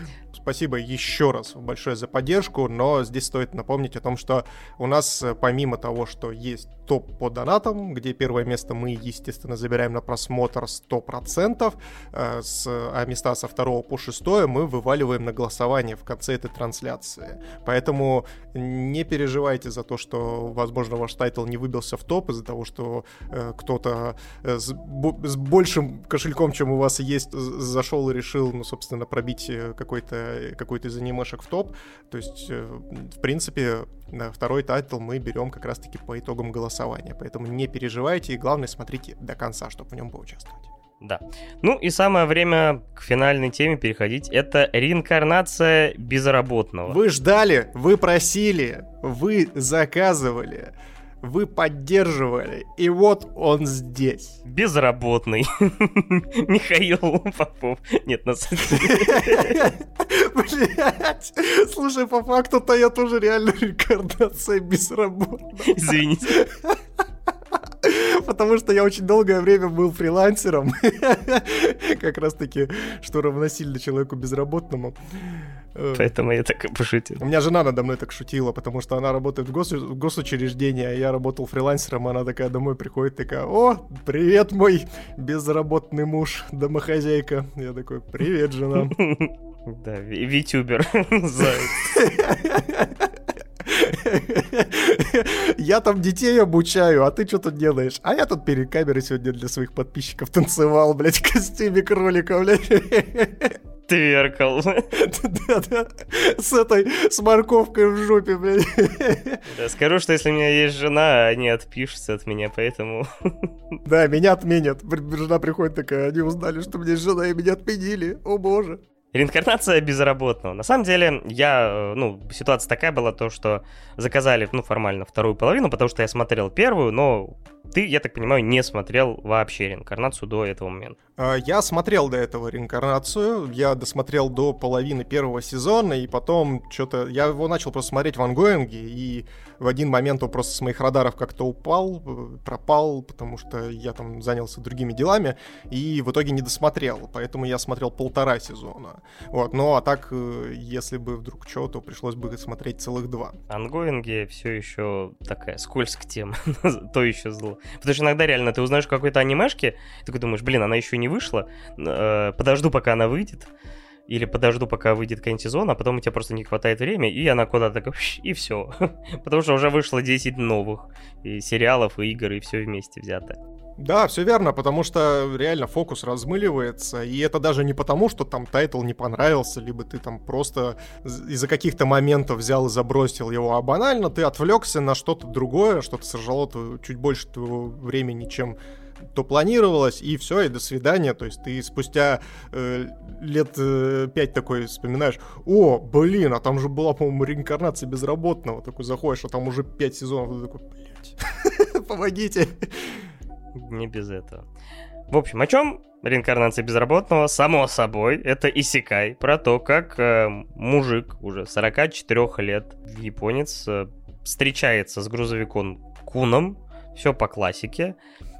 Спасибо еще раз большое за поддержку, но здесь стоит напомнить о том, что у нас э, помимо того, что есть топ по донатам, где первое место мы, естественно, забираем на просмотр 100%, э, с, а места со второго по шестое мы вываливаем на голосование в конце этой трансляции. Поэтому не переживайте за то, что, возможно, ваш тайтл не выбился в топ из-за того, что э, кто-то с, с большим кошельком, чем у вас есть, зашел и решил, ну, собственно, пробить какой-то какой-то из анимешек в топ. То есть, э, в принципе, второй тайтл мы берем как раз-таки по итогам голосования. Поэтому не переживайте и главное смотрите до конца, чтобы в нем поучаствовать. Да. Ну и самое время к финальной теме переходить. Это реинкарнация безработного. Вы ждали, вы просили, вы заказывали вы поддерживали, и вот он здесь. Безработный. *laughs* Михаил Попов. Нет, на самом деле. Блять. Слушай, по факту-то я тоже реально реинкарнация безработного. Извините. Потому что я очень долгое время был фрилансером. *laughs* Как раз таки, что равносильно человеку безработному. Поэтому я так и пошутил. У меня жена надо мной так шутила, потому что она работает в, гос... в госучреждении, а я работал фрилансером, она такая домой приходит, такая, о, привет, мой безработный муж, домохозяйка. Я такой, привет, жена. *laughs* Да, витюбер. *laughs* Я там детей обучаю, а ты что тут делаешь? А я тут перед камерой сегодня для своих подписчиков танцевал, блядь, в костюме кролика, блядь. Тверкал. *laughs* Да-да. С этой, с морковкой в жопе, блядь. Да, скажу, что если у меня есть жена, они отпишутся от меня, поэтому... *laughs* Да, меня отменят. Жена приходит такая, они узнали, что у меня есть жена, и меня отменили. О боже. Реинкарнация безработного. На самом деле, я, ну, ситуация такая была, то, что заказали, ну, формально вторую половину, потому что я смотрел первую, но ты, я так понимаю, не смотрел вообще реинкарнацию до этого момента. А, я смотрел до этого реинкарнацию, я досмотрел до половины первого сезона, и потом что-то... Я его начал просто смотреть в ангоинге, и в один момент он просто с моих радаров как-то упал, э, пропал, потому что я там занялся другими делами, и в итоге не досмотрел, поэтому я смотрел полтора сезона. Вот, ну а так, э, если бы вдруг что, то пришлось бы смотреть целых два. Ангоинги все еще такая скользкая тема, *laughs* то еще зло. Потому что иногда реально ты узнаешь какой-то анимешки, ты думаешь, блин, она еще не вышла, э, подожду, пока она выйдет, или подожду, пока выйдет какой-нибудь сезон, а потом у тебя просто не хватает времени, и она куда-то и все. *laughs* Потому что уже вышло 10 новых и сериалов, и игр, и все вместе взято. Да, все верно, потому что реально фокус размыливается, и это даже не потому, что там тайтл не понравился, либо ты там просто из-за каких-то моментов взял и забросил его, а банально ты отвлекся на что-то другое, что-то сожрало чуть больше твоего времени, чем то планировалось, и все, и до свидания. То есть ты спустя э, лет э, пять такой вспоминаешь, о, блин, а там же была, по-моему, реинкарнация безработного. Такой заходишь, а там уже пять сезонов, ты такой, блядь, *laughs* помогите. Не без этого. В общем, о чем реинкарнация безработного? Само собой, это Исикай, про то, как э, мужик уже 44 лет, японец, э, встречается с грузовиком Куном, все по классике,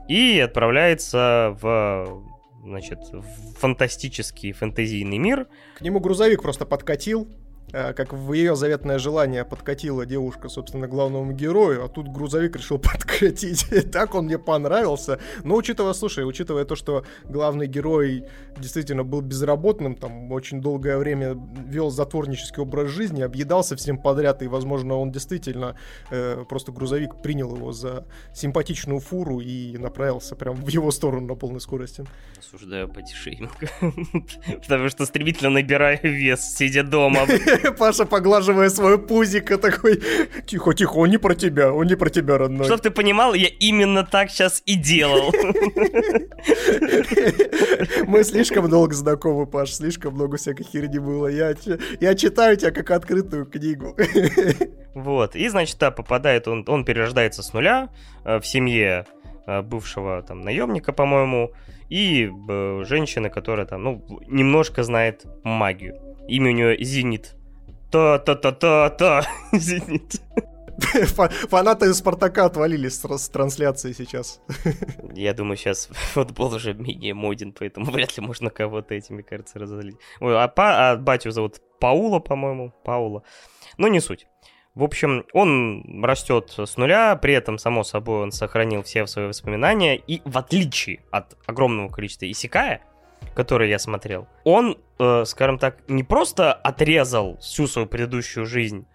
и отправляется в значит, в фантастический фэнтезийный мир. К нему грузовик просто подкатил, как в ее заветное желание подкатила девушка, собственно, главному герою, а тут грузовик решил *laughs* подкатить. так он мне понравился. Но учитывая, слушай, учитывая то, что главный герой действительно был безработным, там очень долгое время вел затворнический образ жизни, объедался всем подряд, и, возможно, он действительно э, просто грузовик принял его за симпатичную фуру и направился прям в его сторону на полной скорости. Осуждаю потишейминг. *laughs* Потому что стремительно набираю вес, сидя дома. *laughs* *laughs* Паша, поглаживая свое пузико, такой, тихо-тихо, он не про тебя, он не про тебя, родной. Чтоб ты понимал, я именно так сейчас и делал. *laughs* Мы слишком долго знакомы, Паш, слишком много всякой херни было. Я, я читаю тебя как открытую книгу. *laughs* Вот, и, значит, да, попадает он, он перерождается с нуля э, в семье э, бывшего там наемника, по-моему, и э, женщины, которая там, ну, немножко знает магию. Имя у нее Зенит. Та-та-та-та-та. *laughs* Зенит. Фанаты Спартака отвалились с трансляции сейчас. Я думаю, сейчас футбол уже менее моден, поэтому вряд ли можно кого-то этими, кажется, разозлить. Ой, а, па, а батю зовут Паула, по-моему, Паула. Ну, не суть. В общем, он растет с нуля, при этом, само собой, он сохранил все свои воспоминания, и в отличие от огромного количества Исикая, который я смотрел, он, э, скажем так, не просто отрезал всю свою предыдущую жизнь,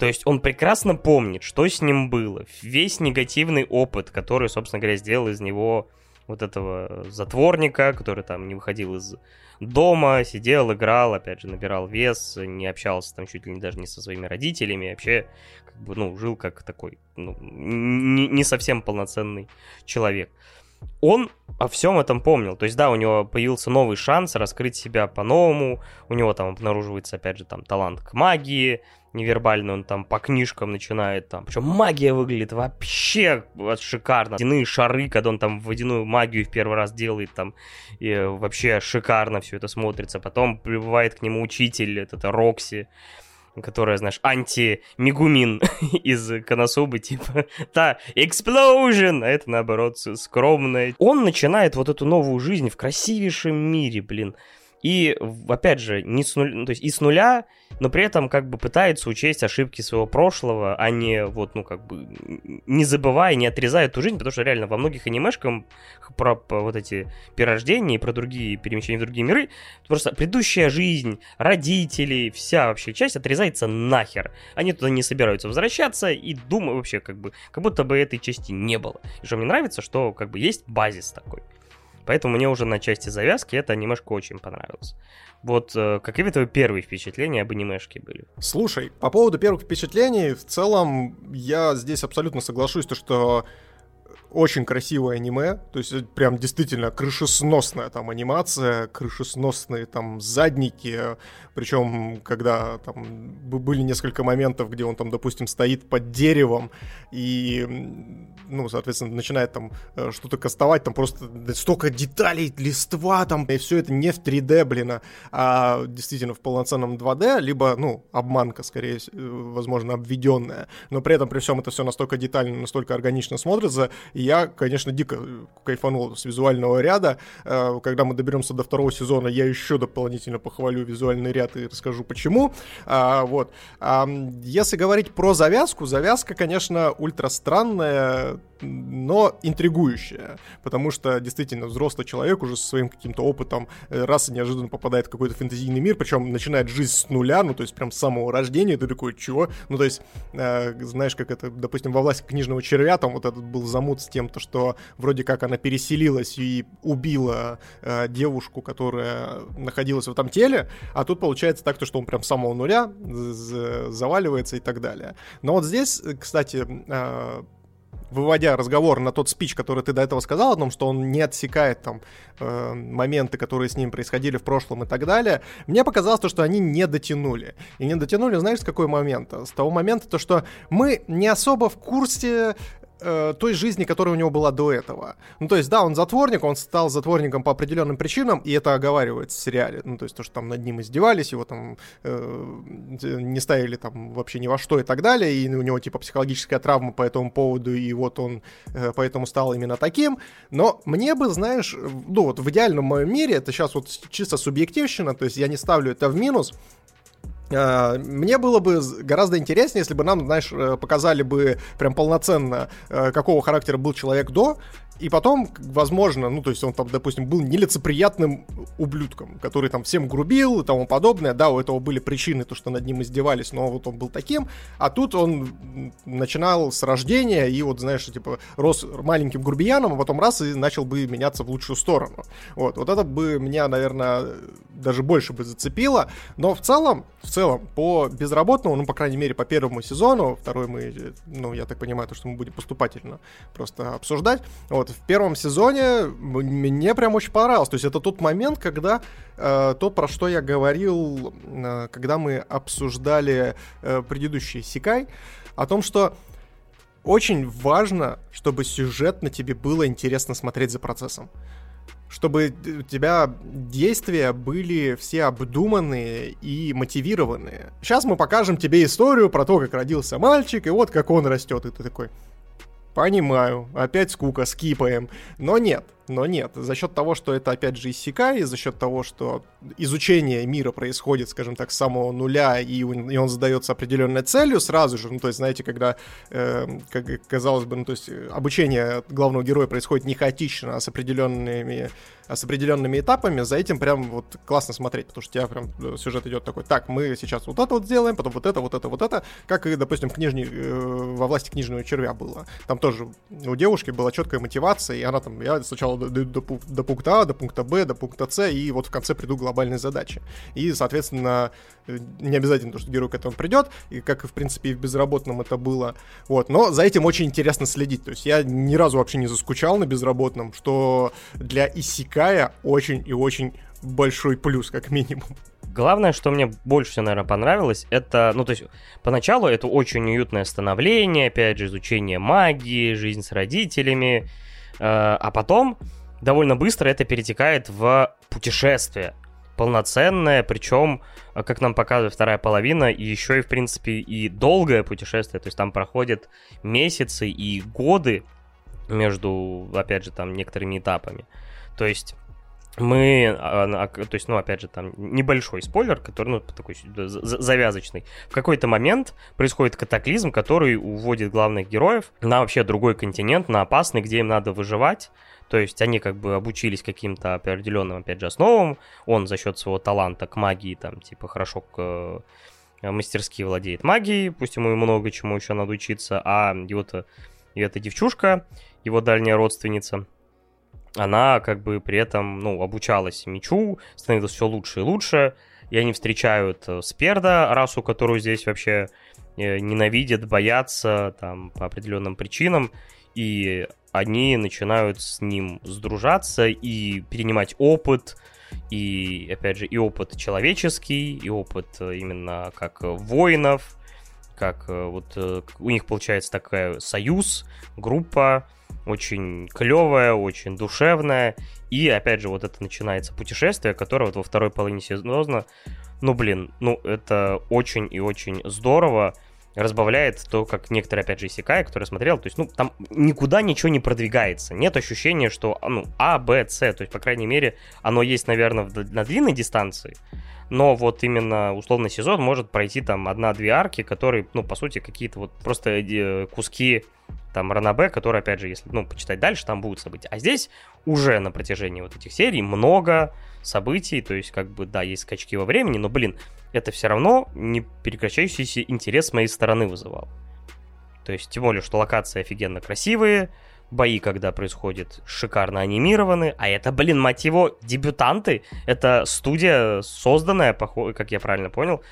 то есть он прекрасно помнит, что с ним было, весь негативный опыт, который, собственно говоря, сделал из него вот этого затворника, который там не выходил из дома, сидел, играл, опять же, набирал вес, не общался там чуть ли не даже не со своими родителями, вообще, как бы, ну, жил как такой, ну, не, не совсем полноценный человек он о всем этом помнил. То есть, да, у него появился новый шанс раскрыть себя по-новому. У него там обнаруживается, опять же, там талант к магии невербальный, он там по книжкам начинает там. Причем магия выглядит вообще шикарно. Водяные шары, когда он там водяную магию в первый раз делает, там и вообще шикарно все это смотрится. Потом прибывает к нему учитель, это, это Рокси которая, знаешь, анти-мигумин *laughs* из Коносубы, типа, та, explosion, а это, наоборот, скромная. Он начинает вот эту новую жизнь в красивейшем мире, блин. И, опять же, не с нуля, ну, то есть и с нуля, но при этом как бы пытается учесть ошибки своего прошлого, а не вот, ну, как бы, не забывая, не отрезая эту жизнь, потому что реально во многих анимешках про, про вот эти перерождения и про другие перемещения в другие миры, просто предыдущая жизнь, родители, вся вообще часть отрезается нахер. Они туда не собираются возвращаться и думаю вообще, как бы, как будто бы этой части не было. И что мне нравится, что как бы есть базис такой. Поэтому мне уже на части завязки это анимешка очень понравилось. Вот э, какие твои первые впечатления об анимешке были? Слушай, по поводу первых впечатлений, в целом я здесь абсолютно соглашусь, то что очень красивое аниме, то есть прям действительно крышесносная там анимация, крышесносные там задники, причем когда там были несколько моментов, где он там, допустим, стоит под деревом и, ну, соответственно, начинает там э, что-то кастовать, там просто столько деталей, листва там, и все это не в 3D, блин, а, а действительно в полноценном 2D, либо, ну, обманка, скорее, э, возможно, обведенная, но при этом при всем это все настолько детально, настолько органично смотрится, и я, конечно, дико кайфанул с визуального ряда, э, когда мы доберемся до второго сезона, я еще дополнительно похвалю визуальный ряд и расскажу почему. А, вот. Если говорить про завязку, завязка, конечно, ультра странная, но интригующая, потому что действительно взрослый человек уже со своим каким-то опытом э, раз и неожиданно попадает в какой-то фэнтезийный мир, причем начинает жизнь с нуля, ну то есть прям с самого рождения, ты такой, чего? Ну то есть, э, знаешь, как это, допустим, во власти книжного червя, там вот этот был замут с тем, то, что вроде как она переселилась и убила э, девушку, которая находилась в этом теле, а тут получается так, то, что он прям с самого нуля заваливается и так далее. Но вот здесь, кстати, э, выводя разговор на тот спич, который ты до этого сказал о том, что он не отсекает там э, моменты, которые с ним происходили в прошлом и так далее, мне показалось то, что они не дотянули. И не дотянули, знаешь, с какой момента? С того момента, то, что мы не особо в курсе э, той жизни, которая у него была до этого. Ну, то есть, да, он затворник, он стал затворником по определенным причинам, и это оговаривается в сериале. Ну, то есть, то, что там над ним издевались, его там э, не ставили там вообще ни во что и так далее, и у него, типа, психологическая травма по этому поводу, и вот он э, поэтому стал именно таким. Но мне бы, знаешь, ну, вот в идеальном моем мире, это сейчас вот чисто субъективщина, то есть я не ставлю это в минус, мне было бы гораздо интереснее, если бы нам, знаешь, э, показали бы прям полноценно, э, какого характера был человек до, и потом, возможно, ну, то есть он там, допустим, был нелицеприятным ублюдком, который там всем грубил и тому подобное. Да, у этого были причины, то, что над ним издевались, но вот он был таким. А тут он начинал с рождения и вот, знаешь, типа, рос маленьким грубияном, а потом раз и начал бы меняться в лучшую сторону. Вот, вот это бы меня, наверное, даже больше бы зацепило. Но в целом, в целом, по безработному, ну, по крайней мере, по первому сезону, второй мы, ну, я так понимаю, то, что мы будем поступательно просто обсуждать, вот, вот, в первом сезоне мне прям очень понравилось. То есть это тот момент, когда э, то, про что я говорил, э, когда мы обсуждали э, предыдущий Сикай, о том, что очень важно, чтобы сюжет на тебе было интересно смотреть за процессом чтобы у тебя действия были все обдуманные и мотивированные. Сейчас мы покажем тебе историю про то, как родился мальчик, и вот как он растет, и ты такой, Понимаю, опять скука, скипаем. Но нет, но нет. За счет того, что это опять же иссякай, за счет того, что изучение мира происходит, скажем так, с самого нуля, и он, и он задается определенной целью сразу же, ну, то есть, знаете, когда, э, как казалось бы, ну, то есть, обучение главного героя происходит не хаотично, а с определенными с определенными этапами, за этим прям вот классно смотреть, потому что у тебя прям э, сюжет идет такой, так, мы сейчас вот это вот сделаем, потом вот это, вот это, вот это, как и, допустим, в книжне, э, во власти книжного червя было. Там тоже у девушки была четкая мотивация, и она там, я сначала до, до, до, пункта А, до пункта Б, до пункта С, и вот в конце приду к глобальной задаче. И, соответственно, э, не обязательно то, что герой к этому придет, и как, в принципе, и в безработном это было. Вот, но за этим очень интересно следить. То есть я ни разу вообще не заскучал на безработном, что для Исика Кая очень и очень большой плюс, как минимум. Главное, что мне больше всего, наверное, понравилось, это, ну, то есть, поначалу это очень уютное становление, опять же, изучение магии, жизнь с родителями, а потом довольно быстро это перетекает в путешествие полноценное, причем, э, как нам показывает вторая половина, и еще и, в принципе, и долгое путешествие, то есть там проходят месяцы и годы между, опять же, там некоторыми этапами. То есть мы, а, то есть, ну, опять же, там небольшой спойлер, который, ну, такой завязочный. В какой-то момент происходит катаклизм, который уводит главных героев на вообще другой континент, на опасный, где им надо выживать. То есть они как бы обучились каким-то определенным, опять же, основам. Он за счет своего таланта к магии, там, типа, хорошо к э, мастерски владеет магией, пусть ему и много чему еще надо учиться, а его-то, и эта девчушка, его дальняя родственница, она как бы при этом, ну, обучалась мечу, становилась все лучше и лучше, и они встречают э, Сперда, расу, которую здесь вообще э, ненавидят, боятся, там, по определенным причинам, и они начинают с ним сдружаться и перенимать опыт, и, опять же, и опыт человеческий, и опыт э, именно как воинов, как э, вот э, у них получается такая союз, группа, очень клевая, очень душевная. И опять же, вот это начинается путешествие, которое вот во второй половине сезона, ну блин, ну это очень и очень здорово разбавляет то, как некоторые, опять же, Исекай, который смотрел, то есть, ну, там никуда ничего не продвигается. Нет ощущения, что, ну, А, Б, С, то есть, по крайней мере, оно есть, наверное, на длинной дистанции, но вот именно условный сезон может пройти там одна-две арки, которые, ну, по сути, какие-то вот просто э, куски там Ранабе, которые, опять же, если, ну, почитать дальше, там будут события. А здесь уже на протяжении вот этих серий много событий, то есть, как бы, да, есть скачки во времени, но, блин, это все равно не прекращающийся интерес с моей стороны вызывал. То есть, тем более, что локации офигенно красивые, бои, когда происходят, шикарно анимированы, а это, блин, мать его, дебютанты. Это студия, созданная, как я правильно понял,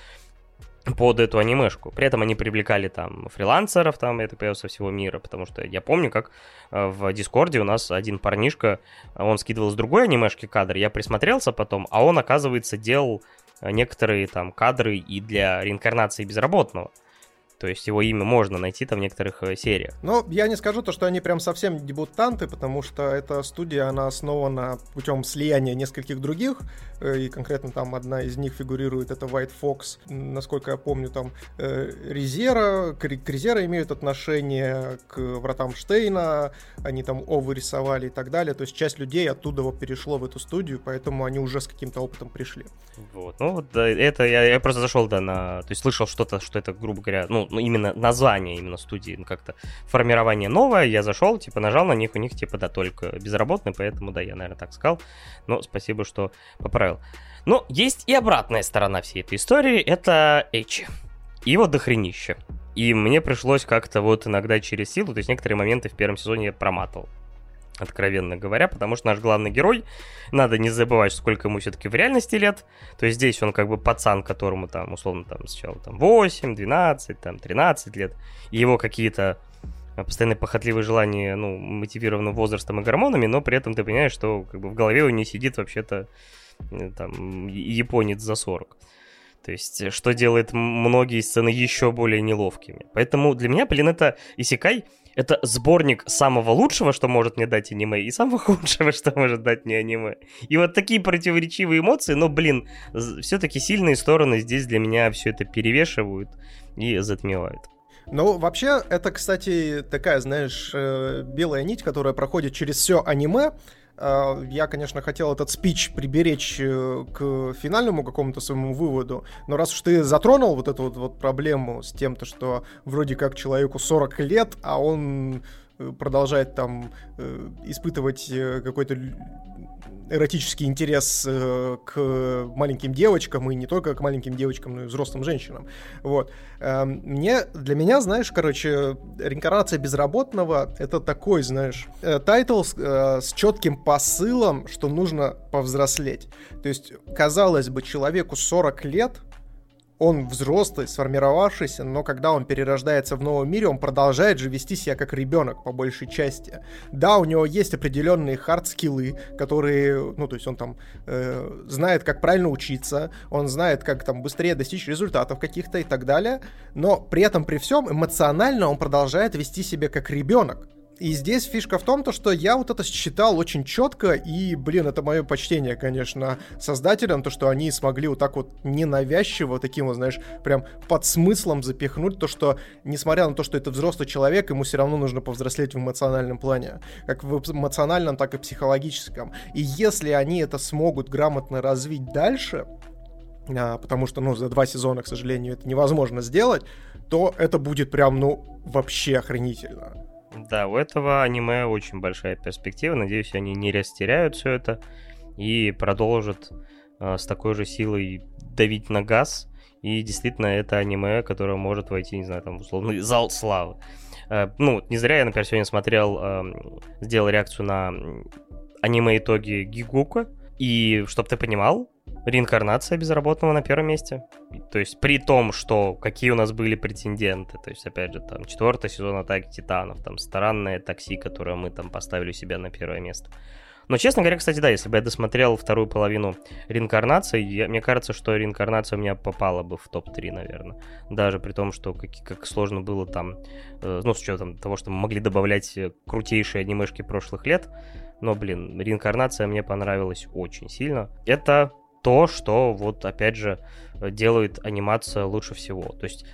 под эту анимешку. При этом они привлекали там фрилансеров, там, это появилось со всего мира, потому что я помню, как э, в Дискорде у нас один парнишка, он скидывал с другой анимешки кадр, я присмотрелся потом, а он, оказывается, делал некоторые там кадры и для реинкарнации безработного. То есть его имя можно найти там в некоторых э, сериях. Но я не скажу то, что они прям совсем дебютанты, потому что эта студия, она основана путем слияния нескольких других, э, и конкретно там одна из них фигурирует, это White Fox. Насколько я помню, там э, Резера, к, Резера имеют отношение к Вратам Штейна, они там Овы рисовали и так далее. То есть часть людей оттуда перешло в эту студию, поэтому они уже с каким-то опытом пришли. Вот, ну вот это я, я просто зашел, да, на... То есть слышал что-то, что это, грубо говоря, ну, ну, именно название именно студии, ну, как-то формирование новое, я зашел, типа, нажал на них, у них, типа, да, только безработный, поэтому, да, я, наверное, так сказал, но спасибо, что поправил. Но есть и обратная сторона всей этой истории, это Эчи. Его дохренище. И мне пришлось как-то вот иногда через силу, то есть некоторые моменты в первом сезоне я проматывал откровенно говоря, потому что наш главный герой, надо не забывать, сколько ему все-таки в реальности лет, то есть здесь он как бы пацан, которому там, условно, там, сначала там 8, 12, там, 13 лет, и его какие-то постоянные похотливые желания, ну, мотивированы возрастом и гормонами, но при этом ты понимаешь, что как бы в голове у него сидит вообще-то э, там японец за 40. То есть, что делает многие сцены еще более неловкими. Поэтому для меня, блин, это Исикай это сборник самого лучшего, что может мне дать аниме, и самого *laughs* худшего, что может дать мне аниме. И вот такие противоречивые эмоции, но, блин, все-таки сильные стороны здесь для меня все это перевешивают и затмевают. Ну, вообще, это, кстати, такая, знаешь, э, белая нить, которая проходит через все аниме. А, я, конечно, хотел этот спич приберечь э, к финальному какому-то своему выводу, но раз уж ты затронул вот эту вот, вот проблему с тем, то, что вроде как человеку 40 лет, а он продолжает там э, испытывать какой-то эротический интерес э, к маленьким девочкам, и не только к маленьким девочкам, но и взрослым женщинам. Вот. Э, мне, для меня, знаешь, короче, реинкарнация безработного — это такой, знаешь, э, тайтл с, э, с четким посылом, что нужно повзрослеть. То есть, казалось бы, человеку 40 лет — он взрослый, сформировавшийся, но когда он перерождается в новом мире, он продолжает же вести себя как ребенок по большей части. Да, у него есть определенные хард-скиллы, которые, ну, то есть он там э, знает, как правильно учиться, он знает, как там быстрее достичь результатов каких-то и так далее, но при этом, при всем, эмоционально он продолжает вести себя как ребенок. И здесь фишка в том, то, что я вот это считал очень четко, и, блин, это мое почтение, конечно, создателям, то, что они смогли вот так вот ненавязчиво, таким вот, знаешь, прям под смыслом запихнуть то, что, несмотря на то, что это взрослый человек, ему все равно нужно повзрослеть в эмоциональном плане, как в эмоциональном, так и психологическом. И если они это смогут грамотно развить дальше, а, потому что, ну, за два сезона, к сожалению, это невозможно сделать, то это будет прям, ну, вообще охренительно. Да, у этого аниме очень большая перспектива. Надеюсь, они не растеряют все это и продолжат э, с такой же силой давить на газ. И действительно, это аниме, которое может войти, не знаю, там, условный зал славы. Э, ну, не зря я, например, сегодня смотрел, э, сделал реакцию на аниме итоги Гигука. И, чтобы ты понимал, реинкарнация безработного на первом месте. То есть при том, что какие у нас были претенденты. То есть, опять же, там четвертый сезон Атаки Титанов, там странное такси, которое мы там поставили себя на первое место. Но, честно говоря, кстати, да, если бы я досмотрел вторую половину реинкарнации, я, мне кажется, что реинкарнация у меня попала бы в топ-3, наверное. Даже при том, что как, как сложно было там, э, ну, с учетом того, что мы могли добавлять э, крутейшие анимешки прошлых лет. Но, блин, реинкарнация мне понравилась очень сильно. Это то, что вот опять же делает анимация лучше всего. То есть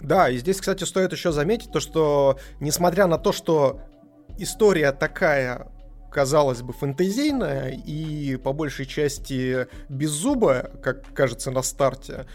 да, и здесь, кстати, стоит еще заметить то, что несмотря на то, что история такая, казалось бы, фэнтезийная и по большей части беззубая, как кажется на старте,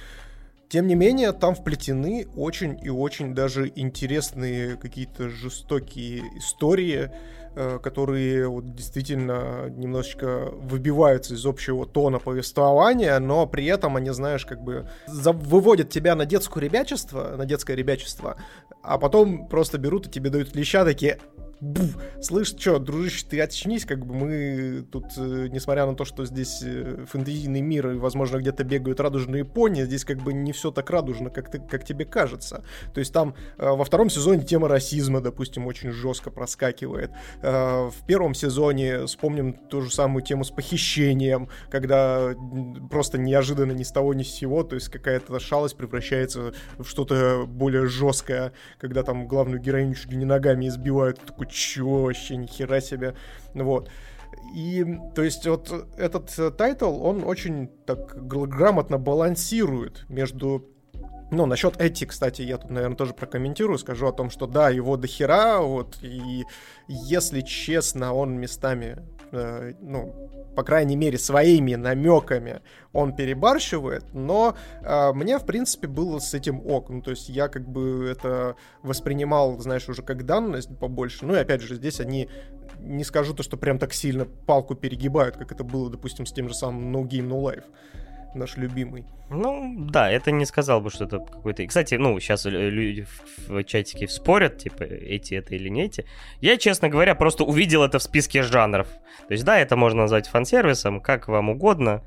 тем не менее, там вплетены очень и очень даже интересные какие-то жестокие истории, Э, которые вот действительно немножечко выбиваются из общего тона повествования, но при этом они, знаешь, как бы выводят тебя на детское ребячество, на детское ребячество, а потом просто берут и тебе дают леща такие, Буф. Слышь, что, дружище, ты очнись, как бы мы тут, э, несмотря на то, что здесь э, фэнтезийный мир и, возможно, где-то бегают радужные пони, здесь как бы не все так радужно, как, ты, как тебе кажется. То есть там э, во втором сезоне тема расизма, допустим, очень жестко проскакивает. В первом сезоне вспомним ту же самую тему с похищением, когда просто неожиданно ни с того ни с сего, то есть какая-то шалость превращается в что-то более жесткое, когда там главную героиню чуть ли не ногами избивают, такой, вообще, нихера себе, вот. И, то есть, вот этот э, тайтл, он очень так грамотно балансирует между ну, насчет этти, кстати, я тут, наверное, тоже прокомментирую, скажу о том, что да, его дохера, вот, и если честно, он местами, э, ну, по крайней мере, своими намеками он перебарщивает, но э, мне, в принципе, было с этим ок. Ну, то есть я как бы это воспринимал, знаешь, уже как данность побольше. Ну, и опять же, здесь они не скажу то, что прям так сильно палку перегибают, как это было, допустим, с тем же самым No Game No Life наш любимый. Ну, да, это не сказал бы, что это какой-то... Кстати, ну, сейчас люди в чатике спорят, типа, эти это или не эти. Я, честно говоря, просто увидел это в списке жанров. То есть, да, это можно назвать фан-сервисом, как вам угодно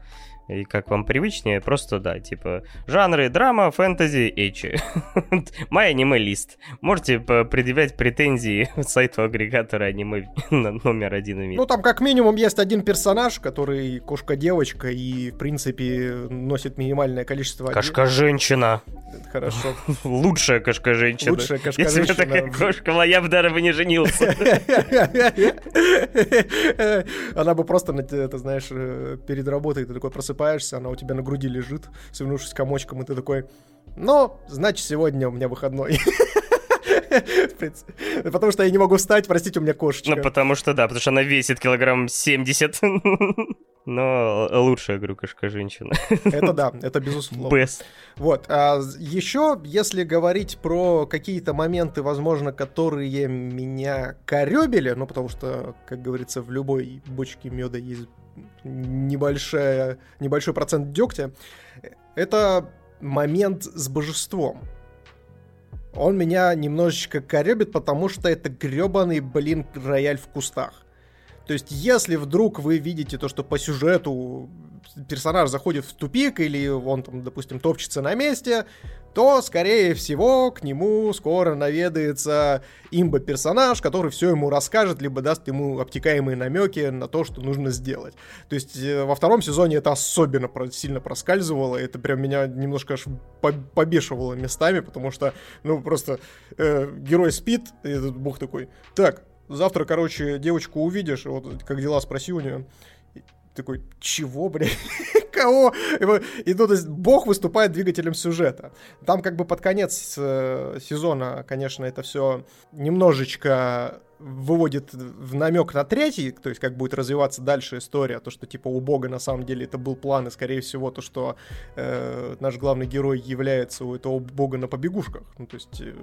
и как вам привычнее, просто, да, типа, жанры драма, фэнтези, эчи. *laughs* Мой аниме-лист. Можете предъявлять претензии *laughs* сайту агрегатора аниме *laughs* номер один в мире. Ну, там как минимум есть один персонаж, который кошка-девочка и, в принципе, носит минимальное количество... Кошка-женщина. Хорошо. Лучшая кошка-женщина. Лучшая кошка-женщина. Если бы такая кошка была, я бы даже бы не женился. Она бы просто, это знаешь, э, перед работой ты такой просыпаешься, она у тебя на груди лежит, свернувшись комочком, и ты такой, ну, значит, сегодня у меня выходной. *laughs* Потому что я не могу встать, простите, у меня кошечка. Ну, потому что, да, потому что она весит килограмм 70. *laughs* Но лучшая игрушка женщина. Это да, *laughs* это безусловно. Best. Вот. А еще, если говорить про какие-то моменты, возможно, которые меня коребили, ну, потому что, как говорится, в любой бочке меда есть небольшая, небольшой процент дегтя, это момент с божеством. Он меня немножечко коребит, потому что это гребаный, блин, рояль в кустах. То есть, если вдруг вы видите то, что по сюжету персонаж заходит в тупик, или он там, допустим, топчется на месте, то, скорее всего, к нему скоро наведается имба-персонаж, который все ему расскажет, либо даст ему обтекаемые намеки на то, что нужно сделать. То есть э, во втором сезоне это особенно сильно проскальзывало, это прям меня немножко аж побешивало местами, потому что, ну, просто э, герой спит, и этот бог такой, так, завтра, короче, девочку увидишь, вот как дела, спроси у нее такой, чего, блядь? *laughs* Кого? И ну, то есть бог выступает двигателем сюжета. Там как бы под конец э, сезона, конечно, это все немножечко выводит в намек на третий, то есть как будет развиваться дальше история, то, что типа у Бога на самом деле это был план, и скорее всего то, что э, наш главный герой является у этого Бога на побегушках. Ну, то есть э,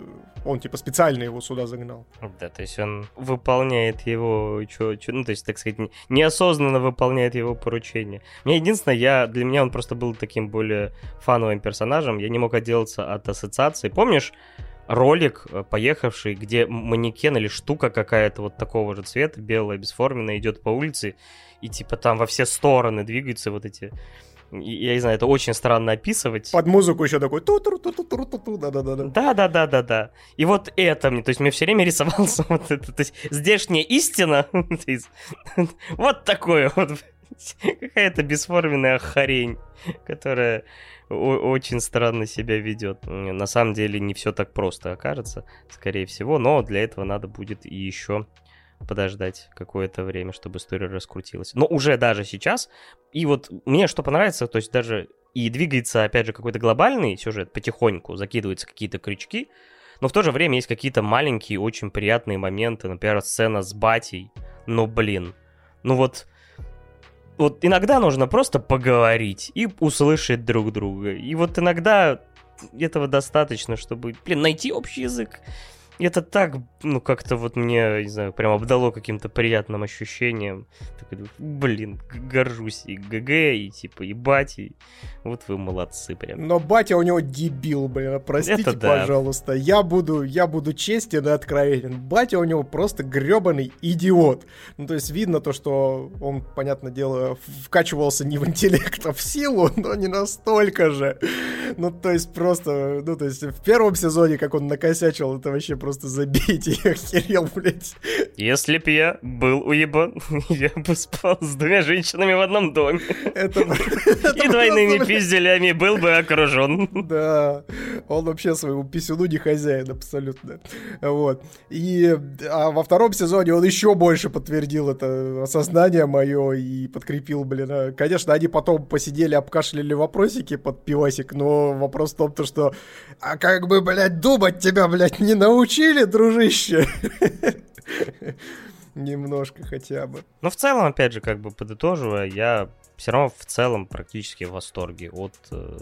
он типа специально его сюда загнал. Да, то есть он выполняет его, чё, чё, ну, то есть, так сказать, неосознанно выполняет его поручение. Мне единственное, я, для меня он просто был таким более фановым персонажем, я не мог отделаться от ассоциации. Помнишь, ролик, э, поехавший, где манекен или штука какая-то вот такого же цвета, белая, бесформенная, идет по улице, и типа там во все стороны двигаются вот эти я не знаю, это очень странно описывать. Под музыку еще такой ту ту ту ту ту ту ту да да да да да да да да И вот это мне, то есть мне все время рисовался *laughs* вот это, то есть здешняя истина, *laughs* вот такое вот *laughs* какая-то бесформенная хрень, которая очень странно себя ведет. На самом деле не все так просто окажется, скорее всего, но для этого надо будет еще подождать какое-то время, чтобы история раскрутилась. Но уже даже сейчас, и вот мне что понравится, то есть даже и двигается, опять же, какой-то глобальный сюжет потихоньку, закидываются какие-то крючки, но в то же время есть какие-то маленькие, очень приятные моменты, например, сцена с батей, ну блин, ну вот вот иногда нужно просто поговорить и услышать друг друга. И вот иногда этого достаточно, чтобы, блин, найти общий язык это так, ну, как-то вот мне, не знаю, прям обдало каким-то приятным ощущением. Так, блин, горжусь и ГГ, и типа, и бати. Вот вы молодцы прям. Но батя у него дебил, блин, простите, это да. пожалуйста. Я буду, я буду честен и откровенен. Батя у него просто гребаный идиот. Ну, то есть видно то, что он, понятное дело, вкачивался не в интеллект, а в силу, *laughs* но не настолько же. Ну, то есть просто, ну, то есть в первом сезоне, как он накосячил, это вообще просто забейте, я *laughs* охерел, блядь. Если б я был уебан, *laughs* я бы спал с двумя женщинами в одном доме. Это, *laughs* И двойными пизделями был бы окружен. Да, он вообще своему писюну не хозяин, абсолютно. Вот. И а во втором сезоне он еще больше подтвердил это осознание мое и подкрепил, блин. А, конечно, они потом посидели, обкашляли вопросики под пивасик, но вопрос в том, то, что а как бы, блядь, думать тебя, блядь, не научили, дружище? Немножко хотя бы. Но в целом, опять же, как бы подытоживая, я все равно в целом практически в восторге от э,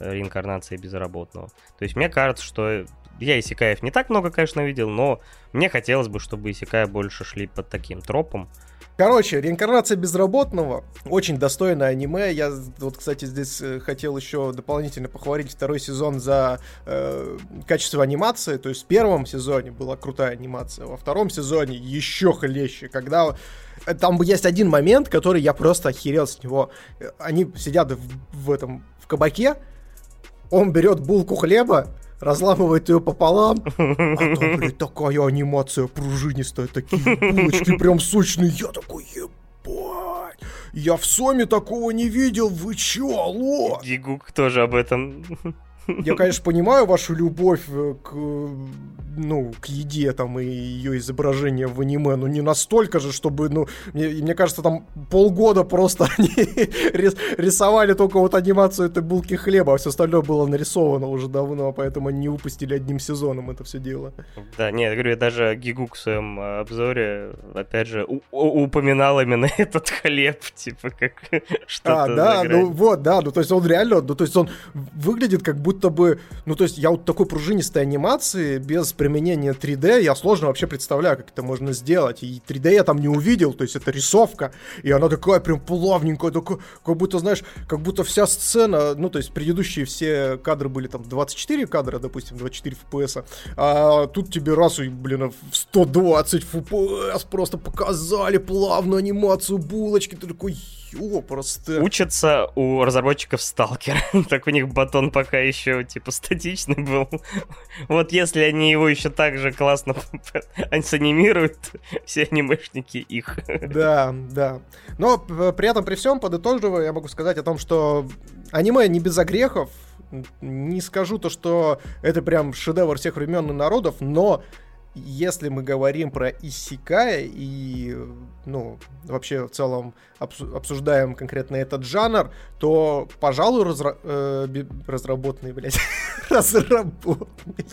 реинкарнации безработного. То есть мне кажется, что я Исикаев не так много, конечно, видел, но мне хотелось бы, чтобы Исикаи больше шли под таким тропом. Короче, реинкарнация безработного. Очень достойное аниме. Я вот, кстати, здесь э, хотел еще дополнительно похвалить второй сезон за э, качество анимации. То есть в первом сезоне была крутая анимация, во втором сезоне еще хлеще. Когда э, там есть один момент, который я просто охерел с него. Они сидят в, в этом в кабаке, он берет булку хлеба, разламывает ее пополам, *laughs* а там, блядь, такая анимация пружинистая, такие булочки прям сочные. Я такой, ебать, я в Соме такого не видел, вы чё, алло? Гигук тоже об этом. Я, конечно, понимаю вашу любовь э, к ну, к еде там и ее изображение в аниме, ну не настолько же, чтобы, ну, мне, мне кажется, там полгода просто *laughs* они рисовали только вот анимацию этой булки хлеба, а все остальное было нарисовано уже давно, поэтому они не выпустили одним сезоном это все дело. Да, нет, я говорю, я даже Гигук в своем а, обзоре, опять же, упоминал именно *laughs* этот хлеб, типа, как что-то А, да, ну вот, да, ну то есть он реально, ну то есть он выглядит как будто бы, ну то есть я вот такой пружинистой анимации без применение 3D, я сложно вообще представляю, как это можно сделать. И 3D я там не увидел, то есть это рисовка, и она такая прям плавненькая, такая, как будто, знаешь, как будто вся сцена, ну, то есть предыдущие все кадры были там 24 кадра, допустим, 24 FPS, а тут тебе раз и, блин, в 120 FPS просто показали плавную анимацию булочки, ты такой, Ё, просто. Учатся у разработчиков Сталкер. *laughs* так у них батон пока еще, типа, статичный был. *laughs* вот если они его еще так же классно *laughs* анимируют, все анимешники их. да, да. Но при этом, при всем, подытоживая, я могу сказать о том, что аниме не без огрехов. Не скажу то, что это прям шедевр всех времен и народов, но если мы говорим про Исикая и, ну, вообще в целом обсуждаем конкретно этот жанр, то, пожалуй, разра- э, разработанный, блядь, *laughs* разработанный.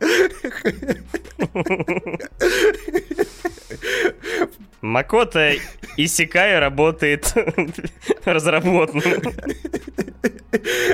*laughs* Макота Исикай работает *laughs* разработанным.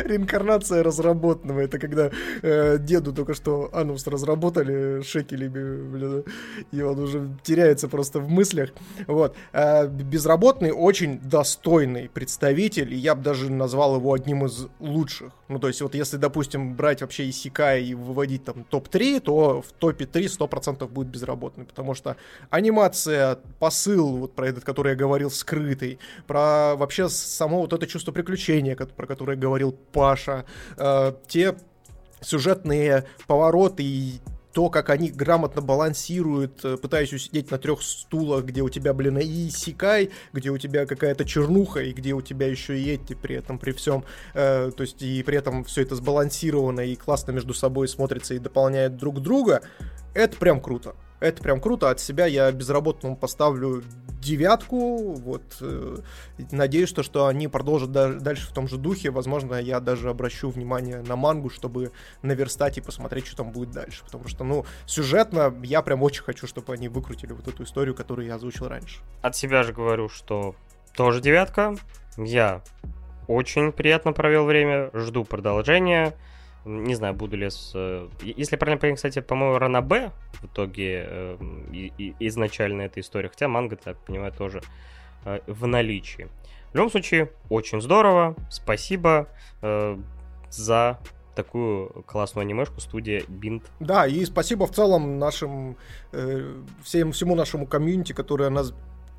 реинкарнация разработанного. Это когда э, деду только что анус разработали шекелями, блин, и он уже теряется просто в мыслях. Вот. А безработный очень достойный представитель, и я бы даже назвал его одним из лучших. Ну, то есть, вот если, допустим, брать вообще Исикай и выводить там топ-3, то в топе 3 100% будет безработный, потому что анимация, посыл, вот про этот, который я говорил, скрытый, про вообще само вот это чувство приключения, про которое говорил Паша, э, те сюжетные повороты и то, как они грамотно балансируют, э, пытаясь усидеть на трех стулах, где у тебя, блин, и Сикай, где у тебя какая-то чернуха, и где у тебя еще и эти при этом, при всем, э, то есть и при этом все это сбалансировано и классно между собой смотрится и дополняет друг друга, это прям круто. Это прям круто. От себя я безработному поставлю девятку. Вот. Э, надеюсь, что, что они продолжат дальше в том же духе. Возможно, я даже обращу внимание на мангу, чтобы наверстать и посмотреть, что там будет дальше. Потому что, ну, сюжетно я прям очень хочу, чтобы они выкрутили вот эту историю, которую я озвучил раньше. От себя же говорю, что тоже девятка. Я очень приятно провел время, жду продолжения. Не знаю, буду ли с... Э, если правильно понимаю, кстати, по-моему, ранобэ в итоге э, и, и, изначально эта история, хотя манга, так понимаю, тоже э, в наличии. В любом случае, очень здорово. Спасибо э, за такую классную анимешку студия Bind. Да, и спасибо в целом нашим, э, всем, всему нашему комьюнити, которое нас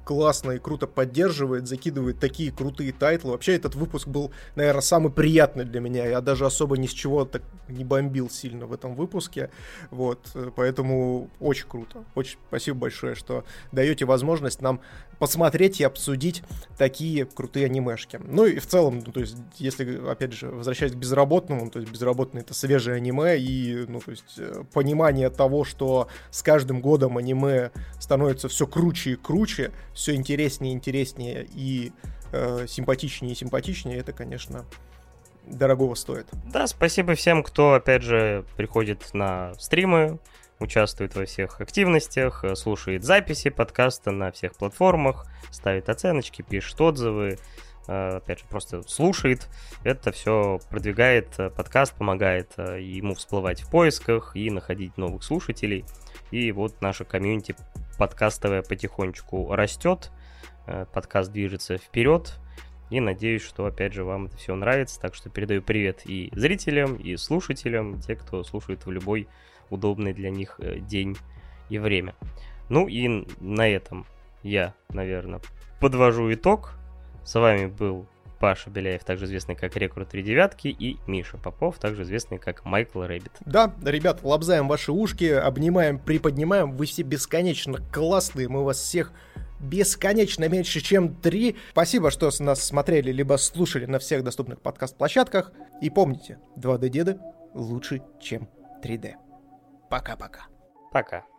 классно и круто поддерживает, закидывает такие крутые тайтлы. Вообще этот выпуск был, наверное, самый приятный для меня. Я даже особо ни с чего так не бомбил сильно в этом выпуске. Вот, поэтому очень круто. Очень спасибо большое, что даете возможность нам посмотреть и обсудить такие крутые анимешки. Ну и в целом, ну, то есть, если, опять же, возвращаясь к безработному, то есть безработный это свежее аниме и, ну, то есть, э, понимание того, что с каждым годом аниме становится все круче и круче, все интереснее и интереснее и э, симпатичнее и симпатичнее, это, конечно, дорогого стоит. Да, спасибо всем, кто, опять же, приходит на стримы, участвует во всех активностях, э, слушает записи подкаста на всех платформах, ставит оценочки, пишет отзывы, э, опять же, просто слушает. Это все продвигает э, подкаст, помогает ему всплывать в поисках и находить новых слушателей. И вот наша комьюнити подкастовая потихонечку растет, подкаст движется вперед, и надеюсь, что, опять же, вам это все нравится. Так что передаю привет и зрителям, и слушателям, те, кто слушает в любой удобный для них э, день и время. Ну и на этом я, наверное, подвожу итог. С вами был Паша Беляев, также известный как Рекрут 3 девятки, и Миша Попов, также известный как Майкл Рэббит. Да, ребят, лобзаем ваши ушки, обнимаем, приподнимаем, вы все бесконечно классные, мы вас всех бесконечно меньше, чем три. Спасибо, что нас смотрели, либо слушали на всех доступных подкаст-площадках. И помните, 2D-деды лучше, чем 3D. Пока-пока. Пока. -пока. Пока.